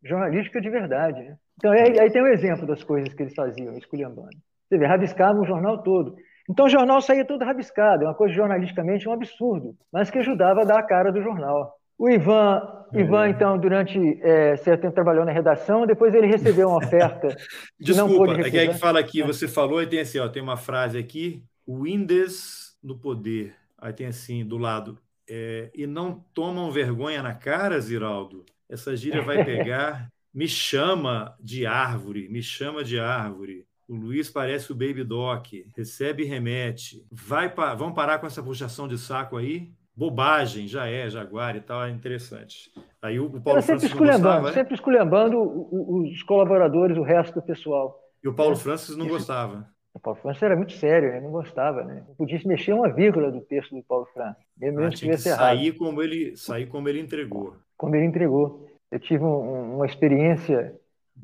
S1: jornalística de verdade. Né? Então, aí, aí, tem um exemplo das coisas que eles faziam, esculhambando. Você vê, rabiscavam o jornal todo. Então, o jornal saía todo rabiscado, é uma coisa jornalisticamente um absurdo, mas que ajudava a dar a cara do jornal. O Ivan, é. Ivan então, durante é, certo tempo trabalhou na redação, depois ele recebeu uma oferta.
S2: Desculpa, é que, é que fala aqui, você falou e tem assim, ó, tem uma frase aqui, Windows no poder. Aí tem assim, do lado, é, e não tomam vergonha na cara, Ziraldo? Essa gíria vai pegar, me chama de árvore, me chama de árvore. O Luiz parece o Baby Doc, recebe e remete. Vai pa... Vamos parar com essa puxação de saco aí? bobagem, já é, Jaguar e tal, é interessante. Aí o Paulo
S1: Era sempre esculhambando, gostava, sempre esculhambando os colaboradores, o resto do pessoal.
S2: E o Paulo é. Francis não gostava.
S1: O Paulo Francis era muito sério, ele não gostava, né? Não podia se mexer uma vírgula do texto do Paulo Francis.
S2: Mesmo ah, que sair errado. como ele sair como ele entregou.
S1: Como ele entregou. Eu tive um, uma experiência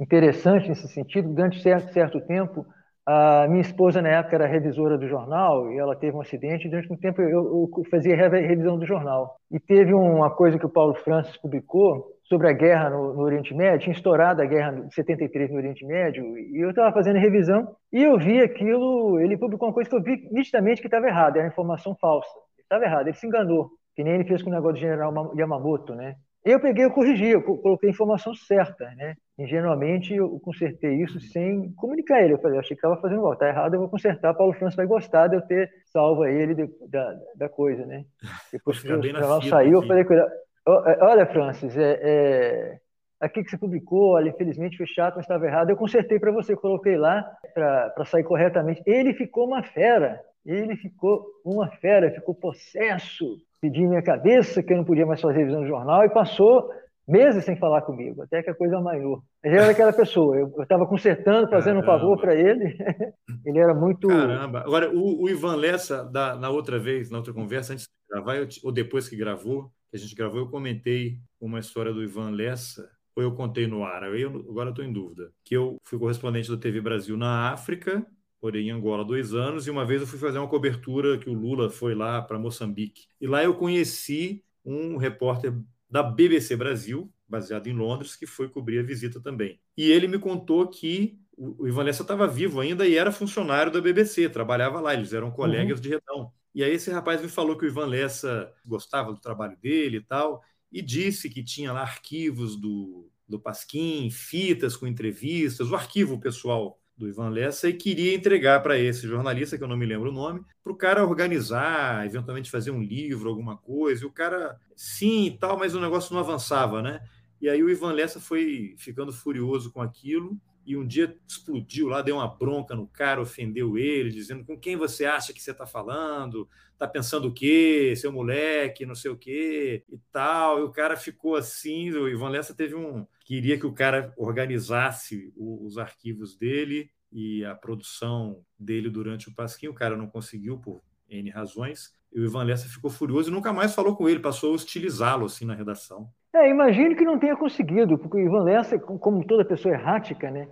S1: interessante nesse sentido. Durante certo, certo tempo, a minha esposa, na época, era revisora do jornal e ela teve um acidente. Durante um tempo, eu, eu fazia revisão do jornal. E teve uma coisa que o Paulo Francis publicou sobre a guerra no, no, Oriente Médio, tinha estourado a guerra de 73 no Oriente Médio, e eu estava fazendo revisão e eu vi aquilo, ele publicou uma coisa que eu vi nitidamente que estava errada, era informação falsa. Estava errado, ele se enganou, que nem ele fez com o negócio do general Yamamoto, né? Eu peguei, eu corrigi, eu coloquei a informação certa, né? Ingenuamente eu consertei isso sem comunicar ele. Eu falei, achei que estava fazendo igual, tá errado, eu vou consertar. Paulo França vai gostar de eu ter salvo ele de, da, da coisa, né? Depois que o jornal saiu, aqui. eu falei ele, olha, Francis, é, é, aqui que você publicou, olha, infelizmente foi chato, mas estava errado. Eu consertei para você, coloquei lá para sair corretamente. Ele ficou uma fera, ele ficou uma fera, ficou possesso pedi minha cabeça que eu não podia mais fazer revisão no jornal e passou meses sem falar comigo, até que a coisa amanhou. Ele era aquela pessoa, eu estava consertando, fazendo Caramba. um favor para ele, ele era muito...
S2: Caramba! Agora, o, o Ivan Lessa, da, na outra vez, na outra conversa, antes de gravar, ou depois que gravou, que a gente gravou, eu comentei uma história do Ivan Lessa, ou eu contei no ar, eu, agora estou em dúvida, que eu fui correspondente do TV Brasil na África, morei em Angola dois anos, e uma vez eu fui fazer uma cobertura que o Lula foi lá para Moçambique. E lá eu conheci um repórter da BBC Brasil, baseado em Londres, que foi cobrir a visita também. E ele me contou que o Ivan Lessa estava vivo ainda e era funcionário da BBC, trabalhava lá, eles eram colegas uhum. de redão. E aí esse rapaz me falou que o Ivan Lessa gostava do trabalho dele e tal, e disse que tinha lá arquivos do, do Pasquim, fitas com entrevistas, o arquivo pessoal do Ivan Lessa e queria entregar para esse jornalista, que eu não me lembro o nome, para o cara organizar, eventualmente fazer um livro, alguma coisa. E o cara, sim e tal, mas o negócio não avançava, né? E aí o Ivan Lessa foi ficando furioso com aquilo e um dia explodiu lá, deu uma bronca no cara, ofendeu ele, dizendo com quem você acha que você está falando, tá pensando o quê, seu moleque, não sei o quê e tal. E o cara ficou assim, o Ivan Lessa teve um... Queria que o cara organizasse os arquivos dele e a produção dele durante o Pasquim, o cara não conseguiu por N razões, e o Ivan Lessa ficou furioso e nunca mais falou com ele, passou a hostilizá-lo assim na redação.
S1: É, imagino que não tenha conseguido, porque o Ivan Lessa, como toda pessoa errática, né,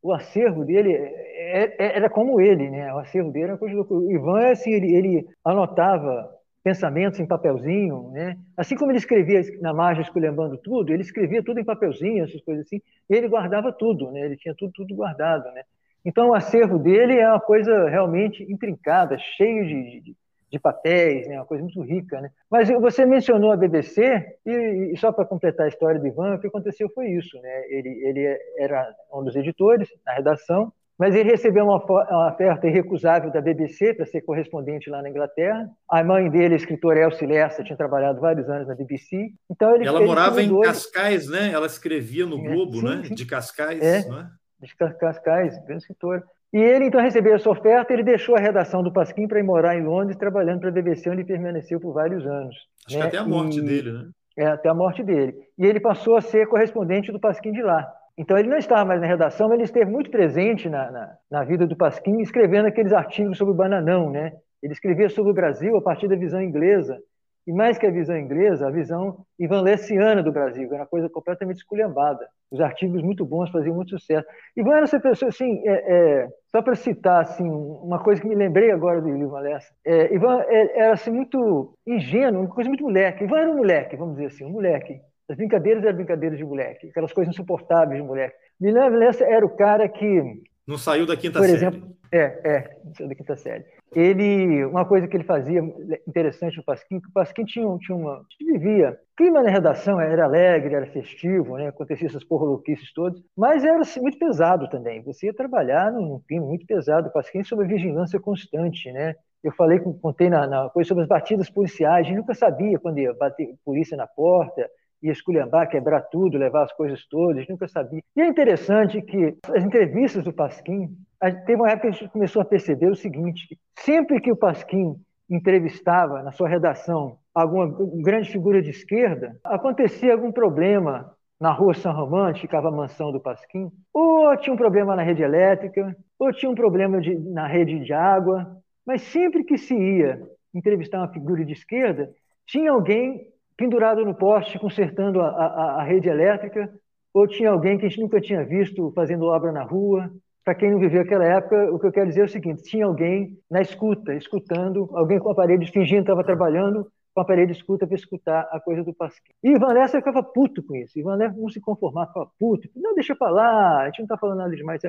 S1: o acervo dele é, é, era como ele, né? O acervo dele era coisa O Ivan, assim, ele, ele anotava pensamentos em papelzinho, né? Assim como ele escrevia na margem esculhambando tudo, ele escrevia tudo em papelzinho, essas coisas assim, e ele guardava tudo, né? Ele tinha tudo, tudo guardado, né? Então, o acervo dele é uma coisa realmente intrincada, cheio de, de, de papéis, né? uma coisa muito rica. Né? Mas você mencionou a BBC, e, e só para completar a história do Ivan, o que aconteceu foi isso. Né? Ele, ele era um dos editores na redação, mas ele recebeu uma, uma oferta irrecusável da BBC para ser correspondente lá na Inglaterra. A mãe dele, a escritora Elsie Lessa, tinha trabalhado vários anos na BBC.
S2: Então ele, Ela ele morava em Cascais, né? Ela escrevia no é, Globo, sim, né? Sim. De Cascais,
S1: é,
S2: né?
S1: De Cascais, grande escritora. E ele então recebeu essa oferta, ele deixou a redação do Pasquim para ir morar em Londres, trabalhando para a BBC, onde permaneceu por vários anos.
S2: Acho né? que até a morte e... dele, né?
S1: É, até a morte dele. E ele passou a ser correspondente do Pasquim de lá. Então ele não estava mais na redação, mas ele esteve muito presente na, na, na vida do Pasquim, escrevendo aqueles artigos sobre o bananão, né? Ele escrevia sobre o Brasil a partir da visão inglesa, e mais que a visão inglesa, a visão ivanlessiana do Brasil, era uma coisa completamente esculhambada. Os artigos muito bons faziam muito sucesso. Ivan era essa pessoa, assim, é, é, só para citar assim, uma coisa que me lembrei agora do Ivan Lessa. É, Ivan é, era assim, muito ingênuo, uma coisa muito moleque. Ivan era um moleque, vamos dizer assim, um moleque. As brincadeiras eram brincadeiras de moleque, aquelas coisas insuportáveis de moleque. Ivan Lessa era o cara que.
S2: Não saiu da quinta
S1: por
S2: série.
S1: Exemplo, é, é, não saiu da quinta série ele uma coisa que ele fazia interessante no Pasquim, que o Pasquim tinha, tinha uma vivia clima na redação era alegre, era festivo, né? acontecia essas porroloquices todas, mas era assim, muito pesado também. Você ia trabalhar num clima muito pesado. O Pasquim sobre vigilância constante, né? Eu falei, contei na, na coisa sobre as batidas policiais. A gente nunca sabia quando ia bater polícia na porta, ia esculhambar, quebrar tudo, levar as coisas todas, nunca sabia. E é interessante que as entrevistas do Pasquim teve uma época que a gente começou a perceber o seguinte: sempre que o Pasquim entrevistava na sua redação alguma grande figura de esquerda, acontecia algum problema na rua São Romão, ficava a mansão do Pasquim, ou tinha um problema na rede elétrica, ou tinha um problema de, na rede de água, mas sempre que se ia entrevistar uma figura de esquerda, tinha alguém pendurado no poste consertando a, a, a rede elétrica, ou tinha alguém que a gente nunca tinha visto fazendo obra na rua, para quem não viveu aquela época, o que eu quero dizer é o seguinte: tinha alguém na escuta, escutando, alguém com o aparelho fingindo que estava trabalhando, com o de escuta para escutar a coisa do Pasquim. E Ivan Lessa ficava puto com isso. Ivan Lessa não se conformava, ficava puto. Não, deixa para lá, a gente não está falando nada demais.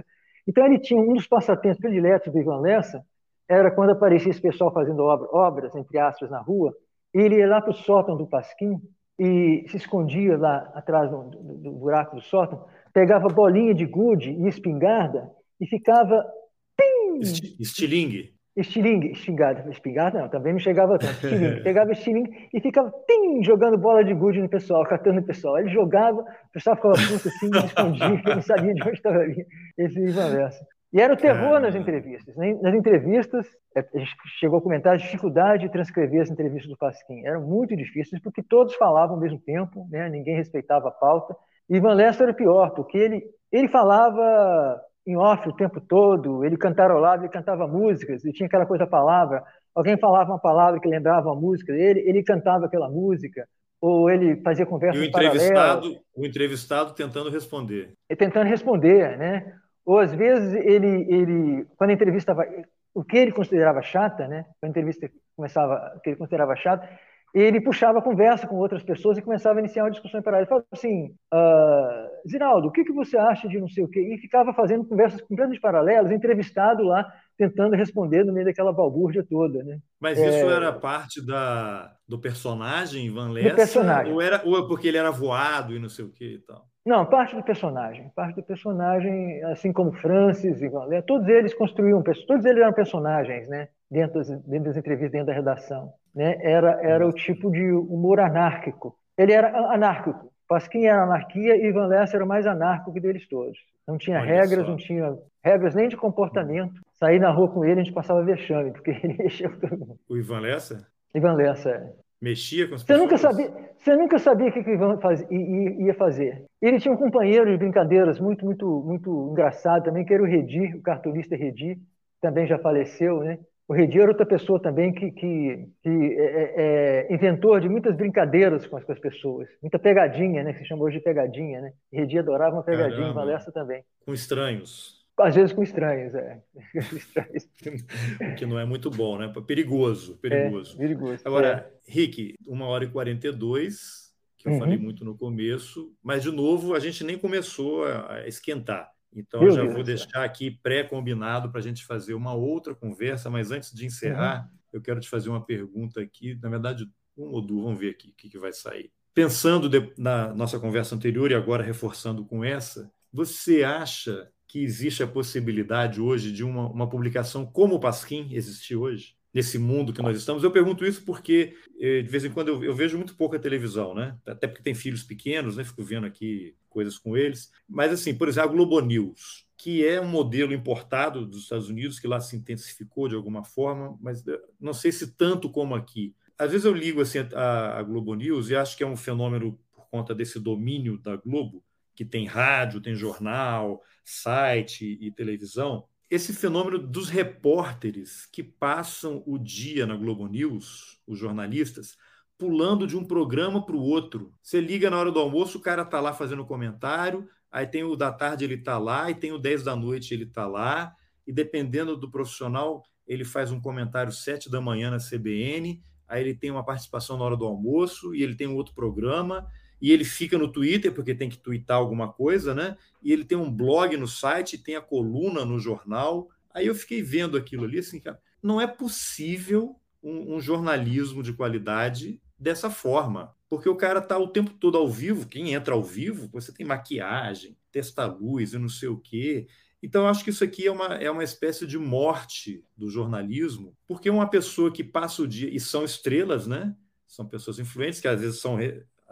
S1: Então ele tinha um dos passatempos prediletos do Ivan Lessa, era quando aparecia esse pessoal fazendo obra, obras, entre aspas, na rua, ele ia lá para o sótão do Pasquim e se escondia lá atrás do, do, do buraco do sótão, pegava bolinha de gude e espingarda e ficava. Pim!
S2: Estilingue.
S1: Estilingue, espingarda. Espingarda não, também não chegava tanto. Estilingue. Pegava estilingue e ficava tim, jogando bola de gude no pessoal, catando o pessoal. Ele jogava, o pessoal ficava puto assim, escondia, não sabia de onde estava ali. Esse Ivan Versa. E era o terror nas entrevistas. Né? Nas entrevistas, é, a gente chegou a comentar a dificuldade de transcrever as entrevistas do Pasquim. Eram muito difíceis porque todos falavam ao mesmo tempo, né? ninguém respeitava a pauta. E Ivan Lester era pior, porque ele, ele falava em off o tempo todo, ele cantarolava, ele cantava músicas, e tinha aquela coisa palavra. Alguém falava uma palavra que lembrava a música dele, ele cantava aquela música, ou ele fazia conversas
S2: e o entrevistado. O entrevistado tentando responder.
S1: E tentando responder, né? Ou às vezes ele, ele quando a entrevista estava, o que ele considerava chata, né? Quando a entrevista começava, o que ele considerava chata, ele puxava a conversa com outras pessoas e começava a iniciar uma discussão em paralelo. Ele falava assim, Zinaldo, o que, que você acha de não sei o quê? E ficava fazendo conversas completamente paralelas, entrevistado lá, tentando responder no meio daquela balbúrdia toda. Né?
S2: Mas isso é... era parte da, do personagem, Van Lessa? Do personagem. Ou, era, ou é porque ele era voado e não sei o quê e tal?
S1: Não, parte do personagem. Parte do personagem, assim como Francis e Van Lessa, todos eles construíam, todos eles eram personagens, né? Dentro das, dentro das entrevistas, dentro da redação. Né? Era, era o tipo de humor anárquico. Ele era anárquico. Pasquim era anarquia e Van Lessa era o mais anárquico que deles todos. Não tinha Olha regras, só. não tinha regras nem de comportamento. Sair na rua com ele, a gente passava vexame, porque ele mexia com todo mundo.
S2: O Ivan Lessa?
S1: Ivan Lessa, é.
S2: Mexia com as
S1: você
S2: pessoas?
S1: Nunca sabia, você nunca sabia o que, que o Ivan faz, ia fazer. Ele tinha um companheiro de brincadeiras muito, muito, muito engraçado também, que era o Redi, o cartunista Redi, também já faleceu, né? O Redi era outra pessoa também que, que, que é, é, é, inventor de muitas brincadeiras com as, com as, pessoas. Muita pegadinha, né? Que se chama hoje de pegadinha, né? Redi adorava uma pegadinha, Valessa também.
S2: Com estranhos.
S1: Às vezes com estranhos, é.
S2: o que não é muito bom, né? Perigoso, perigoso.
S1: É, perigoso.
S2: Agora, é. Rick, uma hora e 42, que eu uhum. falei muito no começo, mas, de novo, a gente nem começou a esquentar. Então, eu já vou deixar aqui pré-combinado para a gente fazer uma outra conversa, mas antes de encerrar, uhum. eu quero te fazer uma pergunta aqui, na verdade, um ou duas, vamos ver aqui o que, que vai sair. Pensando de, na nossa conversa anterior e agora reforçando com essa, você acha que existe a possibilidade hoje de uma, uma publicação como o Pasquim existir hoje? Nesse mundo que nós estamos. Eu pergunto isso porque, eh, de vez em quando, eu, eu, vejo muito pouca televisão, né? Até porque tem filhos pequenos, né? Fico vendo aqui coisas com eles. Mas, assim, por exemplo, a Globo News, que é um modelo importado dos Estados Unidos, que lá se intensificou de alguma forma, mas eh, não sei se tanto como aqui. Às vezes eu ligo assim, a, a Globo News e acho que é um fenômeno por conta desse domínio da Globo, que tem rádio, tem jornal, site e televisão, esse fenômeno dos repórteres que passam o dia na Globo News, os jornalistas, pulando de um programa para o outro. Você liga na hora do almoço, o cara está lá fazendo comentário, aí tem o da tarde ele está lá, e tem o 10 da noite ele está lá, e dependendo do profissional, ele faz um comentário 7 da manhã na CBN, aí ele tem uma participação na hora do almoço, e ele tem um outro programa, e ele fica no Twitter, porque tem que twittar alguma coisa, né? E ele tem um blog no site, tem a coluna no jornal. Aí eu fiquei vendo aquilo ali, assim, cara, não é possível um, um jornalismo de qualidade dessa forma. Porque o cara está o tempo todo ao vivo, quem entra ao vivo, você tem maquiagem, testa luz e não sei o quê. Então, eu acho que isso aqui é uma, é uma espécie de morte do jornalismo, porque uma pessoa que passa o dia, e são estrelas, né? São pessoas influentes, que às vezes são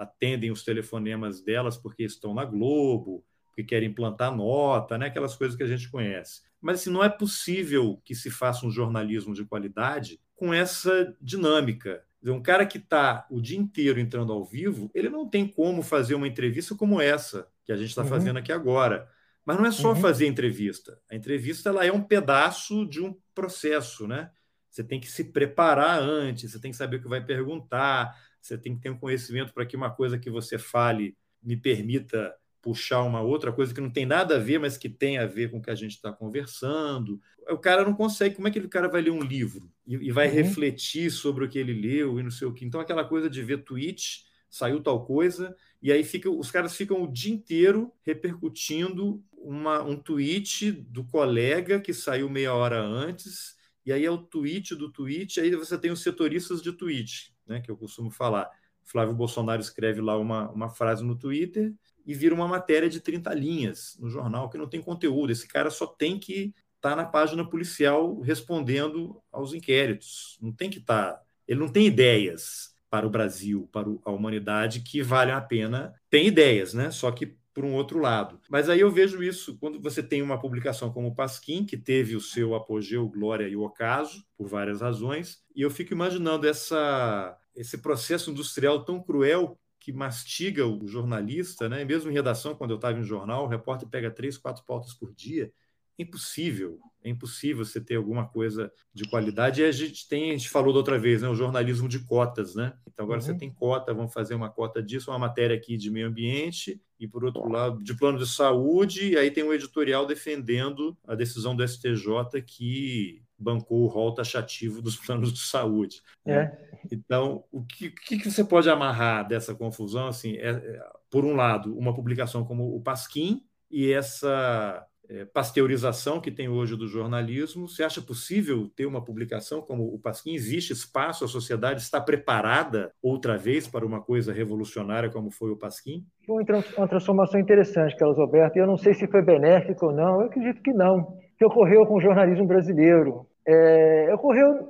S2: atendem os telefonemas delas porque estão na Globo, porque querem plantar nota, né? aquelas coisas que a gente conhece. Mas assim, não é possível que se faça um jornalismo de qualidade com essa dinâmica. Um cara que está o dia inteiro entrando ao vivo, ele não tem como fazer uma entrevista como essa que a gente está uhum. fazendo aqui agora. Mas não é só uhum. fazer entrevista. A entrevista ela é um pedaço de um processo, né? Você tem que se preparar antes, você tem que saber o que vai perguntar, você tem que ter um conhecimento para que uma coisa que você fale me permita puxar uma outra coisa que não tem nada a ver, mas que tem a ver com o que a gente está conversando. O cara não consegue. Como é que o cara vai ler um livro e, e vai uhum. refletir sobre o que ele leu e não sei o que? Então, aquela coisa de ver tweet, saiu tal coisa, e aí fica, os caras ficam o dia inteiro repercutindo uma, um tweet do colega que saiu meia hora antes, e aí é o tweet do tweet, aí você tem os setoristas de tweet, né, que eu costumo falar. Flávio Bolsonaro escreve lá uma, uma frase no Twitter e vira uma matéria de 30 linhas no jornal que não tem conteúdo. Esse cara só tem que estar tá na página policial respondendo aos inquéritos. Não tem que estar. Tá, ele não tem ideias para o Brasil, para a humanidade que valem a pena. Tem ideias, né? Só que por um outro lado. Mas aí eu vejo isso quando você tem uma publicação como o Pasquim, que teve o seu apogeu, glória e ocaso, por várias razões, e eu fico imaginando essa, esse processo industrial tão cruel que mastiga o jornalista, né? mesmo em redação, quando eu estava em jornal, o repórter pega três, quatro pautas por dia. Impossível, é impossível você ter alguma coisa de qualidade. E a gente tem, a gente falou da outra vez, né? o jornalismo de cotas, né? Então agora uhum. você tem cota, vamos fazer uma cota disso, uma matéria aqui de meio ambiente, e por outro lado, de plano de saúde, e aí tem um editorial defendendo a decisão do STJ que bancou o rol taxativo dos planos de saúde. Né? É. Então, o que, que, você pode amarrar dessa confusão? Assim, é, é, por um lado, uma publicação como o Pasquim e essa é, pasteurização que tem hoje do jornalismo. Você acha possível ter uma publicação como o Pasquim? Existe espaço? A sociedade está preparada outra vez para uma coisa revolucionária como foi o Pasquim?
S1: Foi uma transformação interessante, Carlos Alberto. Eu não sei se foi benéfico ou não, eu acredito que não. Que ocorreu com o jornalismo brasileiro. É, ocorreu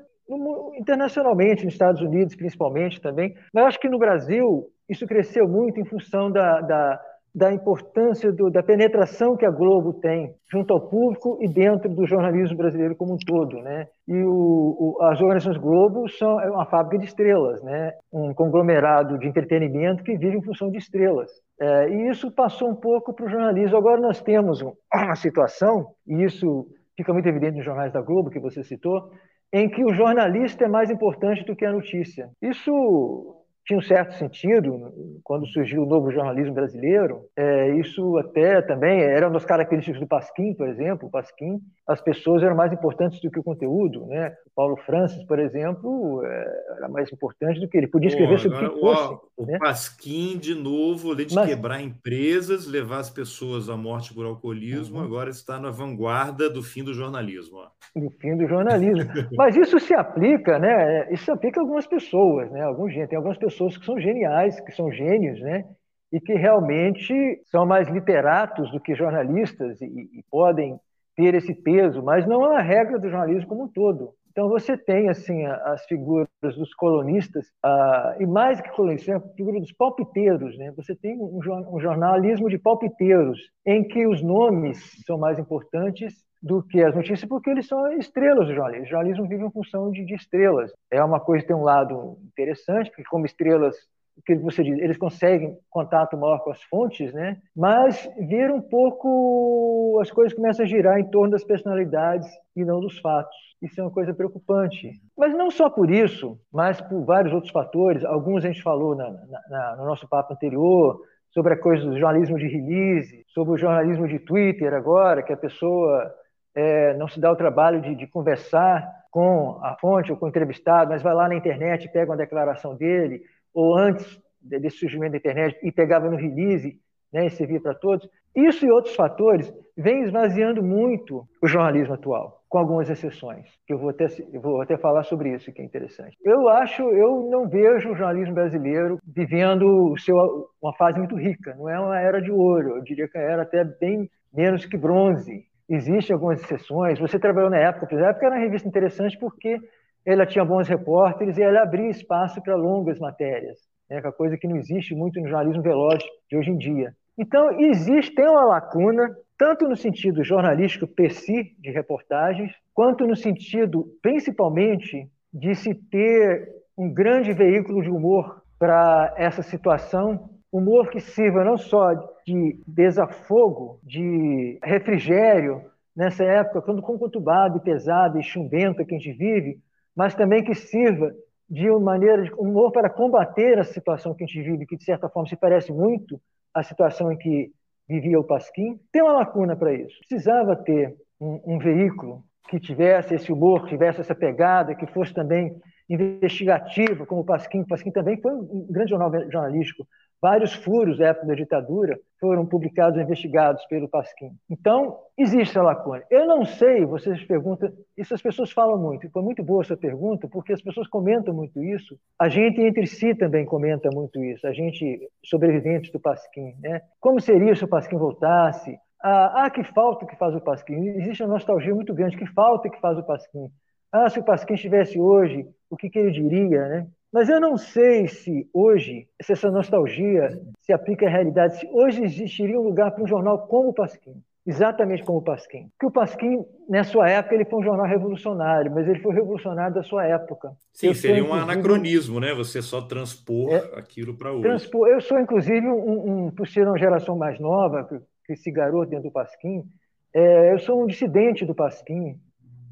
S1: internacionalmente, nos Estados Unidos principalmente também, mas acho que no Brasil isso cresceu muito em função da, da, da importância do, da penetração que a Globo tem junto ao público e dentro do jornalismo brasileiro como um todo, né? E o, o, as organizações Globo são é uma fábrica de estrelas, né? Um conglomerado de entretenimento que vive em função de estrelas. É, e isso passou um pouco para o jornalismo. Agora nós temos uma situação e isso fica muito evidente nos jornais da Globo que você citou, em que o jornalista é mais importante do que a notícia. Isso tinha um certo sentido quando surgiu o novo jornalismo brasileiro. É, isso até também era uma das características do Pasquim, por exemplo. O Pasquim, as pessoas eram mais importantes do que o conteúdo. Né? O Paulo Francis, por exemplo, é, era mais importante do que ele. Podia escrever Pô, sobre o que fosse.
S2: O né? Pasquim, de novo, além de Mas... quebrar empresas, levar as pessoas à morte por alcoolismo, uhum. agora está na vanguarda do fim do jornalismo. Ó.
S1: Do fim do jornalismo. Mas isso se aplica, né? Isso se aplica a algumas pessoas, né? Alguns, tem algumas pessoas pessoas que são geniais, que são gênios, né? E que realmente são mais literatos do que jornalistas e, e podem ter esse peso, mas não é a regra do jornalismo como um todo. Então você tem assim as figuras dos colonistas uh, e mais que colonistas, a figura dos palpiteiros, né? Você tem um, jornalismo de palpiteiros em que os nomes são mais importantes do que as notícias, porque eles são estrelas do jornalismo. O jornalismo vive em função de, de estrelas. É uma coisa tem um lado interessante, porque como estrelas que você diz, eles conseguem contato maior com as fontes, né? Mas vira um pouco as coisas começam a girar em torno das personalidades e não dos fatos. Isso é uma coisa preocupante. Mas não só por isso, mas por vários outros fatores. Alguns a gente falou na, na, no nosso papo anterior sobre a coisa do jornalismo de release, sobre o jornalismo de Twitter agora, que a pessoa é, não se dá o trabalho de, de, conversar com a fonte ou com o entrevistado, mas vai lá na internet, pega uma declaração dele, ou antes desse surgimento da internet, e pegava no release né, e servia para todos. Isso e outros fatores vêm esvaziando muito o jornalismo atual, com algumas exceções, que eu vou até, eu vou até falar sobre isso, que é interessante. Eu acho, eu não vejo o jornalismo brasileiro vivendo seu, uma fase muito rica, não é uma era de ouro, eu diria que era até bem menos que bronze, Existem algumas exceções. Você trabalhou na época, por exemplo, era uma revista interessante porque ela tinha bons repórteres e ela abria espaço para longas matérias, né, é uma coisa que não existe muito no jornalismo veloz de hoje em dia. Então, existe, tem uma lacuna, tanto no sentido jornalístico per si, de reportagens, quanto no sentido, principalmente, de se ter um grande veículo de humor para essa situação humor que sirva não só de desafogo, de refrigério nessa época quando conturbada e pesada e chumbenta que a gente vive, mas também que sirva de uma maneira de humor para combater a situação que a gente vive, que de certa forma se parece muito à situação em que vivia o Pasquim. Tem uma lacuna para isso. Precisava ter um, um veículo que tivesse esse humor, que tivesse essa pegada, que fosse também investigativo, como o Pasquim. O Pasquim também foi um grande jornal jornalístico, Vários furos da época da ditadura foram publicados e investigados pelo Pasquim. Então, existe a lacuna. Eu não sei, vocês perguntam, isso as pessoas falam muito, foi muito boa essa pergunta, porque as pessoas comentam muito isso, a gente entre si também comenta muito isso, a gente, sobreviventes do Pasquim, né? Como seria se o Pasquim voltasse? Ah, ah, que falta que faz o Pasquim. Existe uma nostalgia muito grande, que falta que faz o Pasquim. Ah, se o Pasquim estivesse hoje, o que, que ele diria, né? Mas eu não sei se hoje, se essa nostalgia se aplica à realidade, se hoje existiria um lugar para um jornal como o Pasquim, exatamente como o Pasquim. Porque o Pasquim, na sua época, ele foi um jornal revolucionário, mas ele foi revolucionário da sua época.
S2: Sim, eu seria um anacronismo, né? Você só transpor é, aquilo para hoje. Transpor.
S1: Eu sou, inclusive, um, um, por ser uma geração mais nova, que, que se garoto dentro do Pasquim, é, eu sou um dissidente do Pasquim,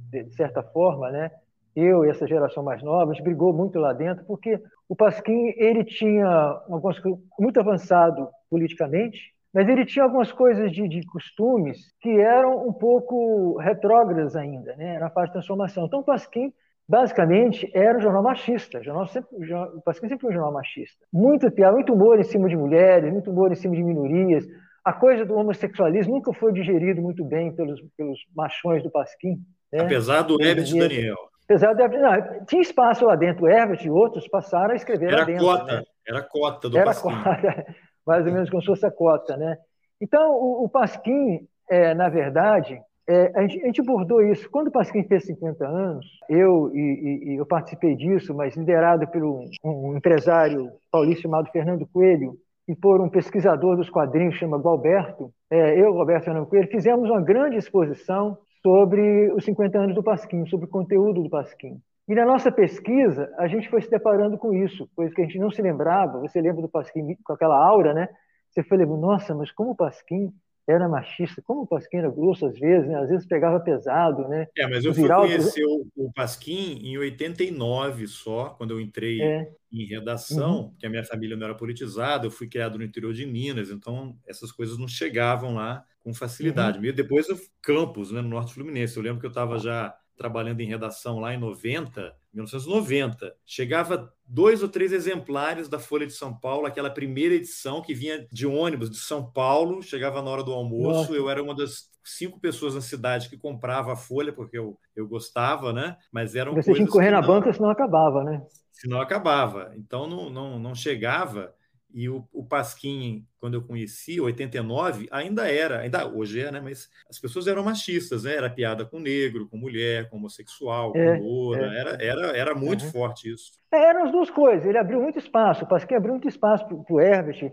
S1: de, de certa forma, né? Eu e essa geração mais nova, a gente brigou muito lá dentro, porque o Pasquim ele tinha algumas, muito avançado politicamente, mas ele tinha algumas coisas de, de costumes que eram um pouco retrógradas ainda, né? na fase de transformação. Então, o Pasquim, basicamente, era um jornal machista. O, jornal sempre, o Pasquim sempre foi um jornal machista. Muito piada, muito humor em cima de mulheres, muito humor em cima de minorias. A coisa do homossexualismo nunca foi digerido muito bem pelos, pelos machões do Pasquim.
S2: Né? Apesar do Herbert Daniel.
S1: Apesar de não, tinha espaço lá dentro, Herbert e outros passaram a escrever
S2: era
S1: lá dentro.
S2: Cota,
S1: né?
S2: Era cota do
S1: era
S2: Pasquim.
S1: Cota, mais ou menos como se fosse a cota, né? Então, o, o Pasquim, é, na verdade, é, a, gente, a gente abordou isso. Quando o Pasquim fez 50 anos, eu, e, e, eu participei disso, mas liderado por um, um, empresário paulista chamado Fernando Coelho, e por um pesquisador dos quadrinhos chamado Galberto, é, eu, Roberto Fernando Coelho, fizemos uma grande exposição sobre os 50 anos do Pasquim, sobre o conteúdo do Pasquim. E na nossa pesquisa, a gente foi se deparando com isso, coisa que a gente não se lembrava. Você lembra do Pasquim com aquela aura, né? Você foi lembrando, nossa, mas como o Pasquim era machista, como o Pasquim era grosso às vezes, né? Às vezes pegava pesado, né?
S2: É, mas eu fui conhecer o, o Pasquim em 89 só, quando eu entrei é. em redação, uhum. porque a minha família não era politizada, eu fui criado no interior de Minas, então essas coisas não chegavam lá com facilidade. Uhum. E depois o Campos, né, no Norte Fluminense. Eu lembro que eu estava já trabalhando em redação lá em 90, 1990. Chegava dois ou três exemplares da Folha de São Paulo, aquela primeira edição que vinha de ônibus de São Paulo, chegava na hora do almoço. Nossa. Eu era uma das cinco pessoas na cidade que comprava a Folha, porque eu, eu gostava, né? Mas eram
S1: Você tinha que correr na não, banca, senão acabava, né?
S2: Senão acabava. Então não, não, não chegava e o, o Pasquim, quando eu conheci, 89, ainda era, ainda hoje é, né? Mas as pessoas eram machistas, né? Era piada com negro, com mulher, com homossexual, é, com loura. É. Era, era, era muito uhum. forte isso.
S1: É, eram as duas coisas. Ele abriu muito espaço. O Pasquim abriu muito espaço para o Herbert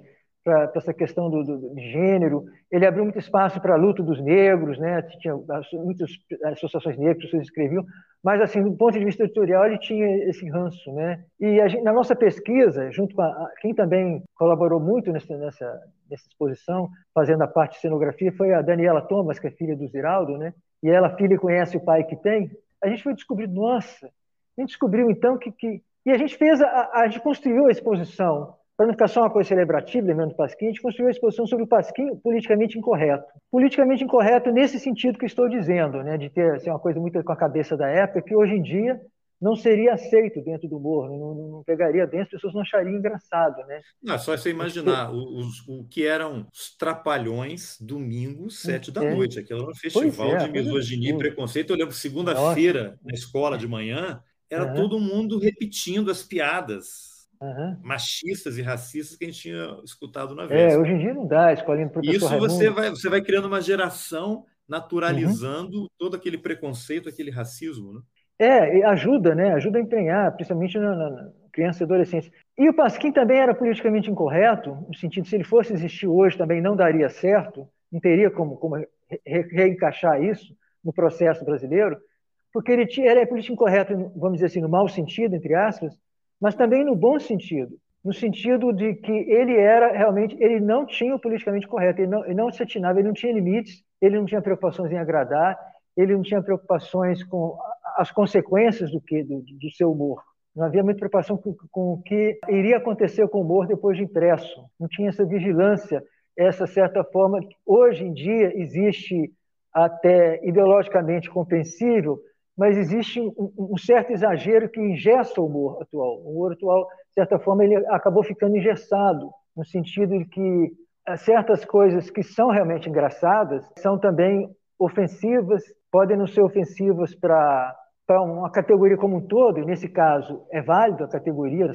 S1: para essa questão do, do, de gênero. Ele abriu muito espaço para a luta dos negros, né? Tinha muitas associações negras que escreviam, mas assim, do ponto de vista editorial, ele tinha esse ranço, né? E gente, na nossa pesquisa, junto com a, quem também colaborou muito nessa, nessa, nessa exposição, fazendo a parte de cenografia, foi a Daniela Thomas, que é filha do Ziraldo, né? E ela, filha, conhece o pai que tem. A gente foi descobrir, nossa, a gente descobriu então que, que e a gente fez, a, a gente construiu a exposição para não ficar só uma coisa celebrativa, lembrando do Pasquim, a gente construiu a exposição sobre o Pasquim politicamente incorreto. Politicamente incorreto nesse sentido que estou dizendo, né, de ter assim, uma coisa muito com a cabeça da época, que hoje em dia não seria aceito dentro do humor, não, não, pegaria dentro, as pessoas não achariam engraçado. Né?
S2: Não, é só você imaginar os, o que eram os trapalhões domingos, sete da é. noite. Aquilo era um festival é, de misoginia e preconceito. Eu lembro, segunda-feira, na escola de manhã, era todo mundo repetindo as piadas uhum. machistas e racistas que a gente tinha escutado na vez.
S1: É, hoje em dia não dá, escolhendo professor
S2: Isso Raimundo. você vai, você vai criando uma geração naturalizando uhum. todo aquele preconceito, aquele racismo, né?
S1: É, ajuda, né? Ajuda a empenhar, principalmente na, na criança e adolescência. E o Pasquim também era politicamente incorreto, no sentido se ele fosse existir hoje também não daria certo, não teria como, como re reencaixar isso no processo brasileiro, porque ele, tinha, ele é politicamente incorreto, vamos dizer assim, no mau sentido, entre aspas, mas também no bom sentido, no sentido de que ele era realmente, ele não tinha o politicamente correto, ele não, ele não se atinava, ele não tinha limites, ele não tinha preocupações em agradar, ele não tinha preocupações com as consequências do que do, do seu humor. Não havia muita preocupação com, com, o que iria acontecer com o humor depois de impresso. Não tinha essa vigilância, essa certa forma que hoje em dia existe até ideologicamente compreensível, mas existe um, um, certo exagero que ingessa o humor atual. O humor atual, de certa forma, ele acabou ficando engessado. no sentido de que eh, certas coisas que são realmente engraçadas são também ofensivas, podem não ser ofensivas para para uma categoria como um todo, e nesse caso é válido a categoria,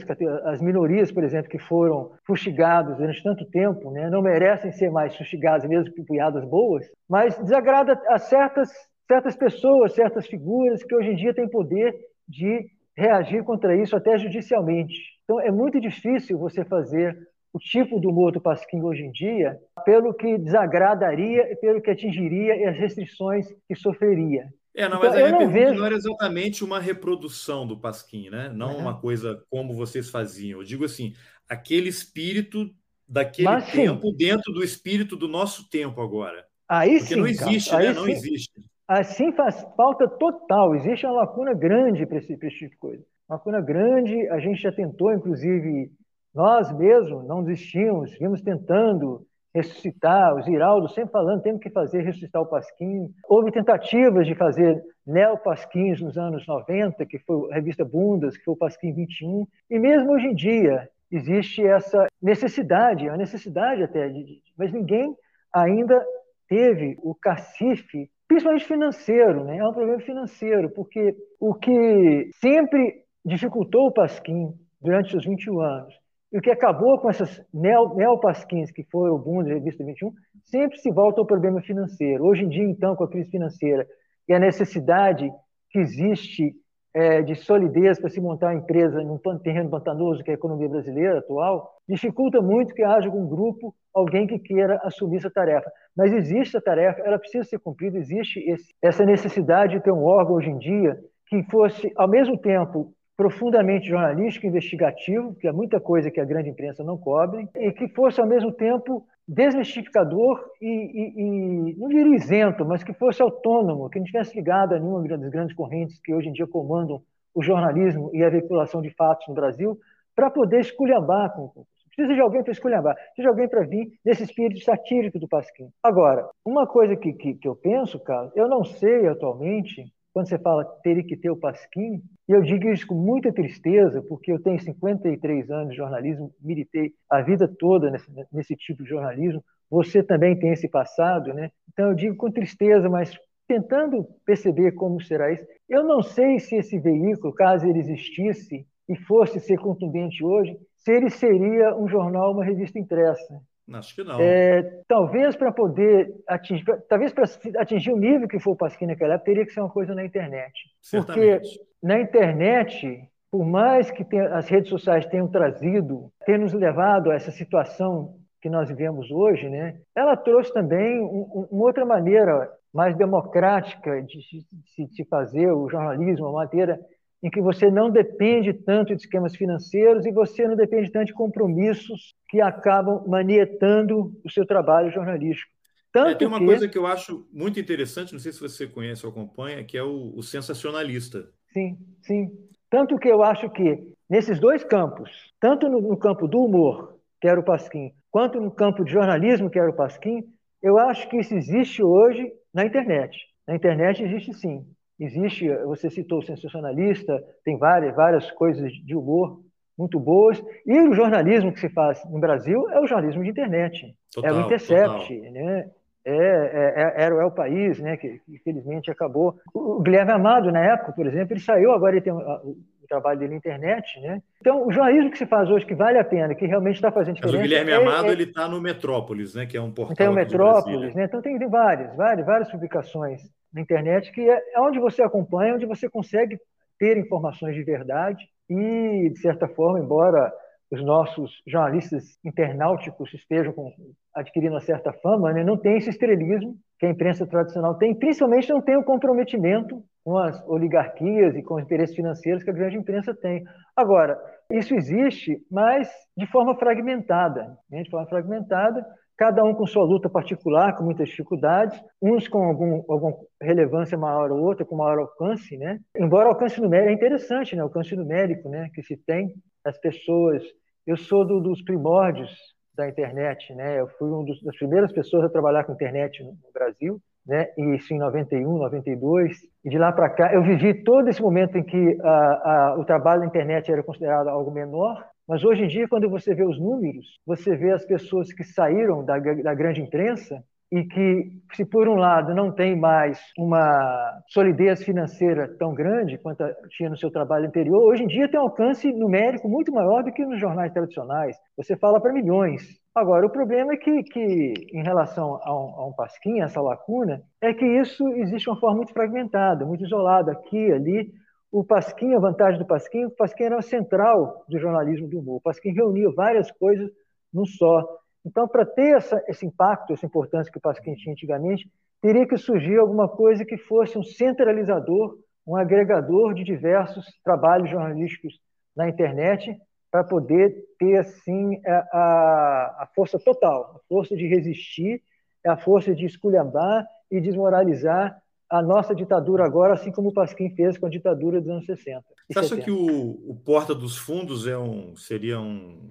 S1: as, minorias, por exemplo, que foram fustigadas durante tanto tempo, né, não merecem ser mais fustigadas, mesmo com piadas boas, mas desagrada a certas, certas pessoas, certas figuras que hoje em dia têm poder de reagir contra isso até judicialmente. Então é muito difícil você fazer o tipo do humor do Pasquim hoje em dia pelo que desagradaria e pelo que atingiria e as restrições que sofreria.
S2: É, não, então, mas a minha pergunta vejo... não era exatamente uma reprodução do Pasquim, né? Não uhum. uma coisa como vocês faziam. Eu digo assim, aquele espírito daquele mas, tempo sim. dentro do espírito do nosso tempo agora.
S1: Aí Porque
S2: sim, não existe,
S1: cara.
S2: né?
S1: Aí
S2: não
S1: sim.
S2: existe.
S1: Assim faz falta total. Existe uma lacuna grande para esse, esse tipo de coisa. Uma lacuna grande. A gente já tentou, inclusive, nós mesmos não desistimos, vimos tentando ressuscitar, o Ziraldo sempre falando, temos que fazer ressuscitar o Pasquim. Houve tentativas de fazer neo-Pasquins nos anos 90, que foi a revista Bundas, que foi o Pasquim 21, e mesmo hoje em dia existe essa necessidade, a necessidade até, de, mas ninguém ainda teve o cacife, principalmente financeiro, né? é um problema financeiro, porque o que sempre dificultou o Pasquim durante os 21 anos e o que acabou com essas neopasquins, que foi o da revista 21, sempre se volta ao problema financeiro. Hoje em dia, então, com a crise financeira e a necessidade que existe é, de solidez para se montar uma empresa num terreno pantanoso, que é a economia brasileira atual, dificulta muito que haja um grupo, alguém que queira assumir essa tarefa. Mas existe a tarefa, ela precisa ser cumprida, existe esse, essa necessidade de ter um órgão hoje em dia que fosse, ao mesmo tempo, profundamente jornalístico, investigativo, que é muita coisa que a grande imprensa não cobre, e que fosse ao mesmo tempo desmistificador e, e, e, não diria isento, mas que fosse autônomo, que não tivesse ligado a nenhuma das grandes correntes que hoje em dia comandam o jornalismo e a veiculação de fatos no Brasil, para poder esculhambar com, Precisa de alguém para esculhambar, precisa de alguém para vir nesse espírito satírico do Pasquim. Agora, uma coisa que, que, que eu penso, Carlos, eu não sei atualmente quando você fala teria que ter o Pasquim, e eu digo isso com muita tristeza, porque eu tenho 53 anos de jornalismo, militei a vida toda nesse, nesse tipo de jornalismo, você também tem esse passado, né? Então eu digo com tristeza, mas tentando perceber como será isso. Eu não sei se esse veículo, caso ele existisse e fosse ser contundente hoje, se ele seria um jornal, uma revista impressa.
S2: Acho que não.
S1: É, talvez para poder atingir, talvez para atingir o nível que foi o Pasquim naquela época, teria que ser uma coisa na internet. Certamente. Porque na internet, por mais que tenha, as redes sociais tenham trazido, tenham nos levado a essa situação que nós vivemos hoje, né, ela trouxe também um, uma outra maneira mais democrática de se, de se fazer o jornalismo, uma maneira em que você não depende tanto de esquemas financeiros e você não depende tanto de compromissos que acabam manietando o seu trabalho jornalístico.
S2: Tanto é, tem uma que... coisa que eu acho muito interessante, não sei se você conhece ou acompanha, que é o, o sensacionalista.
S1: Sim, sim. Tanto que eu acho que nesses dois campos, tanto no, no campo do humor, que era o Pasquim, quanto no campo de jornalismo, que era o Pasquim, eu acho que isso existe hoje na internet. Na internet existe sim. Existe, você citou o sensacionalista, tem várias, várias coisas de humor muito boas. E o jornalismo que se faz no Brasil é o jornalismo de internet. Total, é o Intercept, total. né? É, é, é, era o País, né, que infelizmente acabou. O Guilherme Amado, na época, por exemplo, ele saiu, agora ele tem o, trabalho dele na internet. Né? Então, o jornalismo que se faz hoje, que vale a pena, que realmente está fazendo diferença...
S2: Mas o Guilherme é, Amado, é ele está no Metrópolis, né, que é um portal
S1: Tem o Metrópolis, né? então tem, tem várias, várias, várias publicações na internet, que é, é onde você acompanha, onde você consegue ter informações de verdade e, de certa forma, embora os nossos jornalistas internauticos estejam com, adquirindo uma certa fama, né, não tem esse estrelismo que a imprensa tradicional tem, principalmente não tem o comprometimento com as oligarquias e com os interesses financeiros que a grande imprensa tem. Agora, isso existe, mas de forma fragmentada, né, de forma fragmentada, cada um com sua luta particular, com muitas dificuldades, uns com algum, alguma relevância maior ou outra, com maior alcance, né? Embora o alcance numérico é interessante, né? O alcance numérico, né? Que se tem as pessoas. Eu sou do, dos primórdios da internet, né? Eu fui uma das primeiras pessoas a trabalhar com internet no Brasil, né? E isso em 91, 92. E de lá para cá, eu vivi todo esse momento em que a, a, o trabalho na internet era considerado algo menor Mas hoje em dia, quando você vê os números, você vê as pessoas que saíram da, da grande imprensa e que, se por um lado não tem mais uma solidez financeira tão grande quanto tinha no seu trabalho anterior, hoje em dia tem um alcance numérico muito maior do que nos jornais tradicionais. Você fala para milhões. Agora, o problema é que, que em relação a um, a um Pasquim, essa lacuna, é que isso existe uma forma muito fragmentada, muito isolada, aqui, ali, o Pasquim, a vantagem do Pasquim, o Pasquim era a central do jornalismo do humor. O Pasquim reunia várias coisas num só. Então, para ter essa, esse impacto, essa importância que o Pasquim tinha antigamente, teria que surgir alguma coisa que fosse um centralizador, um agregador de diversos trabalhos jornalísticos na internet, para poder ter, assim, a, a força total, a força de resistir, a força de esculhambar e desmoralizar a nossa ditadura agora, assim como o Pasquim fez com a ditadura dos anos 60.
S2: Você acha que o, o, Porta dos Fundos é um, seria um,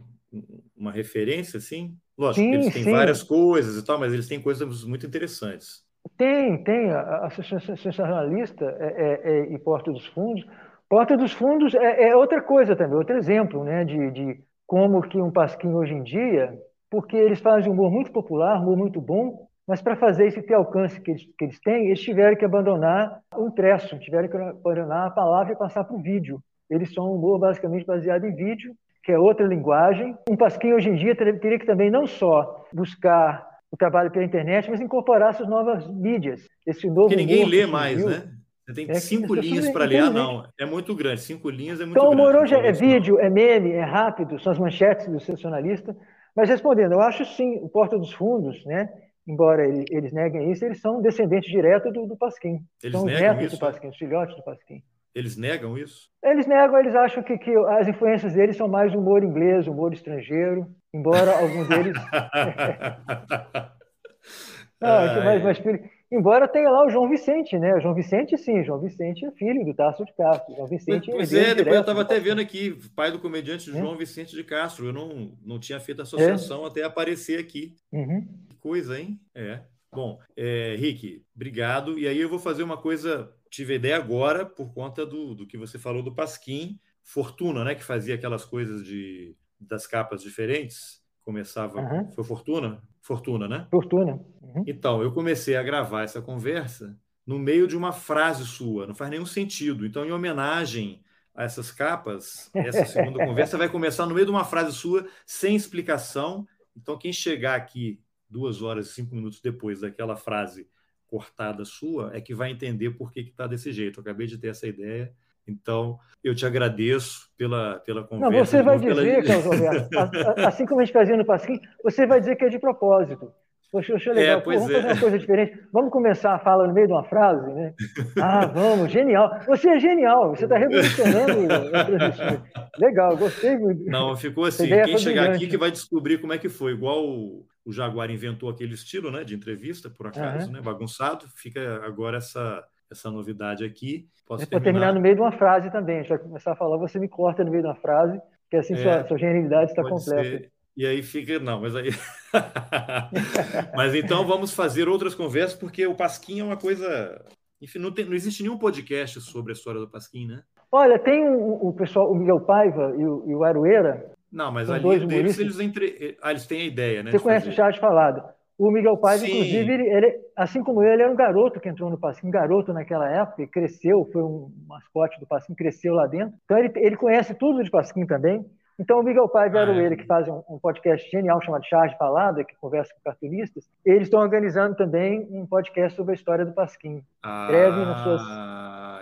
S2: uma referência, assim? Lógico, sim, eles têm sim. várias coisas e tal, mas eles têm coisas muito interessantes.
S1: Tem, tem. A Associação Jornalista é, é, é, e Porta dos Fundos. Porta dos Fundos é, é, outra coisa também, outro exemplo né, de, de como que um Pasquim hoje em dia, porque eles fazem um humor muito popular, um humor muito bom, mas para fazer esse ter alcance que eles, que eles têm, eles tiveram que abandonar o impresso, tiveram que abandonar a palavra e passar para o vídeo. Eles são um humor basicamente baseado em vídeo, que é outra linguagem. Um Pasquim hoje em dia teria que também não só buscar o trabalho pela internet, mas incorporar essas novas mídias. Esse novo
S2: que ninguém lê mais, né? Você tem é cinco linhas para ler. Ah, não, é muito grande. Cinco linhas é muito
S1: então,
S2: grande.
S1: Então, o humor hoje é vídeo, é meme, é rápido, são as manchetes do sensacionalista. Mas respondendo, eu acho sim, o Porta dos Fundos, né? Embora eles neguem isso, eles são descendentes diretos do, do Pasquim.
S2: Eles
S1: são
S2: negam
S1: netos
S2: isso?
S1: do Pasquim, os filhotes do Pasquim.
S2: Eles negam isso?
S1: Eles negam, eles acham que, que as influências deles são mais humor inglês, humor estrangeiro, embora algum deles. Não, mas, mas, embora tenha lá o João Vicente, né? O João Vicente, sim, João Vicente é filho do Tasso de Castro. João Vicente
S2: pois é, depois eu estava até vendo aqui, pai do comediante é. João Vicente de Castro. Eu não, não tinha feito associação é. até aparecer aqui.
S1: Uhum
S2: coisa, hein? É. Bom, é, Rick, obrigado. E aí eu vou fazer uma coisa, tive ideia agora por conta do, do que você falou do Pasquim, Fortuna, né? Que fazia aquelas coisas de das capas diferentes. Começava. Uhum. Foi Fortuna? Fortuna, né?
S1: Fortuna.
S2: Uhum. Então, eu comecei a gravar essa conversa no meio de uma frase sua, não faz nenhum sentido. Então, em homenagem a essas capas, essa segunda conversa vai começar no meio de uma frase sua, sem explicação. Então, quem chegar aqui duas horas e cinco minutos depois daquela frase cortada sua, é que vai entender por que está desse jeito. Eu acabei de ter essa ideia. Então, eu te agradeço pela, pela conversa.
S1: Não, você vai dizer, pela... Carlos Roberto, assim como a gente fazia no Pasquim, você vai dizer que é de propósito. Poxa, achei legal. É, Pô, vamos é. fazer uma coisa diferente. Vamos começar a fala no meio de uma frase, né? Ah, vamos, genial. Você é genial, você está revolucionando a transmissão. Legal, gostei muito.
S2: Não, ficou assim. Quem chegar aqui que vai descobrir como é que foi. Igual o, o Jaguar inventou aquele estilo né, de entrevista, por acaso, uhum. né, bagunçado. Fica agora essa, essa novidade aqui.
S1: Posso é terminar... terminar no meio de uma frase também. A gente vai começar a falar, você me corta no meio de uma frase, que assim é, sua, sua genialidade está completa. Ser.
S2: E aí fica. Não, mas aí. mas então vamos fazer outras conversas, porque o Pasquim é uma coisa. Enfim, não, tem, não existe nenhum podcast sobre a história do Pasquim, né?
S1: Olha, tem o, o pessoal, o Miguel Paiva e o, e o Aroeira.
S2: Não, mas ali deles, eles, entre... ah, eles têm a ideia, né?
S1: Você conhece fazer. o Charles Falado. O Miguel Paiva, Sim. inclusive, ele, ele, assim como ele, era um garoto que entrou no Pasquim, um garoto naquela época, cresceu, foi um mascote do Pasquim, cresceu lá dentro. Então ele, ele conhece tudo de Pasquim também. Então, o Miguel Paiva e o ah, é. que fazem um, um, podcast genial chamado Charge Falada, que conversa com cartunistas, eles estão organizando também um podcast sobre a história do Pasquim.
S2: Ah, nas suas.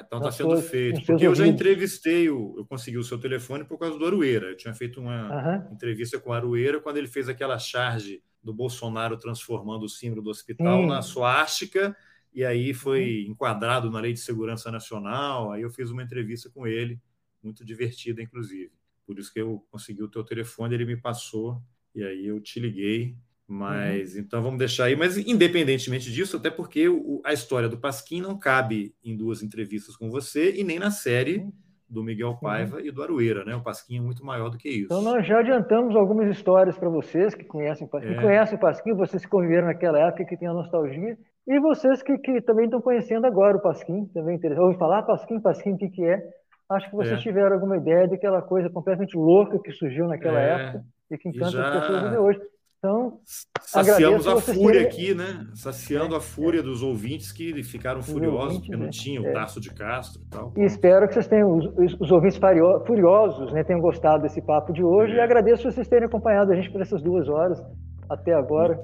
S2: Então está sendo suas, feito. Porque eu já entrevistei, o, eu consegui o seu telefone por causa do Arueira. Eu tinha feito uma entrevista com o Arueira quando ele fez aquela charge do Bolsonaro transformando o símbolo do hospital na suástica, e aí foi uhum. enquadrado na Lei de Segurança Nacional. Aí eu fiz uma entrevista com ele, muito divertida, inclusive. Por isso que eu consegui o teu telefone, ele me passou e aí eu te liguei. Mas uhum. então vamos deixar aí. Mas independentemente disso, até porque o, a história do Pasquim não cabe em duas entrevistas com você e nem na série do Miguel Paiva uhum. e do Arueira, né? O Pasquim é muito maior do que isso.
S1: Então nós já adiantamos algumas histórias para vocês que conhecem o Pasquim, é. conhecem o Pasquim, vocês que conviveram naquela época que tem a nostalgia, e vocês que, que também estão conhecendo agora o Pasquim, também interessante. Ouve falar Pasquim, Pasquim, o que, que é? acho que vocês é. tiveram alguma ideia daquela coisa completamente louca que surgiu naquela é. época e que encanta já... as pessoas hoje. Então,
S3: saciamos a fúria terem... aqui, né? Saciando é, a fúria é. dos ouvintes que ficaram furiosos ouvintes, porque não né? tinham é. Tasso de Castro e tal.
S1: E espero que vocês tenham, os, os ouvintes furiosos, né, tenham gostado desse papo de hoje. É. E agradeço vocês terem acompanhado a gente por essas duas horas até agora,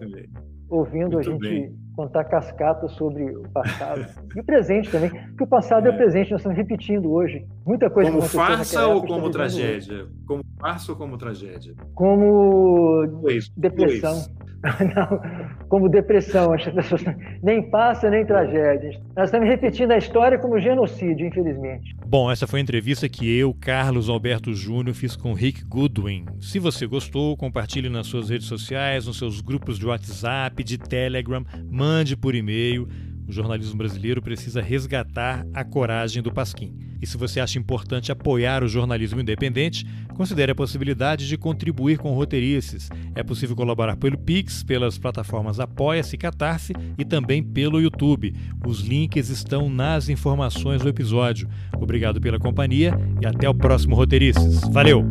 S1: ouvindo Muito a gente bem. Contar cascatas sobre o passado e o presente também. Porque o passado é, é o presente, nós estamos repetindo hoje. Muita coisa
S3: Como farsa ou como tragédia? Hoje. Como farsa ou como tragédia?
S1: Como dois, depressão. Dois. Não, como depressão, as pessoas nem passa nem tragédia. Nós estamos repetindo a história como genocídio, infelizmente.
S2: Bom, essa foi a entrevista que eu, Carlos Alberto Júnior, fiz com Rick Goodwin. Se você gostou, compartilhe nas suas redes sociais, nos seus grupos de WhatsApp, de Telegram, mande por e-mail. O jornalismo brasileiro precisa resgatar a coragem do Pasquim. E se você acha importante apoiar o jornalismo independente, considere a possibilidade de contribuir com roteirices. É possível colaborar pelo Pix, pelas plataformas Apoia-se e Catarse e também pelo YouTube. Os links estão nas informações do episódio. Obrigado pela companhia e até o próximo Roteirices. Valeu!